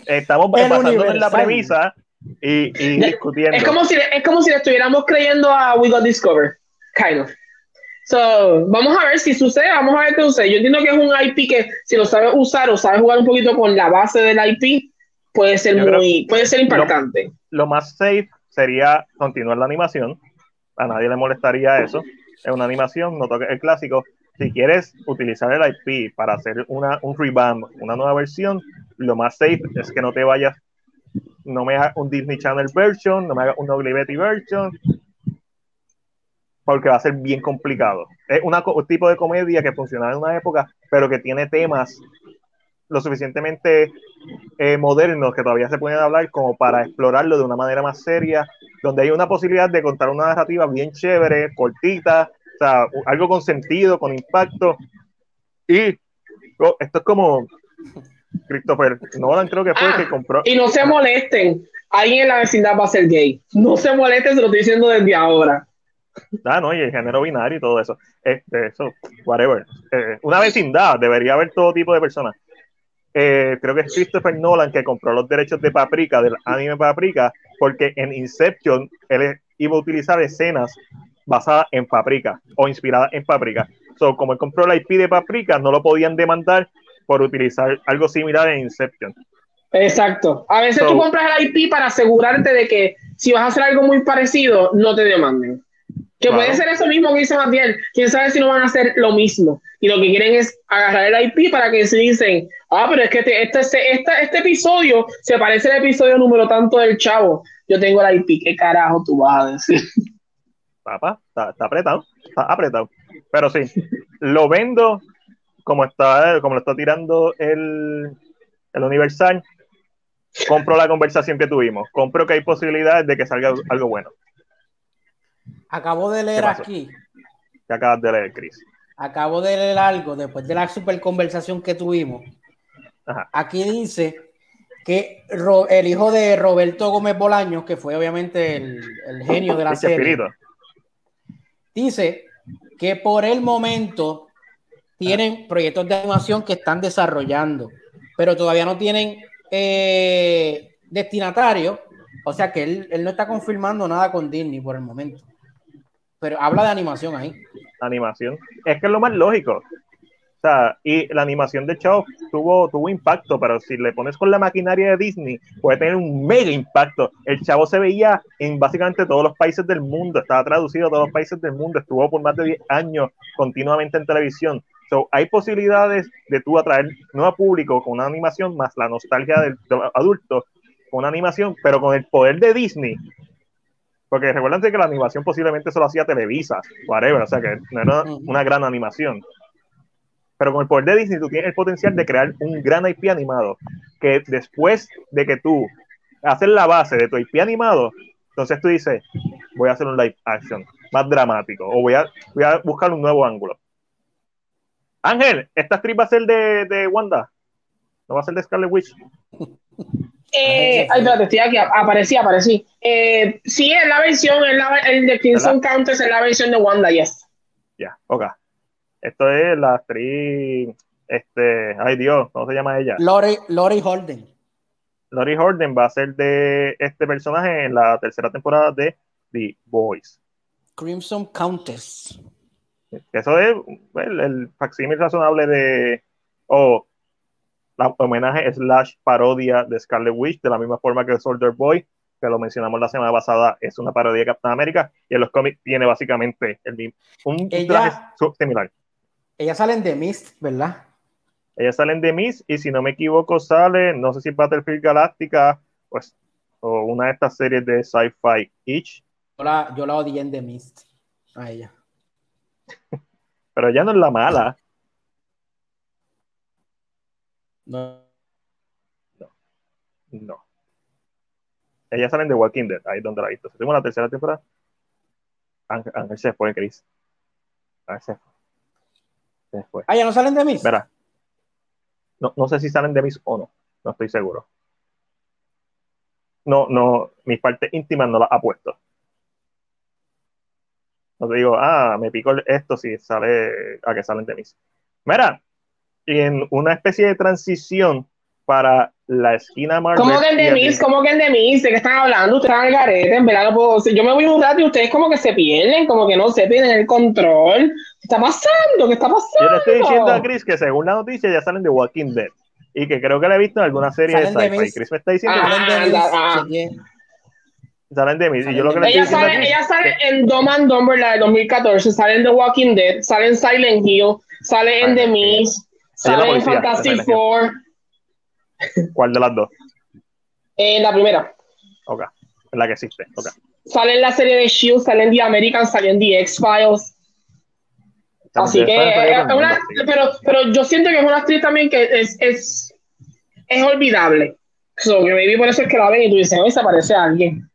Estamos basándonos en la premisa y, y discutiendo. Es como, si, es como si le estuviéramos creyendo a We Got Discover. Kind of. So, vamos a ver si sucede, vamos a ver qué sucede. Yo entiendo que es un IP que si lo sabes usar o sabes jugar un poquito con la base del IP, puede ser Yo muy, puede ser impactante. Lo, lo, más safe sería continuar la animación. A nadie le molestaría eso es una animación, no toques el clásico. Si quieres utilizar el IP para hacer una, un revamp, una nueva versión, lo más safe es que no te vayas, no me hagas un Disney Channel version, no me hagas un Ugly Betty version, porque va a ser bien complicado. Es una, un tipo de comedia que funcionaba en una época, pero que tiene temas lo suficientemente eh, modernos que todavía se pueden hablar como para explorarlo de una manera más seria, donde hay una posibilidad de contar una narrativa bien chévere, cortita, o sea, algo con sentido, con impacto, Y oh, esto es como Christopher Nolan, creo que fue el Ah, que compró. Y no se molesten. Alguien en la vecindad va a ser gay. No se molesten, se lo estoy diciendo desde ahora. Ah, no, y el género binario y todo eso. Este, eso, whatever. Eh, una vecindad, debería haber todo tipo de personas. Eh, creo que es Christopher Nolan que compró los derechos de Paprika, del anime Paprika, porque en Inception él iba a utilizar escenas basadas en Paprika o inspiradas en Paprika. So, como él compró la IP de Paprika, no lo podían demandar por utilizar algo similar en Inception. Exacto. A veces So- tú compras el IP para asegurarte de que si vas a hacer algo muy parecido, no te demanden. Que Claro. puede ser eso mismo que dice Matiel. Quién sabe si no van a hacer lo mismo. Y lo que quieren es agarrar el IP para que se dicen, ah, pero es que este, este, este, este- este episodio se parece al episodio número tanto del chavo. Yo tengo el IP. ¿Qué carajo tú vas a decir? Papá, está, está apretado, está apretado. Pero sí, lo vendo como está, como lo está tirando el, el Universal. Compro la conversación que tuvimos. Compro que hay posibilidades de que salga algo bueno. Acabo de leer ¿Qué aquí, Que acabas de leer, Chris. acabo de leer algo después de la super conversación que tuvimos. Ajá. Aquí dice que el hijo de Roberto Gómez Bolaños, que fue obviamente el, el genio de la Dice serie, Espíritu. dice que por el momento tienen proyectos de animación que están desarrollando, pero todavía no tienen eh, destinatario, o sea que él, él no está confirmando nada con Disney por el momento. Pero habla de animación ahí. animación. Es que es lo más lógico. O sea, y la animación de Chao tuvo, tuvo impacto, pero si le pones con la maquinaria de Disney, puede tener un mega impacto. El Chavo se veía en básicamente todos los países del mundo, estaba traducido a todos los países del mundo, estuvo por más de 10 años continuamente en televisión. So, hay posibilidades de tú atraer nuevo público con una animación más la nostalgia del, del adulto con una animación, pero con el poder de Disney. Porque recuerden que la animación posiblemente solo hacía Televisa, whatever, o sea que no era una gran animación. Pero con el poder de Disney tú tienes el potencial de crear un gran IP animado, que después de que tú haces la base de tu IP animado, entonces tú dices, voy a hacer un live action más dramático, o voy a, voy a buscar un nuevo ángulo. Ángel, ¿esta actriz va a ser de, de Wanda? ¿No va a ser de Scarlet Witch? Eh, ay, espérate, estoy aquí. Aparecí, aparecí. Eh, sí, es la versión, es la, el de Crimson Countess es la versión de Wanda, yes. Ya, ok. Esto es la actriz, este, ay Dios, ¿cómo se llama ella? Lori, Lori Holden. Lori Horden va a ser de este personaje en la tercera temporada de The Boys. Crimson Countess. Eso es el, el facsímil razonable de, o la homenaje slash parodia de Scarlet Witch, de la misma forma que Soldier Boy, que lo mencionamos la semana pasada, es una parodia de Captain America, y en los cómics tiene básicamente el mismo, un Ella- traje similar. Ellas salen de Mist, ¿verdad? Ellas salen de Miss y si no me equivoco sale, no sé si Battlefield Galáctica pues, o una de estas series de sci-fi each, Yo la, yo la odié en The Mist. A ella. pero ella no es la mala. No. No. Ellas salen de Walking Dead, ahí es donde la he visto. Seguimos la tercera temporada. Ángel, se fue, Chris. Ángel se fue. Se fue. Ah, ya no salen de Mist. Verá. No, no sé si salen de mis o no. No estoy seguro. No, no, mis partes íntimas no las ha puesto. No te digo, ah, me pico esto si sale a que salen de mis. Mira, en una especie de transición para la esquina Marvel. ¿Cómo que el de Miss? ¿Cómo que el de Miss? ¿De qué están hablando? Ustedes están al garete, en verdad no puedo decir. Yo me voy un rato y ustedes como que se pierden, como que no se pierden el control. ¿Qué está pasando? ¿Qué está pasando? Yo le estoy diciendo a Chris que según la noticia ya salen de Walking Dead. Y que creo que la he visto en alguna serie de Salen de sci-fi. Miss. Chris me está diciendo Ah, que Salen de ah. chequeé. salen de Miss. Y yo lo que le Ella estoy diciendo sale, Chris ella sale que- en Dumb and Dumber, la de 2014, sale en The Walking Dead, sale en Silent Hill, sale en The Hill. Sale en Fantastic. Four, ¿Cuál de las dos? en la primera. Ok. La que existe. Ok. Sale en la serie de Shield, sale en The American, sale en The X-Files. Así que, eh, una- pero, pero yo siento que es una actriz también que es, es, es olvidable. So, que maybe por eso es que la ven y tú dices, "Ay, se parece a alguien.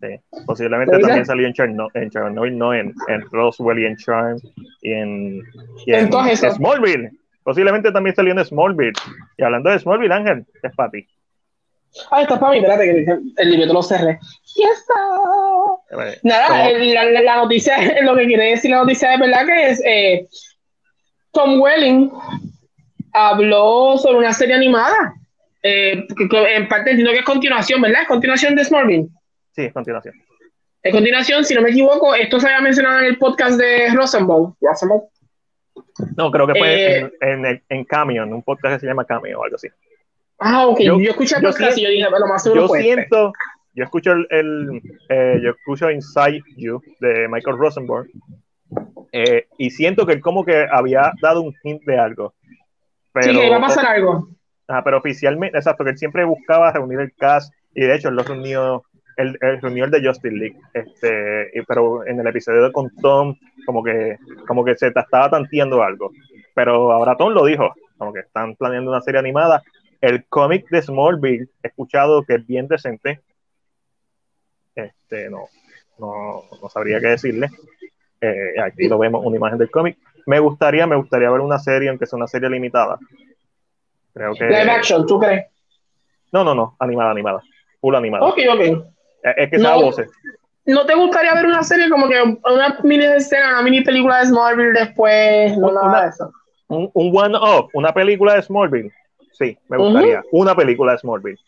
Sí. Posiblemente ¿Lo también salió en Chernobyl, en, Chernobyl, no, en, en Roswell y en Charm y en, y En en todas esas. Smallville. Posiblemente también salió en Smallville. Y hablando de Smallville, Ángel, es para ti. Ah, está para mí, espérate, que el libro lo cerré. ¡Ya está! Eh, Nada, el- la, noticia, lo que quiere decir la noticia es verdad que es eh, Tom Welling habló sobre una serie animada. Eh, que- que en parte entiendo que es continuación, ¿verdad? Es continuación de Smallville. Sí, a continuación. En continuación, si no me equivoco, esto se había mencionado en el podcast de Rosenbaum. Rosenbaum. No, creo que fue Eh, en, en, en Cameo, en un podcast que se llama Cameo o algo así. Ah, ok. Yo- Yo, escuché el podcast siento- y yo dije, bueno, más seguro Yo este. siento, yo escucho el, el, eh, yo escucho Inside You de Michael Rosenborg eh, y siento que él como que había dado un hint de algo. Pero, Sí, que iba a pasar algo. Ajá, pero oficialmente, exacto, que él siempre buscaba reunir el cast y de hecho él lo reunió, reunió el de Justice League, este, pero en el episodio con Tom, como que, como que se ta- estaba tanteando algo. Pero ahora Tom lo dijo, como que están planeando una serie animada. El cómic de Smallville, he escuchado que es bien decente. Este, no, no, no sabría qué decirle. Eh, aquí lo vemos, una imagen del cómic. Me gustaría, me gustaría ver una serie, aunque sea una serie limitada. Creo que. Live action, ¿tú crees? No, no, no, animada, animada. Full animada. Ok, ok. Es, es que No. voces. ¿No te gustaría ver una serie como que una mini escena, una mini película de Smallville después? No, Una- nada de eso. Un, un one-off, una película de Smallville. Sí, me gustaría. Una película de Smallville.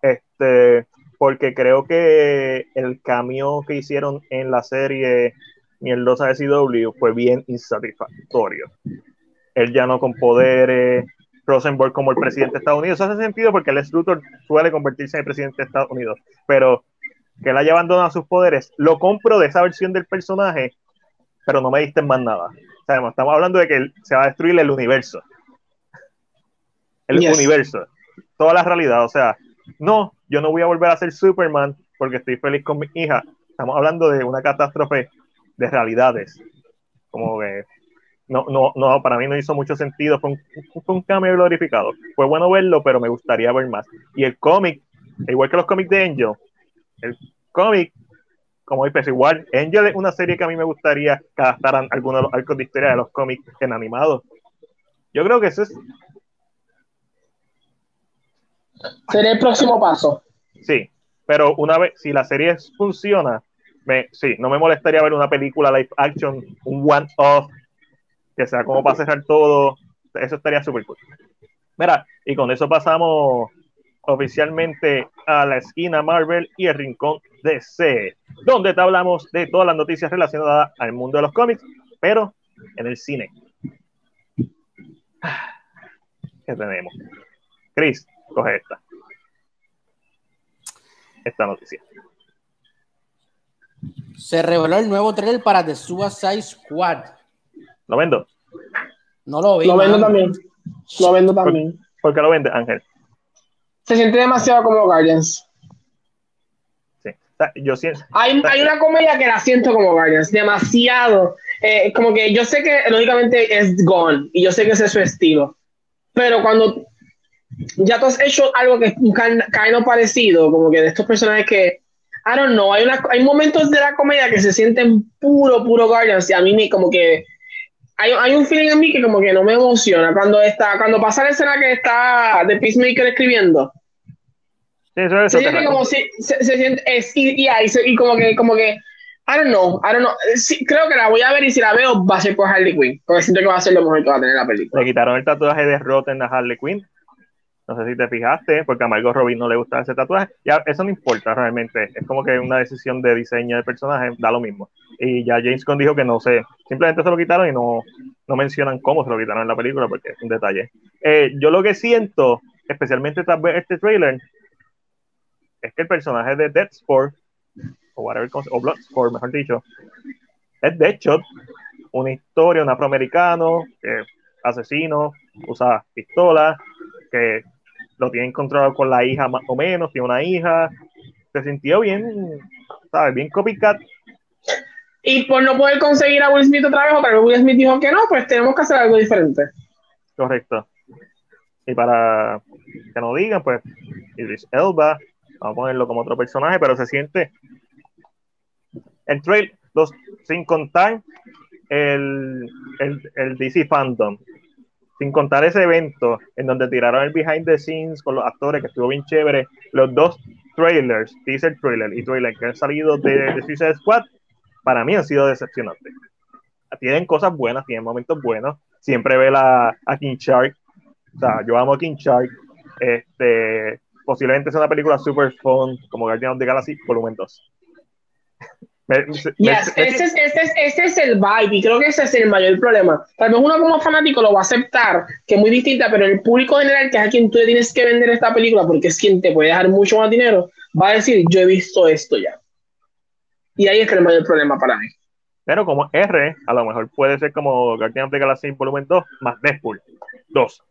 Este, porque creo que el cambio que hicieron en la serie Mierdosa de CW fue bien insatisfactorio. Él ya no con poderes, Rosenberg como el presidente de Estados Unidos. Eso hace sentido porque Lex Luthor suele convertirse en el presidente de Estados Unidos. Pero que él haya abandonado sus poderes, lo compro de esa versión del personaje, pero no me diste más nada. O sea, estamos hablando de que se va a destruir el universo. El Yes. universo. Toda la realidad. O sea, no, yo no voy a volver a ser Superman porque estoy feliz con mi hija. Estamos hablando de una catástrofe de realidades. Como que no, no, no, para mí no hizo mucho sentido. Fue un, fue un cambio glorificado. Fue bueno verlo, pero me gustaría ver más. Y el cómic, igual que los cómics de Angel, el cómic, como dices, igual, Angel es una serie que a mí me gustaría que adaptaran algunos de los arcos de historia de los cómics en animados. Yo creo que eso es, Sería el próximo paso. sí, pero una vez, si la serie funciona, me, sí, no me molestaría ver una película live action, un one-off, que sea como para cerrar todo, eso estaría súper cool. Mira, y con eso pasamos oficialmente a la esquina Marvel y el rincón DC, donde te hablamos de todas las noticias relacionadas al mundo de los cómics, pero en el cine. ¿Qué tenemos? Chris, coge esta. Esta noticia. Se reveló el nuevo trailer para The Suicide Squad. ¿Lo vendo? No lo vi. Lo vendo también. Lo vendo también. ¿Por qué lo vende, Ángel? Se siente demasiado como Guardians. Sí. Yo siento. Hay, hay una comedia que la siento como Guardians, demasiado. Eh, como que yo sé que lógicamente es Gone y yo sé que ese es su estilo, pero cuando ya tú has hecho algo que es un ca- cae no parecido, como que de estos personajes que, I don't know, hay, una, hay momentos de la comedia que se sienten puro, puro Guardians y a mí me como que hay, hay un feeling en mí que como que no me emociona cuando está, cuando pasa la escena que está de Peacemaker escribiendo. Sí, eso es Se siente como si se, se siente es, y, y, y como que como que I don't know, I don't know. Sí, creo que la voy a ver y si la veo va a ser por Harley Quinn, porque siento que va a ser lo mejor que va a tener la película. Le quitaron el tatuaje de Rotten a Harley Quinn. No sé si te fijaste, porque a Margot Robbie no le gusta ese tatuaje. Ya, eso no importa realmente. Es como que una decisión de diseño del personaje, da lo mismo. Y ya James Gunn dijo que no sé, simplemente se lo quitaron y no, no mencionan cómo se lo quitaron en la película, porque es un detalle. Eh, yo lo que siento, especialmente tras ver este trailer, es que el personaje de Deadsport, o whatever, o Bloodsport, mejor dicho, es Deadshot, una historia, un afroamericano, que asesino, usa pistola, que lo tienen controlado con la hija más o menos, tiene una hija, se sintió bien, ¿sabes? Bien copycat. Y por no poder conseguir a Will Smith otra vez, otra vez Will Smith dijo que no, pues tenemos que hacer algo diferente. Correcto. Y para que no digan, pues, Idris Elba, vamos a ponerlo como otro personaje, pero se siente el trail, los, sin contar el, el, el DC Fandom. sin contar ese evento en donde tiraron el behind the scenes con los actores, que estuvo bien chévere, los dos trailers, teaser trailer y trailer que han salido de, de Suicide Squad, para mí han sido decepcionantes. Tienen cosas buenas, tienen momentos buenos. Siempre ve la, a King Shark. O sea, yo amo a King Shark. Este, posiblemente sea una película super fun, como Guardian of the Galaxy, volumen 2. Yes, ese, es, ese, es, ese, es, el vibe y creo que ese es el mayor problema. Tal vez uno como fanático lo va a aceptar, que es muy distinta, pero el público general, que es a quien tú le tienes que vender esta película porque es quien te puede dejar mucho más dinero, va a decir, yo he visto esto ya. Y ahí es el mayor problema para mí. Pero como R, a lo mejor puede ser como Guardian of the Galaxy Volumen 2 más Deadpool 2.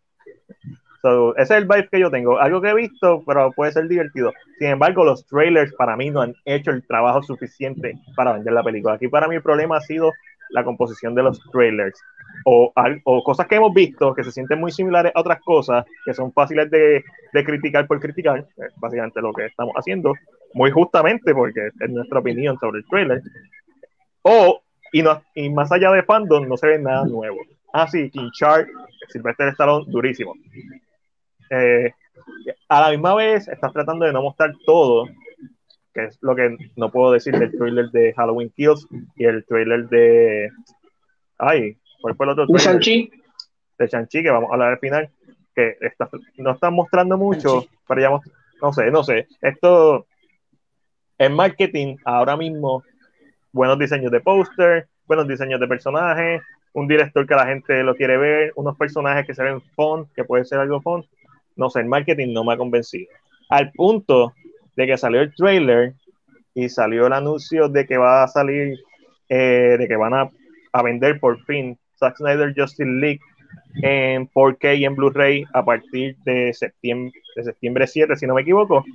So, ese es el vibe que yo tengo. Algo que he visto, pero puede ser divertido. Sin embargo, los trailers para mí no han hecho el trabajo suficiente para vender la película. Aquí para mí el problema ha sido la composición de los trailers. O, o cosas que hemos visto que se sienten muy similares a otras cosas que son fáciles de, de criticar por criticar. Es básicamente lo que estamos haciendo. Muy justamente porque es nuestra opinión sobre el trailer. O, y, no, y más allá de fandom, no se ve nada nuevo. Ah, sí, King Shark, Sylvester Stallone, durísimo. Eh, a la misma vez estás tratando de no mostrar todo, que es lo que no puedo decir del trailer de Halloween Kills y el trailer de. Ay, ¿cuál fue el otro trailer? De Shang-Chi. De Shang-Chi, que vamos a hablar al final, que está, no están mostrando mucho, pero ya no sé, no sé. Esto en marketing ahora mismo, buenos diseños de póster, buenos diseños de personajes, un director que la gente lo quiere ver, unos personajes que se ven fun, que puede ser algo fun no sé, el marketing no me ha convencido. Al punto de que salió el trailer y salió el anuncio de que va a salir, eh, de que van a, vender por fin Zack Snyder Justice League en 4K y en Blu-ray a partir de septiembre, de septiembre 7, si no me equivoco.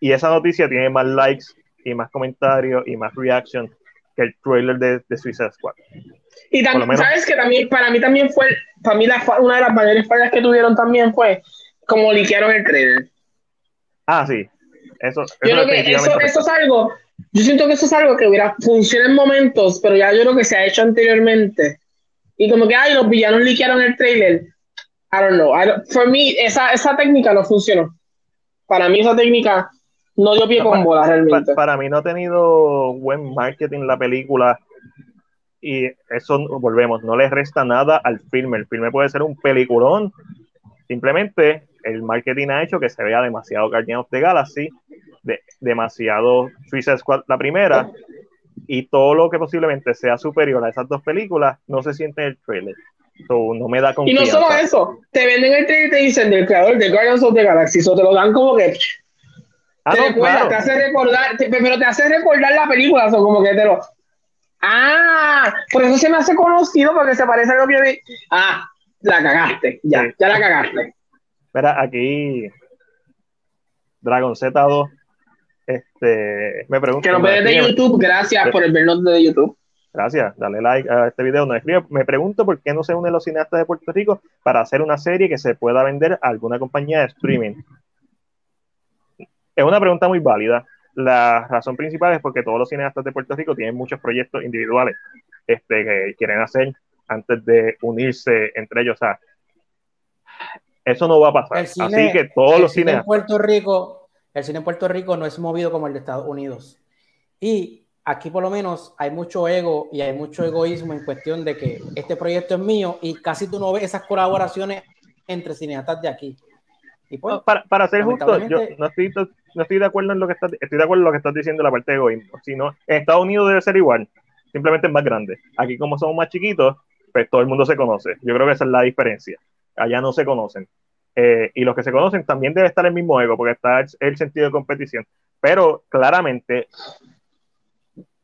Y esa noticia tiene más likes y más comentarios y más reaction que el trailer de, de Suicide Squad. Y también, ¿sabes que también, para mí también fue, para mí la, una de las mayores fallas que tuvieron también fue como liquearon el trailer. Ah, sí. Eso, yo creo que eso, eso, es algo, yo siento que eso es algo que hubiera funcionado en momentos, pero ya yo creo que se ha hecho anteriormente. Y como que, ay, los villanos liquearon el trailer. I don't know. I for me, esa, esa técnica no funcionó. Para mí esa técnica no dio pie con bola realmente. para, mí no ha tenido buen marketing la película y eso volvemos, no le resta nada al filme. El filme puede ser un peliculón, simplemente el marketing ha hecho que se vea demasiado Guardian of the Galaxy, de, demasiado Suicide Squad la primera, y todo lo que posiblemente sea superior a esas dos películas no se siente en el trailer. no me da confianza. Y no solo eso, te venden el trailer y te dicen del creador de Guardians of the Galaxy, eso te lo dan como que ah, te, te hace recordar, pero te hace recordar la película, o como que te lo Ah, por eso se me hace conocido porque se parece a lo que vi. Ah, la cagaste, ya, ya la cagaste. Mira, aquí Dragon Z2 este, me pregunta. Que nos ves de YouTube, gracias por el vernos de YouTube. Gracias, dale like a este video. Nos escribe, me pregunto por qué no se unen los cineastas de Puerto Rico para hacer una serie que se pueda vender a alguna compañía de streaming. Es una pregunta muy válida la razón principal es porque todos los cineastas de Puerto Rico tienen muchos proyectos individuales este, que quieren hacer antes de unirse entre ellos. O sea, eso no va a pasar. Así que todos los cine En Puerto Rico, el cine en Puerto Rico no es movido como el de Estados Unidos. Y aquí por lo menos hay mucho ego y hay mucho egoísmo en cuestión de que este proyecto es mío y casi tú no ves esas colaboraciones entre cineastas de aquí. Pues, para, para, ser justo, yo no estoy, no estoy de acuerdo en lo que estás, estoy de acuerdo en lo que estás diciendo la parte de egoísmo. Sino, en Estados Unidos debe ser igual, simplemente es más grande. Aquí como somos más chiquitos, pues todo el mundo se conoce. Yo creo que esa es la diferencia. Allá no se conocen. Eh, y los que se conocen también debe estar el mismo ego, porque está el, sentido de competición. Pero claramente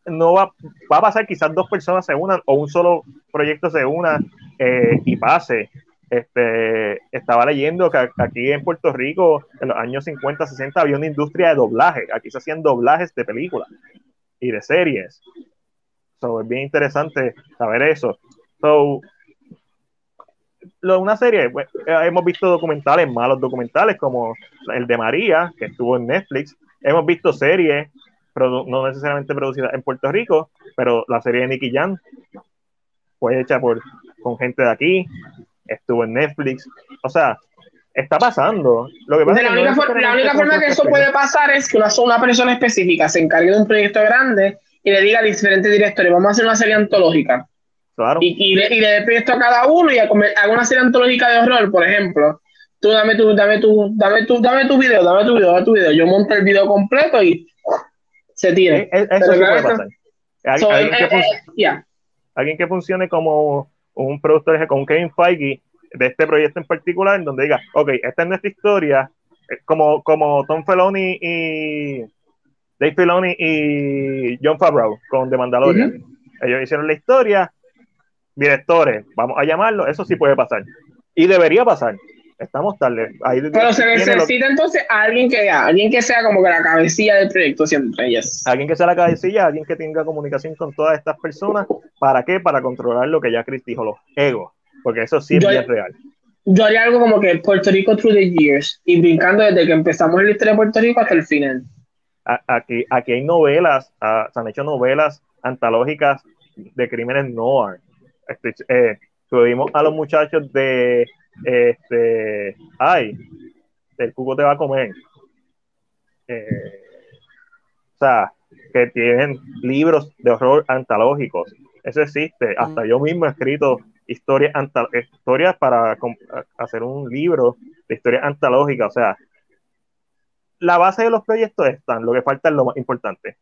no va, va, a pasar quizás dos personas se unan o un solo proyecto se una eh, y pase este, estaba leyendo que aquí en Puerto Rico, en los años 50, 60, había una industria de doblaje. Aquí se hacían doblajes de películas y de series. So, es bien interesante saber eso. So, lo, una serie, pues, eh, hemos visto documentales, malos documentales, como el de María, que estuvo en Netflix. Hemos visto series, no necesariamente producidas en Puerto Rico, pero la serie de Nicky Jan fue hecha por, con gente de aquí. Estuvo en Netflix. O sea, está pasando. Lo que pasa la, única, no for- es la única forma que eso puede pasar es que una, una persona específica se encargue de un proyecto grande y le diga a diferentes directores, vamos a hacer una serie antológica. Claro. Y, y, le, y le dé proyecto a cada uno y haga una serie antológica de horror, por ejemplo. Tú dame tu, dame tu, dame tu, dame tu video, dame tu video, dame tu video. Yo monto el video completo y se tira. Eh, eh, Eso sí puede pasar. Al- So, alguien, eh, que eh, eh, yeah. alguien que funcione como un productor, eje- como un Kevin Feige de este proyecto en particular, en donde diga, ok, esta es nuestra historia, eh, como, como Tom Filoni y Dave Filoni y John Favreau con The Mandalorian. Ellos hicieron la historia, directores, vamos a llamarlo, eso sí puede pasar. Y debería pasar. Estamos tarde. Ahí Pero se lo- necesita entonces alguien que, alguien que sea como que la cabecilla del proyecto siempre. Yes. alguien que sea la cabecilla, alguien que tenga comunicación con todas estas personas. ¿Para qué? Para controlar lo que ya Chris dijo, los egos. Porque eso sí es Yo- real. Yo haría algo como que Puerto Rico through the years y brincando desde que empezamos la historia de Puerto Rico hasta el final. A- Aquí, aquí hay novelas, ah, se han hecho novelas antológicas de crímenes noir. Este, eh, tuvimos a los muchachos de este ay el cuco te va a comer. Eh, o sea que tienen libros de horror antológicos. Eso existe. Hasta yo mismo he escrito historias historias para hacer un libro de historias antológicas. O sea la base de los proyectos están lo que falta es lo más importante.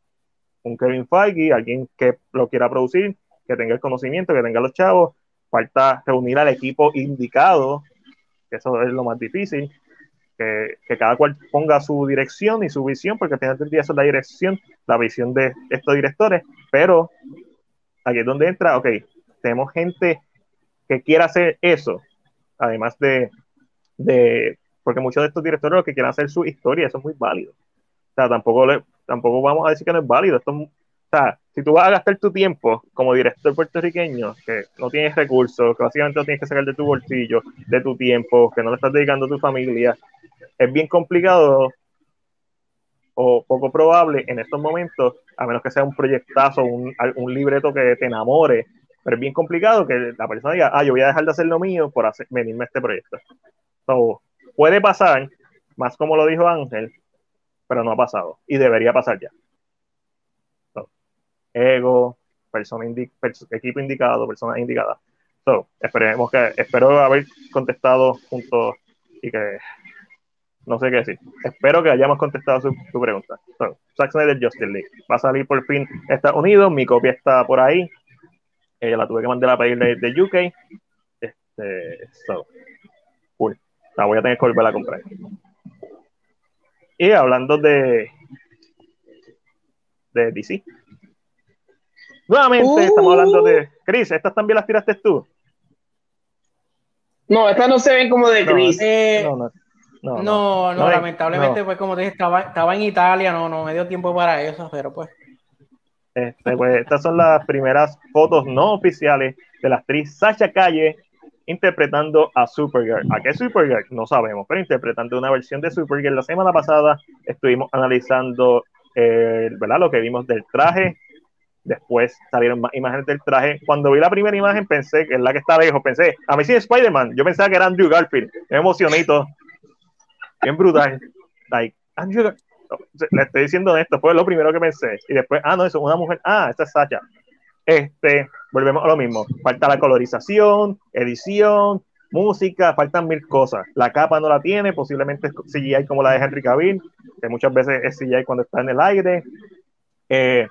Un Kevin Feige alguien que lo quiera producir que tenga el conocimiento que tenga los chavos falta reunir al equipo indicado, que eso es lo más difícil, que, que cada cual ponga su dirección y su visión, porque al final del día eso es la dirección, la visión de estos directores, pero aquí es donde entra, ok, tenemos gente que quiera hacer eso, además de, de porque muchos de estos directores lo que quieren hacer su historia, eso es muy válido. O sea, tampoco, le, tampoco vamos a decir que no es válido, esto es, o sea, si tú vas a gastar tu tiempo como director puertorriqueño, que no tienes recursos, que básicamente lo tienes que sacar de tu bolsillo, de tu tiempo, que no le estás dedicando a tu familia, es bien complicado o poco probable en estos momentos, a menos que sea un proyectazo, un, un libreto que te enamore, pero es bien complicado que la persona diga, ah, yo voy a dejar de hacer lo mío por hacer, venirme a este proyecto. So, puede pasar, más como lo dijo Ángel, pero no ha pasado y debería pasar ya ego, persona indi pers equipo indicado, personas indicadas. So, esperemos que, espero haber contestado juntos y que no sé qué decir. Espero que hayamos contestado su, pregunta. So, Zack Snyder Justice League. Va a salir por fin Estados Unidos, mi copia está por ahí. Eh, la tuve que mandar a pedir de, de UK. Este, so, cool. La voy a tener que volver a comprar. Y hablando de de DC, Nuevamente Uh. estamos hablando de. Chris, ¿estas también las tiraste tú? No, estas no se ven como de No, Chris. Eh, No, no. No, no, no, no, lamentablemente, no. pues como te dije, estaba, estaba en Italia, no, no me dio tiempo para eso, pero pues. Este, pues, estas son las primeras fotos no oficiales de la actriz Sasha Calle interpretando a Supergirl. ¿A qué Supergirl? No sabemos, pero interpretando una versión de Supergirl. La semana pasada estuvimos analizando eh, ¿verdad? lo que vimos del traje. Después salieron más imágenes del traje. Cuando vi la primera imagen pensé que es la que está lejos. Pensé, a mí sí Spider-Man. Yo pensaba que era Andrew Garfield. Me emocioné y. Bien brutal. Like, Andrew Gar- le estoy diciendo esto, fue lo primero que pensé. Y después, ah, no, eso es una mujer. Ah, esta es Sacha. Este, volvemos a lo mismo. Falta la colorización, edición, música, faltan mil cosas. La capa no la tiene, posiblemente es CGI como la de Henry Cavill, que muchas veces es CGI cuando está en el aire. Eh,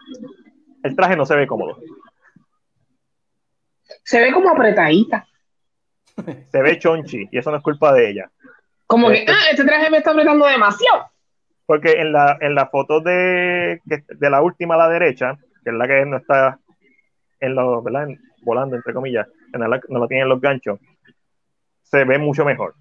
el traje no se ve cómodo. Se ve como apretadita. Se ve chonchi y eso no es culpa de ella. Como que, Este- ah, este traje me está apretando demasiado. Porque en la, en la foto de, de la última a la derecha, que es la que no está en los, ¿verdad? En- volando, entre comillas, en la, no la tienen los ganchos, se ve mucho mejor.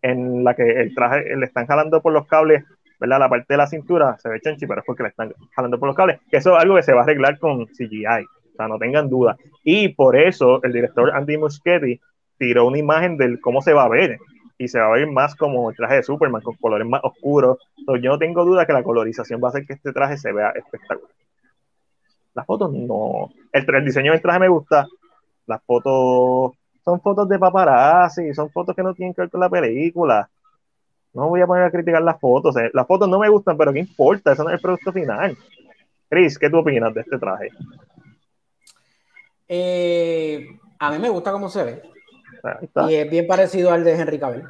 En la que el traje le están jalando por los cables, ¿verdad? La parte de la cintura se ve chonchi, pero es porque le están jalando por los cables. Eso es algo que se va a arreglar con CGI. O sea, no tengan duda. Y por eso el director Andy Muschietti tiró una imagen de cómo se va a ver. Y se va a ver más como el traje de Superman, con colores más oscuros. Entonces, yo no tengo duda que la colorización va a hacer que este traje se vea espectacular. Las fotos no. El diseño del traje me gusta. Las fotos son fotos de paparazzi, son fotos que no tienen que ver con la película. No voy a poner a criticar las fotos. eh. Las fotos no me gustan, pero ¿qué importa? Eso no es el producto final. Chris, ¿qué tú opinas de este traje? Eh, a mí me gusta cómo se ve. Y es bien parecido al de Henry Cavill.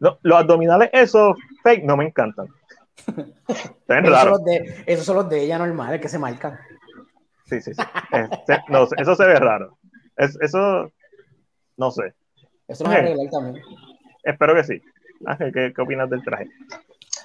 No, los abdominales, esos fake, no me encantan. Ven Esos son, raros. los de, esos son los de ella normales que se marcan. Sí, sí, sí. No, eso se ve raro. Es- eso, no sé. Eso no es también. Espero que sí. Ángel, ¿qué, qué opinas del traje?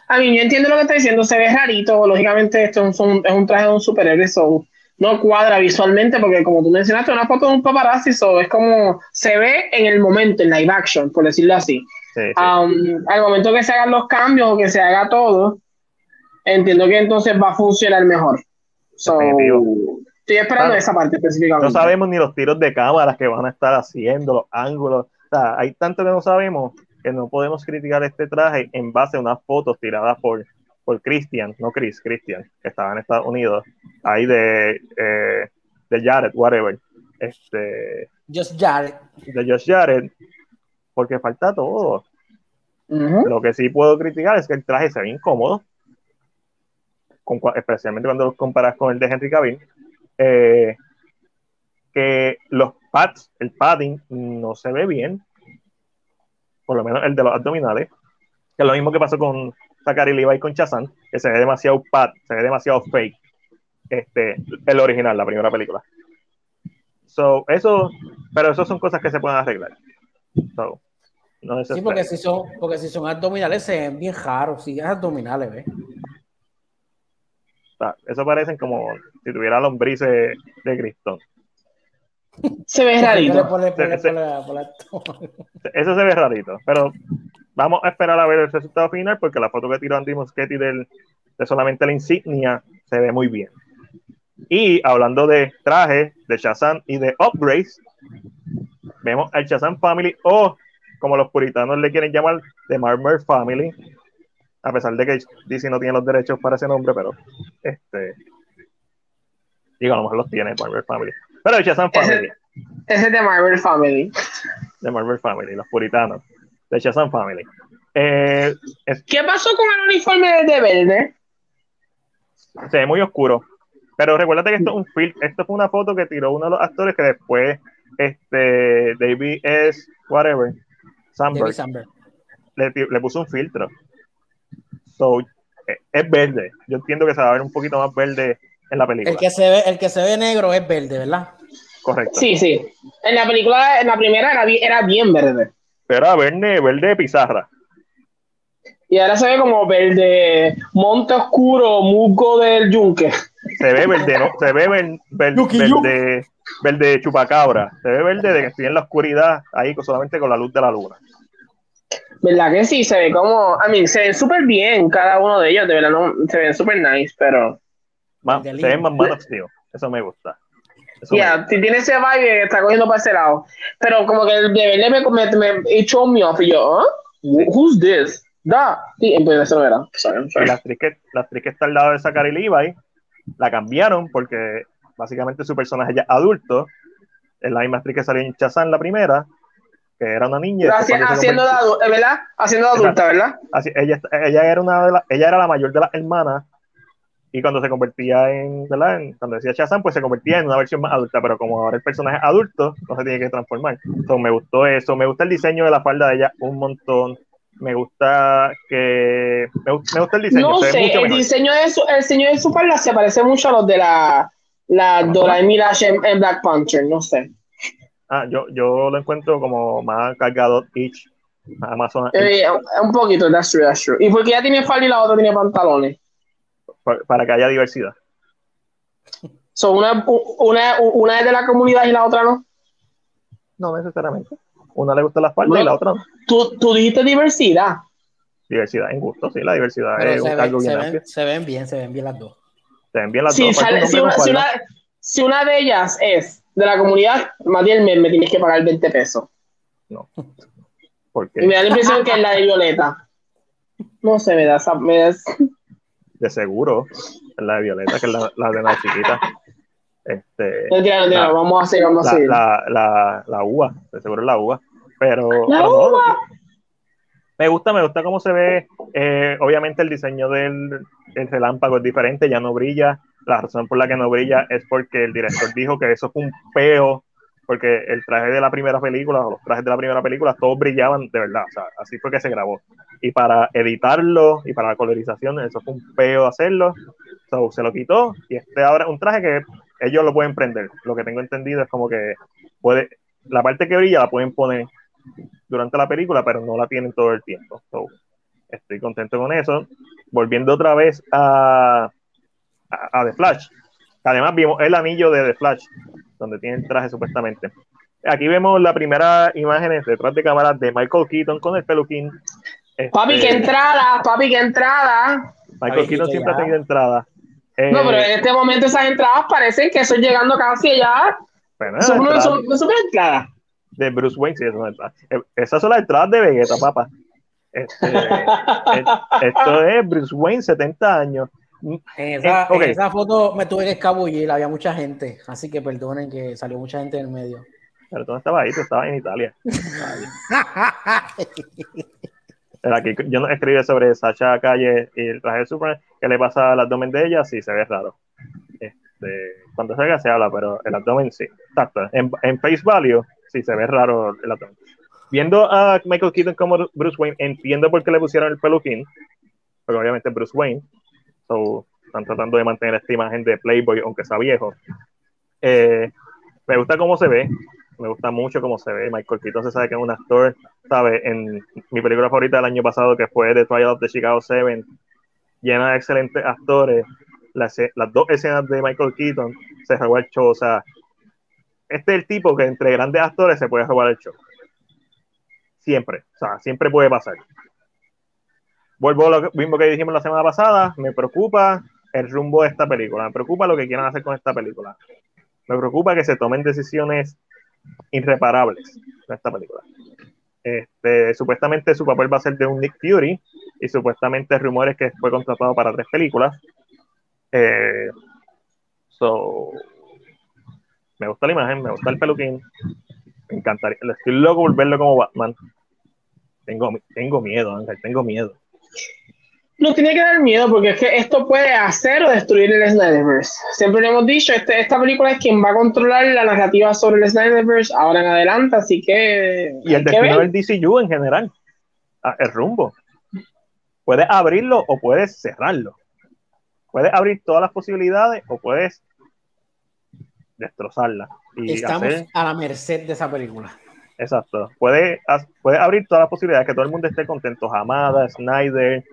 A mí, yo entiendo lo que está diciendo, se ve rarito. Lógicamente, esto es un, es un traje de un superhéroe, so, no cuadra visualmente, porque como tú mencionaste, una foto de un paparazzi, so, es como se ve en el momento, en live action, por decirlo así. Sí, sí. Um, al momento que se hagan los cambios o que se haga todo, entiendo que entonces va a funcionar mejor. So, estoy esperando esa parte específicamente. No sabemos ni los tiros de cámaras que van a estar haciendo, los ángulos. O sea, hay tanto que no sabemos que no podemos criticar este traje en base a unas fotos tiradas por, por Christian, no Chris, Christian, que estaba en Estados Unidos, ahí de, eh, de Jared, whatever, este, Just Jared. de Josh Jared, porque falta todo. Lo que sí puedo criticar es que el traje se ve incómodo, con especialmente cuando lo comparas con el de Henry Cavill. eh, que los pads, el padding no se ve bien, por lo menos el de los abdominales, que es lo mismo que pasó con Zachary Levi y con Chazan, que se ve demasiado pad, se ve demasiado fake. Este, el original, la primera película. So, eso, pero eso son cosas que se pueden arreglar. So, no Sí, porque si son, porque si son abdominales se ven bien raros. Si es abdominales, ¿ves? Eso parecen como si tuviera lombrices de, de Cristón. Se ve rarito. Eso se ve rarito, pero vamos a esperar a ver el resultado final porque la foto que tiró Andy Muschietti del, de solamente la insignia se ve muy bien. Y hablando de trajes, de Shazam y de upgrades, vemos al Shazam Family o como los puritanos le quieren llamar, The Marmer Family, a pesar de que DC no tiene los derechos para ese nombre, pero este digo, a lo mejor los tiene Marmer Family. Pero el Shazam Family. Ese es de Marvel Family. de Marvel Family, los puritanos, de Shazam Family. Eh, es- ¿Qué pasó con el uniforme de verde? se ve muy oscuro, pero recuérdate que esto es un film, esto fue una foto que tiró uno de los actores que después, este, David S. Whatever, David Sandberg, Sandberg. le, le puso un filtro. So, eh, es verde. Yo entiendo que se va a ver un poquito más verde en la película. El que se ve, el que se ve negro es verde, ¿verdad? Correcto. Sí, sí. En la película, en la primera era bien, era bien verde. Pero a verde, verde de pizarra. Y ahora se ve como verde, monte oscuro, musgo del yunque. Se ve verde, ¿no? Se ve ver- ver- Yuki, verde, verde chupacabra. Se ve verde de que estoy en la oscuridad, ahí solamente con la luz de la luna. ¿Verdad que sí? Se ve como, I mean, se ven súper bien cada uno de ellos, de verdad, no, se ven súper nice, pero... Más, De se ven más Man of Steel. Eso me gusta. Eso me Ya, gusta. si tiene ese vibe está cogiendo para ese lado. Pero como que el de verde me, me, me echó me off y yo, ¿ah? Who's this? Da. Sí, pues eso no era. Sorry, Y sorry. la actriz, que, la actriz que está al lado de Zachary Levi la cambiaron porque básicamente su personaje ya es adulto. Es la misma actriz que salió en Shazam la primera, que era una niña. haciendo ¿verdad? Haciendo de adulta, ¿verdad? Así, ella, ella, era una de la- ella era la mayor de las hermanas y cuando se convertía en, ¿verdad? En- cuando decía Shazam, pues se convertía en una versión más adulta, pero como ahora el personaje es adulto, no se tiene que transformar. So, me gustó eso, me gusta el diseño de la falda de ella un montón, me gusta que, me, gu- me gusta el diseño, No sé, mucho el mejor. diseño, de su, el diseño de su parla se parece mucho a los de la, la Dora Milaje en, en Black Panther, no sé. Ah, yo, yo lo encuentro como más cargado each, más Amazon Eh, un poquito, that's true, that's true. ¿Y porque ella tiene falda y la otra tiene pantalones? Pa- para que haya diversidad. Son una, una, una es de la comunidad y la otra no. No necesariamente. Una le gusta la falda y la otra no. Tú, tú dijiste diversidad. Diversidad en gusto, sí, la diversidad es un se cargo ven, se, bien ven, se ven bien, se ven bien las dos. Se ven bien las Si, dos. sale- si, una, si, una, si una de ellas es de la comunidad, Matiel, me, me tienes que pagar 20 pesos. No. Porque Y me da la impresión que es la de Violeta. No sé, me da esa. Me da, de seguro la de Violeta, que es la, la de la chiquita. Este, la- vamos a seguir, vamos a la, seguir. la, la, la uva, de seguro es la uva. Pero, La pero no, uva. me gusta, me gusta cómo se ve. eh, obviamente el diseño del el relámpago es diferente, ya no brilla. La razón por la que no brilla es porque el director dijo que eso fue un peo, porque el traje de la primera película, o los trajes de la primera película, todos brillaban de verdad. O sea, así fue que se grabó. Y para editarlo y para la colorización, eso fue un peo hacerlo. So, se lo quitó y este ahora es un traje que ellos lo pueden prender. Lo que tengo entendido es como que puede, la parte que brilla la pueden poner durante la película, pero no la tienen todo el tiempo. So, estoy contento con eso. Volviendo otra vez a, a, a The Flash. Además vimos el anillo de The Flash, donde tiene el traje supuestamente. Aquí vemos la primera imágenes detrás de cámara de Michael Keaton con el peluquín. Este, Papi, qué entrada, papi, qué entrada. Michael Ay, Keaton siempre ha ya. tenido entrada. Eh, No, pero en este momento esas entradas parecen que es llegando casi allá. bueno, Son una entrada son, son entradas. de Bruce Wayne, sí, son entradas. Eh, Esas son las entradas de Vegeta, papá. Este, eh, esto es Bruce Wayne, 70 años. En esa, Eh, ok. en esa foto me tuve que escabullir, había mucha gente, así que perdonen que salió mucha gente en el medio. Pero tú no estabas ahí, tú estabas en Italia. Pero aquí yo no escribí sobre Sacha Calle y el traje de Superman. ¿Qué le pasa al abdomen de ella? Sí, se ve raro. Este, cuando salga se habla, pero el abdomen sí. Exacto. En, en face value, sí se ve raro el abdomen. Viendo a Michael Keaton como Bruce Wayne, entiendo por qué le pusieron el peluquín, porque obviamente Bruce Wayne. So, están tratando de mantener esta imagen de Playboy, aunque sea viejo. Eh, me gusta cómo se ve, me gusta mucho cómo se ve. Michael Keaton se sabe que es un actor, ¿sabe? En mi película favorita del año pasado, que fue The Trial of the Chicago Seven, llena de excelentes actores. Las, las dos escenas de Michael Keaton se robó el show. O sea, este es el tipo que entre grandes actores se puede robar el show. Siempre, o sea, siempre puede pasar. Vuelvo a lo mismo que dijimos la semana pasada, me preocupa el rumbo de esta película, me preocupa lo que quieran hacer con esta película. Me preocupa que se tomen decisiones irreparables en esta película. Este, supuestamente su papel va a ser de un Nick Fury y supuestamente rumores que fue contratado para tres películas. Eh, so, me gusta la imagen, me gusta el peluquín, me encantaría, estoy loco por verlo como Batman. Tengo, tengo miedo, Ángel, tengo miedo. No tiene que dar miedo porque es que esto puede hacer o destruir el Snyderverse. Siempre lo hemos dicho, este, esta película es quien va a controlar la narrativa sobre el Snyderverse ahora en adelante, así que... Y el destino ver. del DCU en general, Ah, el rumbo. Puedes abrirlo o puedes cerrarlo. Puedes abrir todas las posibilidades o puedes destrozarla. Y Estamos hacer- a la merced de esa película. Exacto. Puede, puede abrir todas las posibilidades, que todo el mundo esté contento. Hamada, Snyder,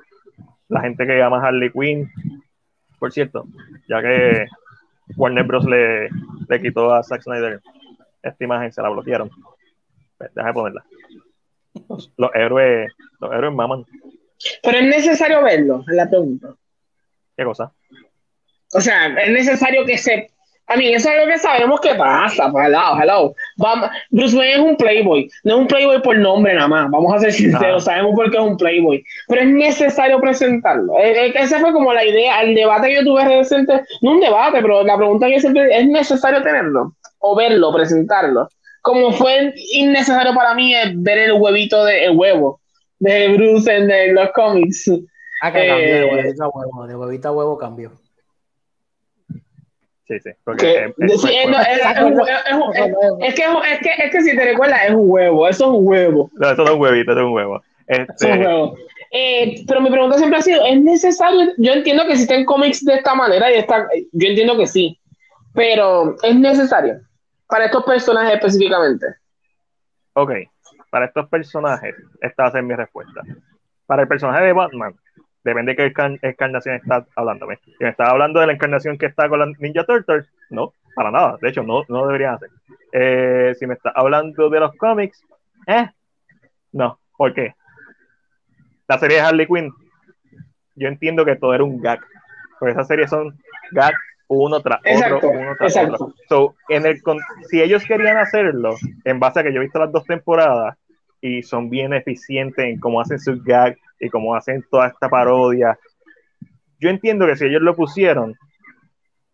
la gente que llama Harley Quinn. Por cierto, ya que Warner Bros. le, le quitó a Zack Snyder esta imagen, se la bloquearon. Deja de ponerla. Los, los héroes, los héroes maman. Pero es necesario verlo, la pregunta. ¿Qué cosa? O sea, es necesario que se... A mí, eso es lo que sabemos que pasa. pues, Hello, hello. Vamos, Bruce Wayne es un playboy. No es un playboy por nombre nada más. Vamos a ser sinceros. Ah. Sabemos por qué es un playboy. Pero es necesario presentarlo. Eh, eh, Esa fue como la idea, el debate que yo tuve reciente. No un debate, pero la pregunta que yo siempre... ¿Es necesario tenerlo? O verlo, presentarlo. Como fue innecesario para mí ver el huevito de... El huevo de Bruce en, los cómics. Ah, que cambió de Eh, huevita a huevo, de huevita a huevo cambió. Sí, sí. Porque, es, que, es, que, es que si te recuerdas, es un huevo, eso es un huevo. no, eso no es un huevito, eso es un huevo. Es un Este, huevo. Eh, pero mi pregunta siempre ha sido, ¿es necesario? Yo entiendo que existen cómics de esta manera y esta, yo entiendo que sí, pero ¿es necesario? Para estos personajes específicamente. Ok, para estos personajes, esta va a ser mi respuesta. Para el personaje de Batman, depende de qué encar- encarnación estás hablándome. Si me estás hablando de la encarnación que está con la Ninja Turtles, no, para nada. De hecho, no, no deberían hacer. Eh, si me estás hablando de los cómics, eh, no. ¿Por qué? La serie de Harley Quinn, yo entiendo que todo era un gag. Porque esas series son gag uno tras Exacto, otro, uno tras exacto. otro. So, en el, con- si ellos querían hacerlo, en base a que yo he visto las dos temporadas y son bien eficientes en cómo hacen sus gags y cómo hacen toda esta parodia, yo entiendo que si ellos lo pusieron,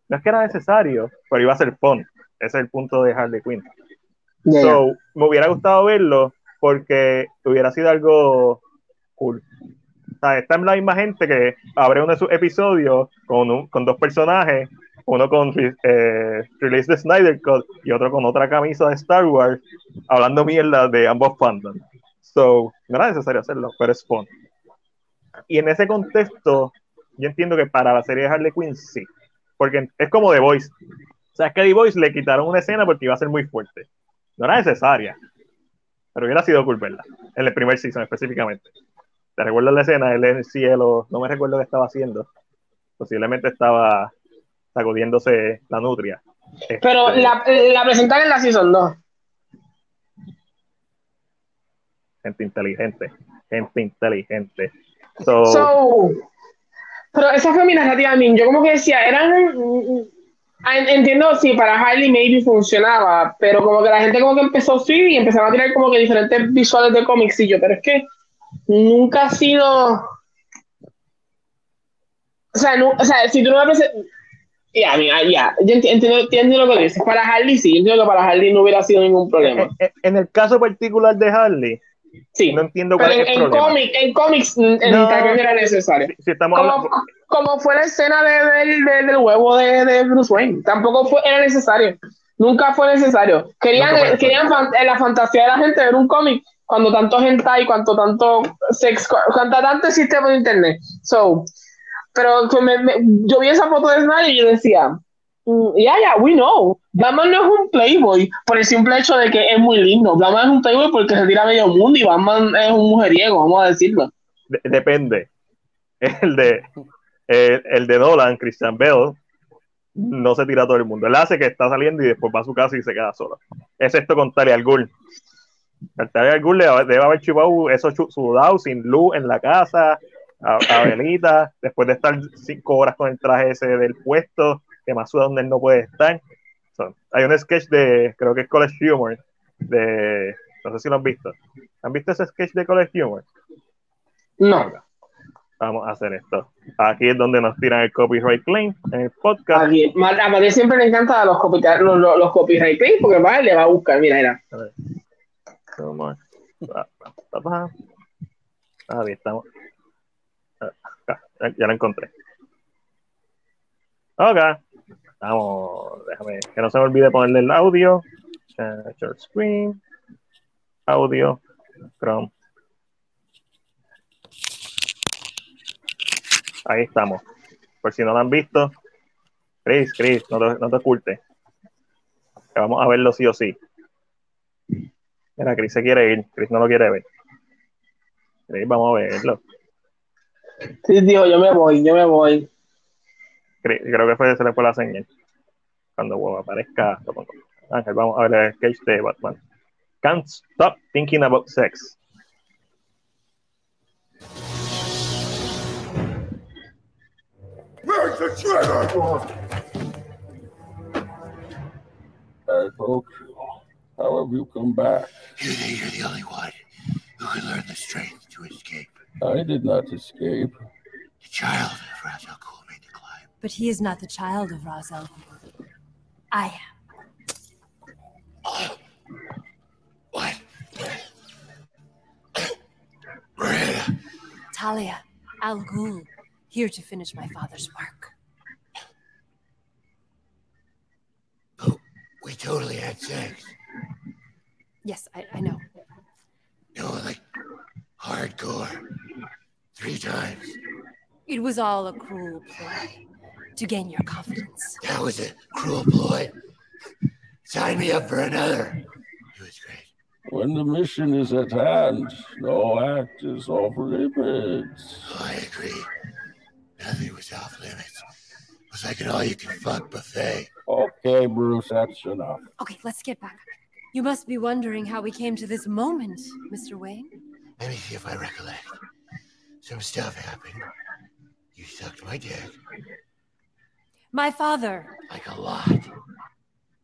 no es que era necesario, pero iba a ser fun. Ese es el punto de Harley Quinn. Ya. So, me hubiera gustado verlo porque hubiera sido algo cool. O sea, está en la misma gente que abre uno de sus episodios con, un- con dos personajes, uno con eh, Release the Snyder Cut y otro con otra camisa de Star Wars, hablando mierda de ambos fandoms. So, no era necesario hacerlo, pero es fun. Y en ese contexto, yo entiendo que para la serie de Harley Quinn sí, porque es como The Voice. O sea, es que The Voice le quitaron una escena porque iba a ser muy fuerte. No era necesaria, pero hubiera sido cool verla, en el primer season específicamente. ¿Te recuerdas la escena? Él en el cielo, no me recuerdo qué estaba haciendo. Posiblemente estaba sacudiéndose la nutria. Pero Este, la, la presentan en la Season 2. Gente inteligente, gente inteligente. So, So, pero esa fue mi narrativa a mí. Yo como que decía, eran... en- Entiendo, sí, para Harley maybe funcionaba, pero como que la gente como que empezó sí y empezaron a tirar como que diferentes visuales de cómics y yo, pero es que nunca ha sido... O sea, no- o sea si tú no me presentas... Ya, mira, ya, yo enti- entiendo, entiendo lo que dices. Para Harley sí, yo entiendo que para Harley no hubiera sido ningún problema. en- en el caso particular de Harley, Sí, no entiendo pero cuál en, es el en, problema. cómic, en cómics mm, en No. era necesario. Si estamos hablando, como, fue la escena de, del- del- del huevo de, de Bruce Wayne. Tampoco fue, era necesario. Nunca fue necesario. Querían, fue querían fan- en la fantasía de la gente ver un cómic cuando tanto hentai, cuanto tanto sex, cuanto tanto sistema de internet. So, pero que me- me- yo vi esa foto de Snyder y yo decía, yeah, yeah, we know. Batman no es un playboy por el simple hecho de que es muy lindo. Batman es un playboy porque se tira medio mundo y Batman es un mujeriego, vamos a decirlo. de- depende. El de, el, de Nolan, Christian Bell, no se tira a todo el mundo. Él hace que está saliendo y después va a su casa y se queda solo. Excepto con Talia al Ghul. El Talia al Ghul debe haber chupado eso sudado, sin luz en la casa, a, a velita, después de estar cinco horas con el traje ese del puesto, que más suda donde él no puede estar. So, hay un sketch de, creo que es College Humor, de, no sé si lo han visto. ¿Han visto ese sketch de College Humor? No. Vamos a hacer esto. Aquí es donde nos tiran el copyright claim en el podcast. Aquí, a María siempre le encanta los, copyright- los, los, los copyright claims porque va, le va a buscar, mira, mira. Pa, pa. Ahí estamos. Ah, ah, Ya lo encontré. Ok. Vamos, déjame que no se me olvide ponerle el audio. Eh, short screen. Audio. Chrome. Ahí estamos. Por si no lo han visto. Chris, Chris, no te, no te ocultes. Vamos a verlo sí o sí. Mira, Chris se quiere ir. Chris no lo quiere ver. Chris, vamos a verlo. Sí, tío, yo me voy, yo me voy. Chris, creo que fue, se le fue la señal. Cuando wow, aparezca, lo pongo. Ángel, vamos a ver el sketch de Batman. Can't stop thinking about sex. Where's the trigger? Hey, folks. How have you come back? You think you're the only one who can learn the strength to escape. I did not escape. The child of Ra's al But he is not the child of Ra's al Ghul. I am. What? Miranda, Talia al Ghul, here to finish my father's work. Oh, we totally had sex. Yes, I, I know. No, like hardcore. Three times. It was all a cruel ploy to gain your confidence. That was a cruel ploy. Sign me up for another. It was great. When the mission is at hand, no act is off limits. Oh, I agree. Nothing was off limits. It was like an all you can fuck buffet. Okay, Bruce, that's enough. Okay, let's get back. You must be wondering how we came to this moment, Mr. Wayne. Let me see if I recollect. Some stuff happened. You sucked my dick. My father. Like a lot.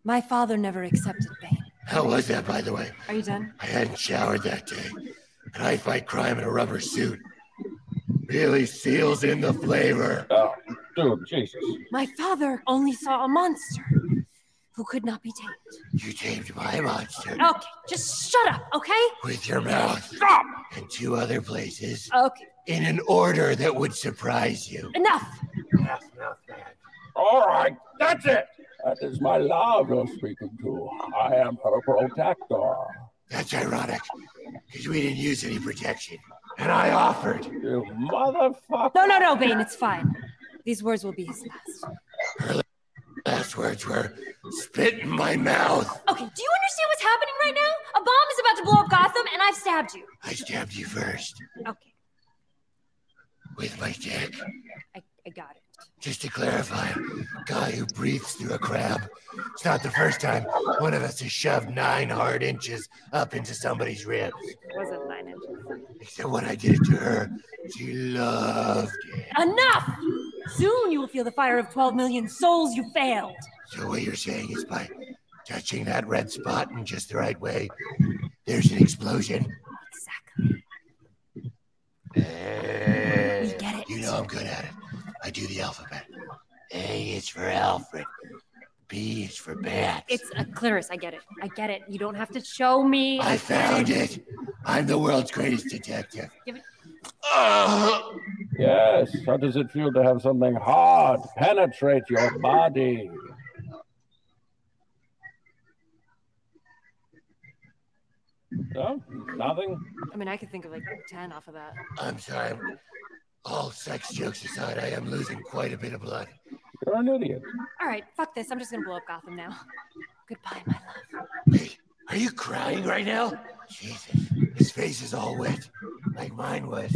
My father never accepted Bane. How was that, by the way? Are you done? I hadn't showered that day, and I fight crime in a rubber suit. Really seals in the flavor. Oh, dude, Jesus. My father only saw a monster who could not be tamed. You tamed my monster Okay, just shut up, okay? with your mouth Stop! And two other places Okay, in an order that would surprise you. enough. Enough, enough, man. All right, that's it. That is my love you're speaking to. I am her protector. That's ironic, because we didn't use any protection. And I offered. You motherfucker. No, no, no, Bane, it's fine. These words will be his last. Last words were spit in my mouth. Okay, do you understand what's happening right now? A bomb is about to blow up Gotham, and I've stabbed you. I stabbed you first Okay, with my dick. I, I got it. Just to clarify, guy who breathes through a crab. It's not the first time one of us has shoved nine hard inches up into somebody's ribs. It wasn't nine inches. Except when I did it to her, she loved it. Enough! Soon you will feel the fire of 12 million souls you failed. So what you're saying is by touching that red spot in just the right way, there's an explosion. Exactly. Eh, We get it. You know I'm good at it. I do the alphabet. A is for Alfred. B is for Bat. It's a Clarice, I get it. I get it. You don't have to show me. I found it. I'm the world's greatest detective. Give it- Oh, Yes, how does it feel to have something hard penetrate your body? No, nothing. I mean, I could think of like 10 off of that. I'm sorry. All sex jokes aside, I am losing quite a bit of blood. You're an idiot. All right, fuck this. I'm just gonna blow up Gotham now. Goodbye, my love. Wait, are you crying right now? Jesus, his face is all wet, like mine was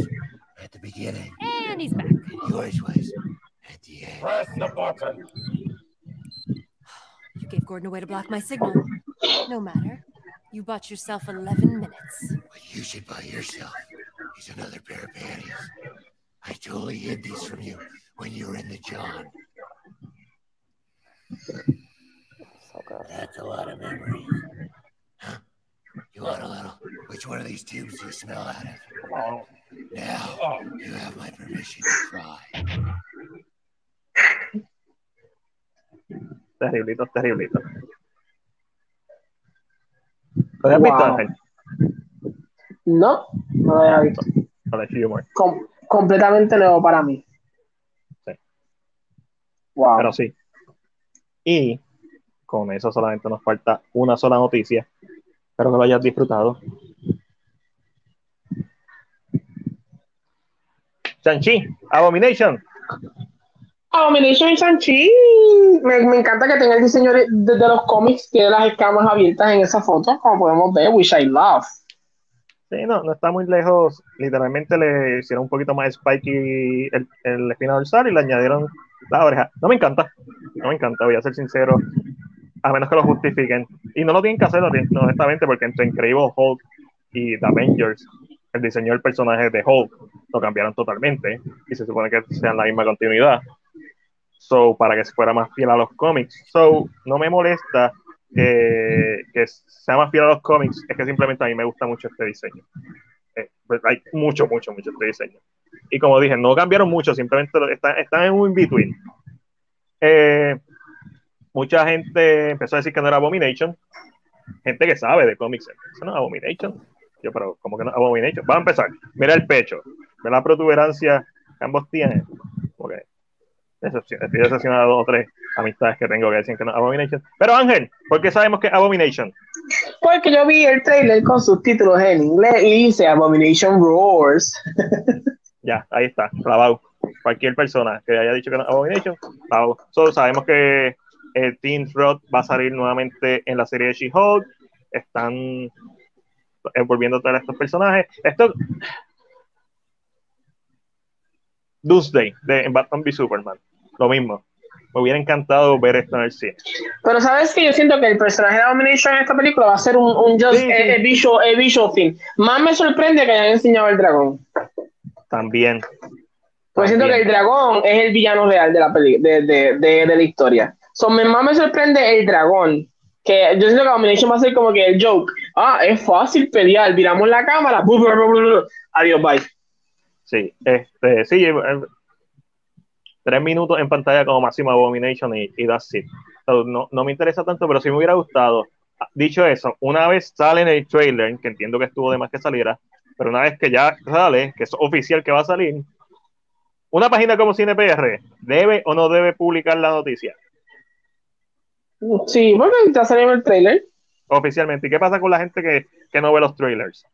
at the beginning. And he's back. Yours was at the end. Press the button. You gave Gordon a way to block my signal. No matter. You bought yourself 11 minutes. What you should buy yourself is another pair of panties. I totally hid these from you when you were in the John. That's a lot of memories. Huh? You want a little? Which one of these tubes do you smell out of? Oh, Now, oh. you have my permission to try. Terriblito, terriblito. ¿Lo habías visto, Ángel? No, no lo había visto. Con el humor. Com- completamente nuevo para mí. Sí. Wow. Pero sí. Y con eso solamente nos falta una sola noticia. Espero que lo hayas disfrutado. Chanchi, Abomination. Abomination y Shang-Chi. Me, me encanta que tenga el diseño de, de- de los cómics, tiene las escamas abiertas en esa foto, como podemos ver, which I love. Sí, no, no está muy lejos. Literalmente le hicieron un poquito más spiky el, el espina dorsal y le añadieron la oreja. No me encanta. No me encanta, voy a ser sincero. A menos que lo justifiquen. Y no lo tienen que hacer, honestamente, porque entre Incredible Hulk y The Avengers, el diseño del personaje de Hulk lo cambiaron totalmente. Y se supone que sean la misma continuidad. So, para que se fuera más fiel a los cómics. So, no me molesta que, sea más fiel a los cómics, es que simplemente a mí me gusta mucho este diseño. Eh, pues hay mucho, mucho, mucho este diseño. Y como dije, no cambiaron mucho, simplemente están, están en un in-between. Eh, mucha gente empezó a decir que no era Abomination. Gente que sabe de cómics. Eso no es Abomination. Yo, pero, ¿cómo que no Abomination? Vamos a empezar. Mira el pecho. Ve la protuberancia que ambos tienen. Ok. Estoy decepcionado de dos o tres amistades que tengo que decir que no Abomination. Pero Ángel, ¿por qué sabemos que es Abomination? Porque yo vi el trailer con subtítulos en inglés y dice Abomination Roars. Ya, ahí está, clavado. Cualquier persona que haya dicho que no es Abomination, clavado. So, sabemos que eh, Teen Roth va a salir nuevamente en la serie de She-Hulk. Están eh, volviendo a traer a estos personajes. Esto. Doomsday de Batman v Superman. Lo mismo. Me hubiera encantado ver esto en el cine. Pero sabes que yo siento que el personaje de Abomination en esta película va a ser un, un just Sí, sí. eh, eh, visual, eh, visual thing. Más me sorprende que hayan enseñado el dragón. También. Porque siento que el dragón es el villano real de la, peli de, de, de, de la historia. So, más me sorprende el dragón. Que yo siento que Abomination va a ser como que el joke. Ah, es fácil pelear. Viramos la cámara. bu- bu- bu- Adiós, bye. Sí, este, sí, tres minutos en pantalla como máximo Abomination y, y that's it. So, no, no me interesa tanto, pero sí me hubiera gustado. Dicho eso, una vez sale en el trailer, que entiendo que estuvo de más que saliera, pero una vez que ya sale, que es oficial que va a salir, una página como CinePR debe o no debe publicar la noticia Sí, porque ya salió el trailer. oficialmente. ¿Y qué pasa con la gente que, que no ve los trailers?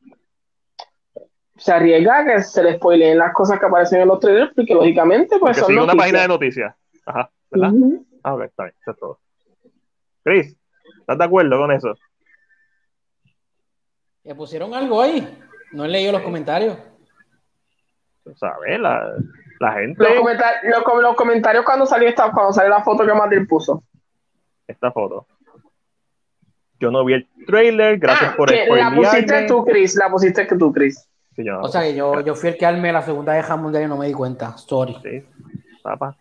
Se arriesga a que se le spoileen las cosas que aparecen en los trailers, porque lógicamente, pues Porque son sigue una página de noticias. Ajá, ¿verdad? Ujú. Ah, ok, está bien, eso es todo. Chris, ¿estás de acuerdo con eso? ¿Le pusieron algo ahí? No he leído los comentarios. Tú sabes, la, la gente, Los, comentar- los com- los comentarios cuando salió esta, cuando salió la foto que Matil puso. esta foto. Yo no vi el trailer, gracias Ah, por que la pusiste tú, Chris. La pusiste tú, Chris. Sí, yo no- O sea que yo, yo fui el que armé la segunda guerra mundial y no me di cuenta. Sorry. Sí, papá.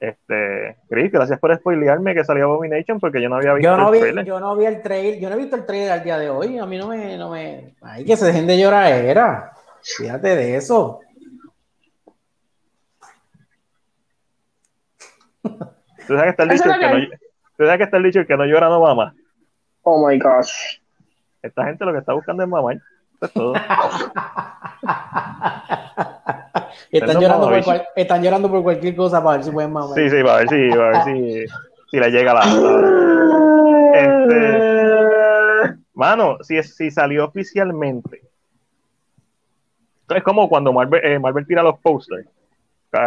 Este, Chris, gracias por spoilearme que salió Abomination porque yo no había visto Yo no, el vi, trailer. yo no vi el trailer, yo no he visto el trailer al día de hoy. A mí no me, no me. Ay, que se dejen de llorar era. Fíjate de eso. Tú sabes que está el dicho que no, tú sabes que está el dicho que no llora no mama. Oh my gosh. Esta gente lo que está buscando es mamar. Eso es todo. Están llorando, por Mamabicho. cual- están llorando por cualquier cosa para ver si pueden mamar. Sí, sí, va a ver si, va a ver si, si le llega la. Este- Mano, si, es- si salió oficialmente. Es como cuando Marvel, eh, Marvel tira los posters.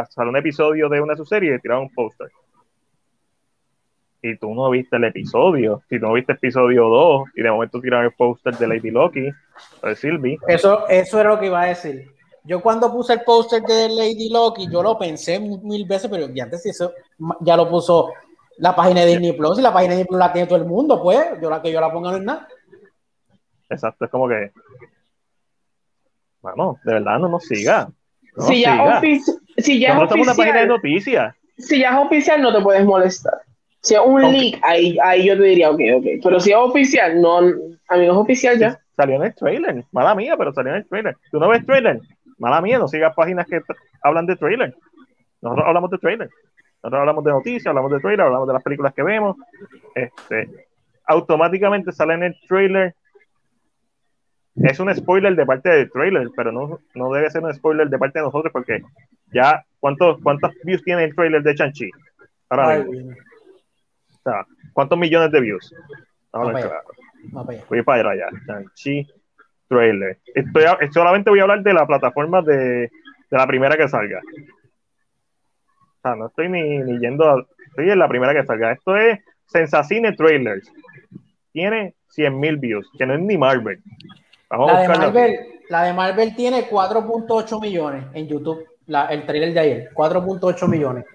Sale un episodio de una de sus series y tira un póster. Y tú no viste el episodio. Si tú no viste episodio 2 y de momento tiran el póster de Lady Loki o de Sylvie. Eso, eso era lo que iba a decir. Yo cuando puse el póster de Lady Loki, yo lo pensé mil veces, pero ya antes eso ya lo puso la página de Disney Plus y la página de Disney Plus la tiene todo el mundo, pues. Yo la que yo la ponga no es nada. Exacto, es como que. Mano, de verdad no nos siga. No si, nos ya siga. ofici- si ya es Nosotros somos una página de oficial, noticias. si ya es oficial, no te puedes molestar. Si es un Ok. leak, ahí, ahí yo te diría, ok, ok. Pero si es oficial, no, a mí no es oficial ya. Salió en el trailer. Mala mía, pero salió en el trailer. ¿Tú no ves trailer? Mala mía, no sigas páginas que hablan de trailer. Nosotros hablamos de trailer. Nosotros hablamos de noticias, hablamos de trailer, hablamos de las películas que vemos. Este, automáticamente sale en el trailer. Es un spoiler de parte del trailer, pero no, no debe ser un spoiler de parte de nosotros porque ya, ¿cuántos, ¿cuántos views tiene el trailer de Chanchi? Ahora Ay, mismo. Bien. O sea, ¿cuántos millones de views? Ahora, claro. Para allá. Voy para allá. Shang-Chi trailer. Estoy solamente voy a hablar de la plataforma de, de la primera que salga. O sea, no estoy ni, ni yendo a, Estoy en la primera que salga. Esto es Sensacine Trailers. Tiene 100.000 views, que no es ni Marvel. Vamos La a de. Marvel, la de Marvel tiene 4.8 millones en YouTube. La- el trailer de ayer, 4.8 millones.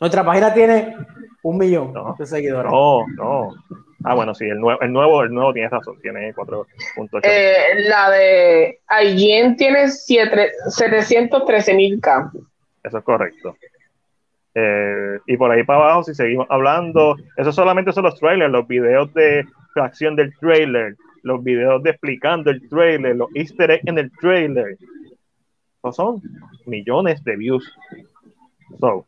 Nuestra página tiene un millón No. de seguidores. No, no. Ah, bueno, sí, el nuevo, el nuevo, el nuevo tiene razón, tiene 4.8. Eh, la de IGN tiene 713 mil K. Eso es correcto. Eh, y por ahí para abajo, si seguimos hablando, eso solamente son los trailers, los videos de acción del trailer, los videos de explicando el trailer, los easter eggs en el trailer. Esos son millones de views. So,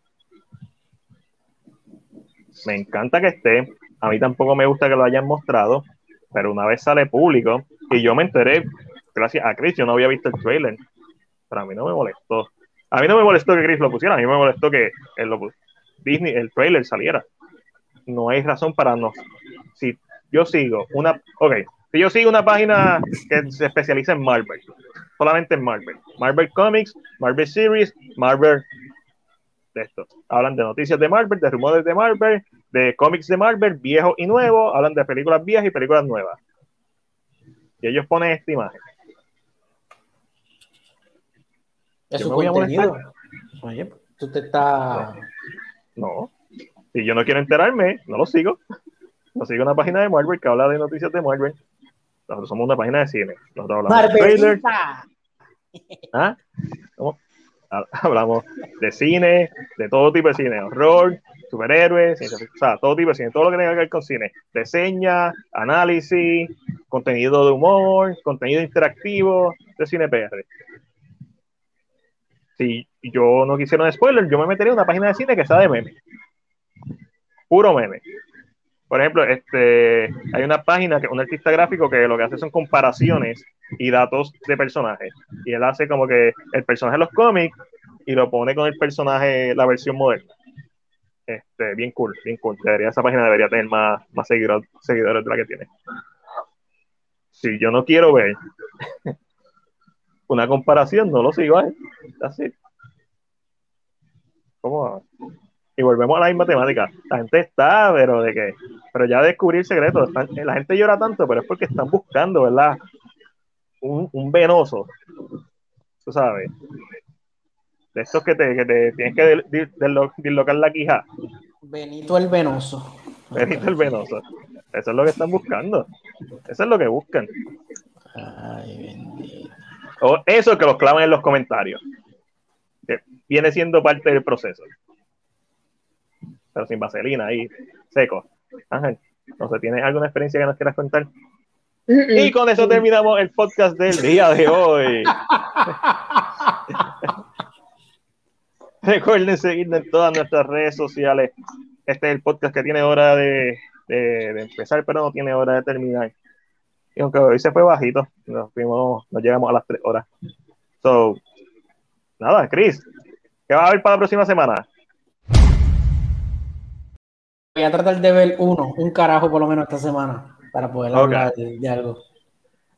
me encanta que esté. A mí tampoco me gusta que lo hayan mostrado, pero una vez sale público, y yo me enteré, gracias a Chris, yo no había visto el trailer, pero a mí no me molestó. A mí no me molestó que Chris lo pusiera, a mí me molestó que pus- Disney, el trailer saliera. No hay razón para no. Si yo sigo una, ok, si yo sigo una página que se especializa en Marvel, solamente en Marvel, Marvel Comics, Marvel Series, Marvel de esto. Hablan de noticias de Marvel, de rumores de Marvel, de cómics de Marvel, viejos y nuevos, hablan de películas viejas y películas nuevas. Y ellos ponen esta imagen. es yo su me voy a contenido. Oye, tú te estás. No. Si yo no quiero enterarme, no lo sigo. No sigo una página de Marvel que habla de noticias de Marvel. Nosotros somos una página de cine. Nosotros hablamos de trailers. Marvelita. ¿Ah? ¿Cómo? Ha- Hablamos de cine, de todo tipo de cine, horror, superhéroes, o sea, todo tipo de cine, todo lo que tenga que ver con cine, reseña, análisis, contenido de humor, contenido interactivo de cine PR. si yo no quisiera un spoiler, yo me metería en una página de cine que sea de meme. Puro meme. Por ejemplo, este, hay una página, que un artista gráfico que lo que hace son comparaciones y datos de personajes. Y él hace como que el personaje de los cómics y lo pone con el personaje, la versión moderna. Este, bien cool, bien cool. Debería, esa página debería tener más, más seguidores, seguidores de la que tiene. Si yo no quiero ver una comparación, no lo sigo. Así. ¿Cómo? Y volvemos a la misma temática. La gente está, pero de que, pero ya descubrí el secreto. Están- la gente llora tanto, pero es porque están buscando, ¿verdad? Un, un venoso. Tú sabes. De estos que te, que te tienes que dislocar la quija. Benito el Venoso. Benito el venoso. Eso es lo que están buscando. Eso es lo que buscan. Ay, bendito. O eso que los clavan en los comentarios. Que viene siendo parte del proceso. Pero sin vaselina ahí, seco. Ángel, no sé, ¿tienes alguna experiencia que nos quieras contar? Y con eso terminamos el podcast del día de hoy. Recuerden seguirnos en todas nuestras redes sociales. Este es el podcast que tiene hora de, de- de empezar, pero no tiene hora de terminar. Y aunque hoy se fue bajito, nos, fuimos, nos llegamos a las 3 horas. So, nada, Chris, ¿qué va a haber para la próxima semana? Voy a tratar de ver uno, un carajo por lo menos esta semana, para poder hablar de, de algo.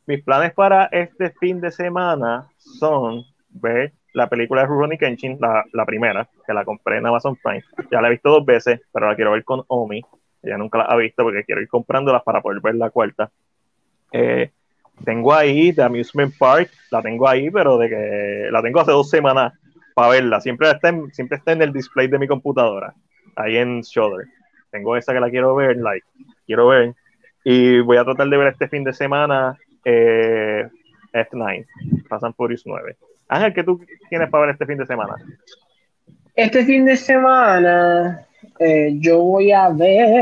Mis planes para este fin de semana son ver la película de Rurouni Kenshin, la, la primera, que la compré en Amazon Prime. Ya la he visto dos veces, pero la quiero ver con Omi. Ella nunca la ha visto porque quiero ir comprándolas para poder ver la cuarta. Eh, tengo ahí The Amusement Park, la tengo ahí, pero de que la tengo hace dos semanas para verla. Siempre está, en, siempre está en el display de mi computadora, ahí en Shoulder. Tengo esa que la quiero ver, like, quiero ver. Y voy a tratar de ver este fin de semana eh, F9, Fast and Furious 9. Ángel, ¿qué tú tienes para ver este fin de semana? Este fin de semana eh, yo voy a ver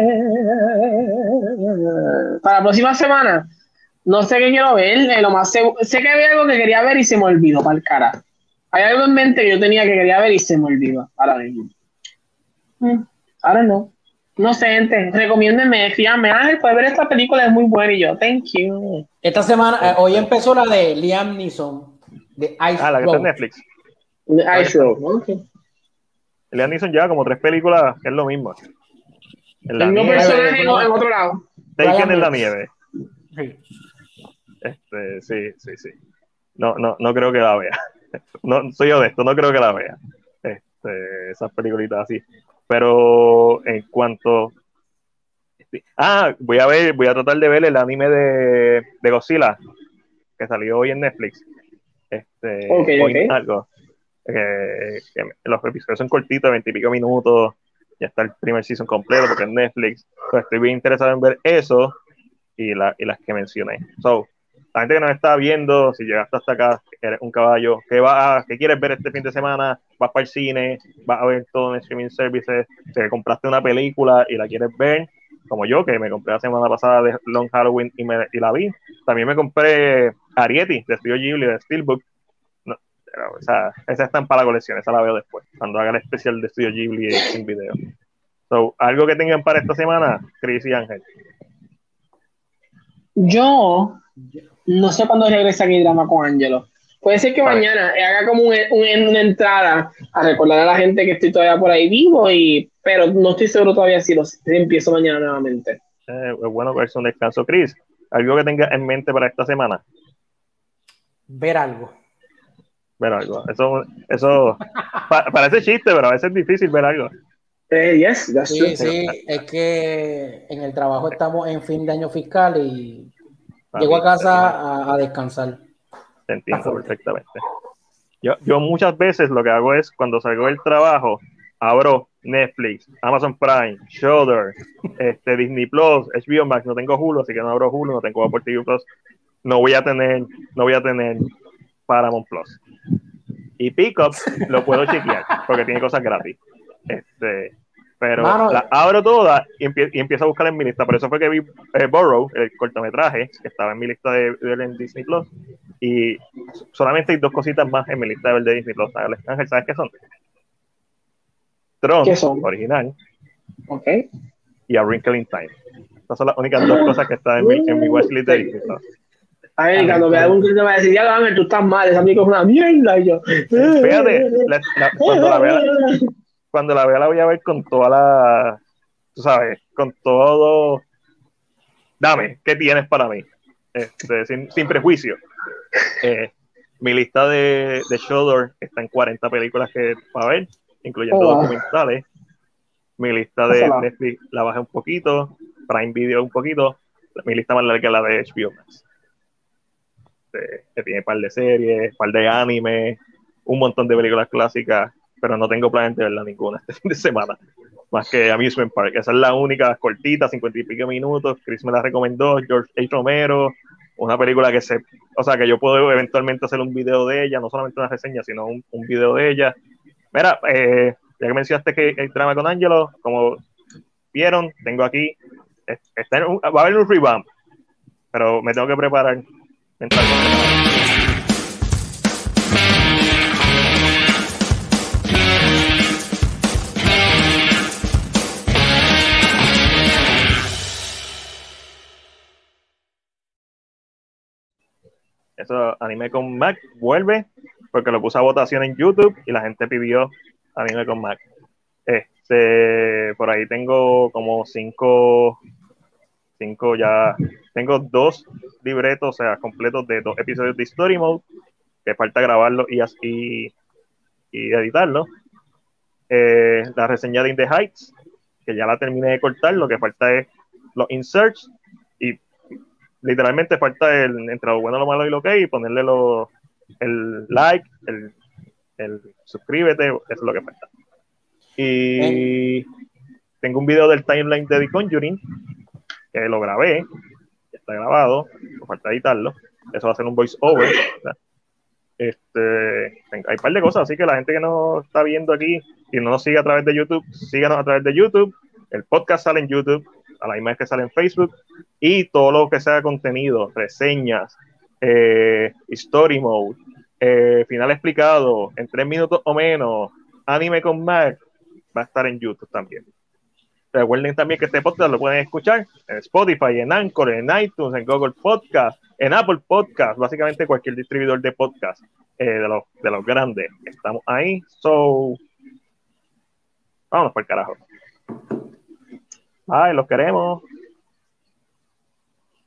para la próxima semana. No sé qué quiero ver. eh, lo más sé que había algo que quería ver y se me olvidó para el cara. Hay algo en mente que yo tenía que quería ver y se me olvidó ahora mismo. Mm, Ahora no. No sé, gente. Recomiéndenme, escríbanme. Ángel, puedes ver esta película, es muy buena. Y yo, thank you. Esta semana, eh, hoy empezó la de Liam Neeson, de Ice Ah, la que está en. Netflix. Ice Road. Liam Neeson lleva como tres películas que es lo mismo. En la El mismo nieve, personaje en, en otro lado. Taken en la nieve. Sí. Este, sí, sí, sí. No, no, no creo que la vea. No, soy honesto, no creo que la vea. Este, esas peliculitas así. Pero en cuanto. Ah, voy a ver, voy a tratar de ver el anime de, de Godzilla que salió hoy en Netflix. Este, Ok, Point ok. algo. Eh, los episodios son cortitos, veintipico minutos. Ya está el primer season completo porque es Netflix. Pues estoy bien interesado en ver eso y, la, y las que mencioné. So, la gente que nos está viendo, si llegaste hasta acá, eres un caballo, ¿qué, va qué quieres ver este fin de semana? ¿Vas para el cine? ¿Vas a ver todo en streaming services? ¿Te compraste una película y la quieres ver? Como yo, que me compré la semana pasada de Long Halloween y, me, y la vi. También me compré Arieti, de Studio Ghibli, de Steelbook. No, pero, o sea, esa está para la colección, esa la veo después, cuando haga el especial de Studio Ghibli en video. So, ¿Algo que tengan para esta semana, Chris y Ángel? Yo no sé cuándo regresa aquí drama con Angelo. Puede ser que Vale. mañana haga como un- un- una entrada a recordar a la gente que estoy todavía por ahí vivo, y, pero no estoy seguro todavía si, lo, si empiezo mañana nuevamente. Eh, es bueno verse un descanso. Chris, ¿algo que tengas en mente para esta semana? Ver algo. Ver algo. Eso, eso pa- parece chiste, pero a veces es difícil ver algo. Eh, yes, that's Sí, true. sí, es que en el trabajo estamos en fin de año fiscal y llego a casa a, a descansar. Te entiendo perfectamente. Yo, yo muchas veces lo que hago es cuando salgo del trabajo, abro Netflix, Amazon Prime, Shudder, este, Disney Plus, HBO Max, no tengo Hulu, así que no abro Hulu, no tengo Apple TV Plus, no voy a tener, no voy a tener Paramount Plus. Y Pickup lo puedo chequear porque tiene cosas gratis. Este, pero Mano, las abro todas y, empie- y empiezo a buscar en mi lista. Por eso fue que vi eh, Borrow, el cortometraje, que estaba en mi lista de, de Disney Plus. Y solamente hay dos cositas más en mi lista de de Disney Plus. Ángel, ¿sabes qué son? Tron, ¿Qué son? original, Ok. y A Wrinkle in Time. Estas son las únicas dos cosas que están en mi, en mi watchlist de Disney Plus. A ver, cuando vea un cliente me va a decir, ya Ángel, tú estás mal, esa amigo es una mierda. Y yo, Fíjate, la- la- cuando, la vea, cuando la vea la voy a ver con toda la, tú sabes, con todo. Dame, ¿qué tienes para mí? Este, sin, sin prejuicio. Eh, mi lista de, de Shudder está en 40 películas que para ver, incluyendo Oh, documentales. Mi lista de. Netflix la bajé un poquito, Prime Video un poquito. Mi lista más larga es la de HBO Max. Este, que tiene un par de series, un par de anime, un montón de películas clásicas, pero no tengo planes de verla ninguna este fin de semana. Más que Amusement Park. Esa es la única cortita, cincuenta y pico minutos. Chris me la recomendó, George H. Romero. Una película que se. O sea, que yo puedo eventualmente hacer un video de ella, no solamente una reseña, sino un, un video de ella. Mira, eh, ya que mencionaste que el drama con Angelo, como vieron, tengo aquí. es- está en un- va a haber un revamp, pero me tengo que preparar mentalmente. Eso, anime con Mac, vuelve, porque lo puse a votación en YouTube y la gente pidió anime con Mac. Este, por ahí tengo como cinco, cinco ya, tengo dos libretos, o sea, completos de dos episodios de Story Mode, que falta grabarlo y, y, y editarlo. Eh, la reseña de In the Heights, que ya la terminé de cortar, lo que falta es los inserts y literalmente falta el entre lo bueno, lo malo y lo que y ponerle lo, el like, el, el suscríbete, eso es lo que falta. Y tengo un video del timeline de The Conjuring que lo grabé, ya está grabado, falta editarlo. Eso va a ser un voice over. ¿verdad? Este, hay un par de cosas, así que la gente que nos está viendo aquí y no nos sigue a través de YouTube, síganos a través de YouTube. El podcast sale en YouTube, a la misma vez que sale en Facebook, y todo lo que sea contenido, reseñas, eh, story mode, eh, final explicado, en tres minutos o menos, anime con Mac, va a estar en YouTube también. Recuerden también que este podcast lo pueden escuchar en Spotify, en Anchor, en iTunes, en Google Podcast, en Apple Podcast, básicamente cualquier distribuidor de podcast eh, de, los, de los grandes. Estamos ahí. So, vámonos por el carajo. Ay, los queremos.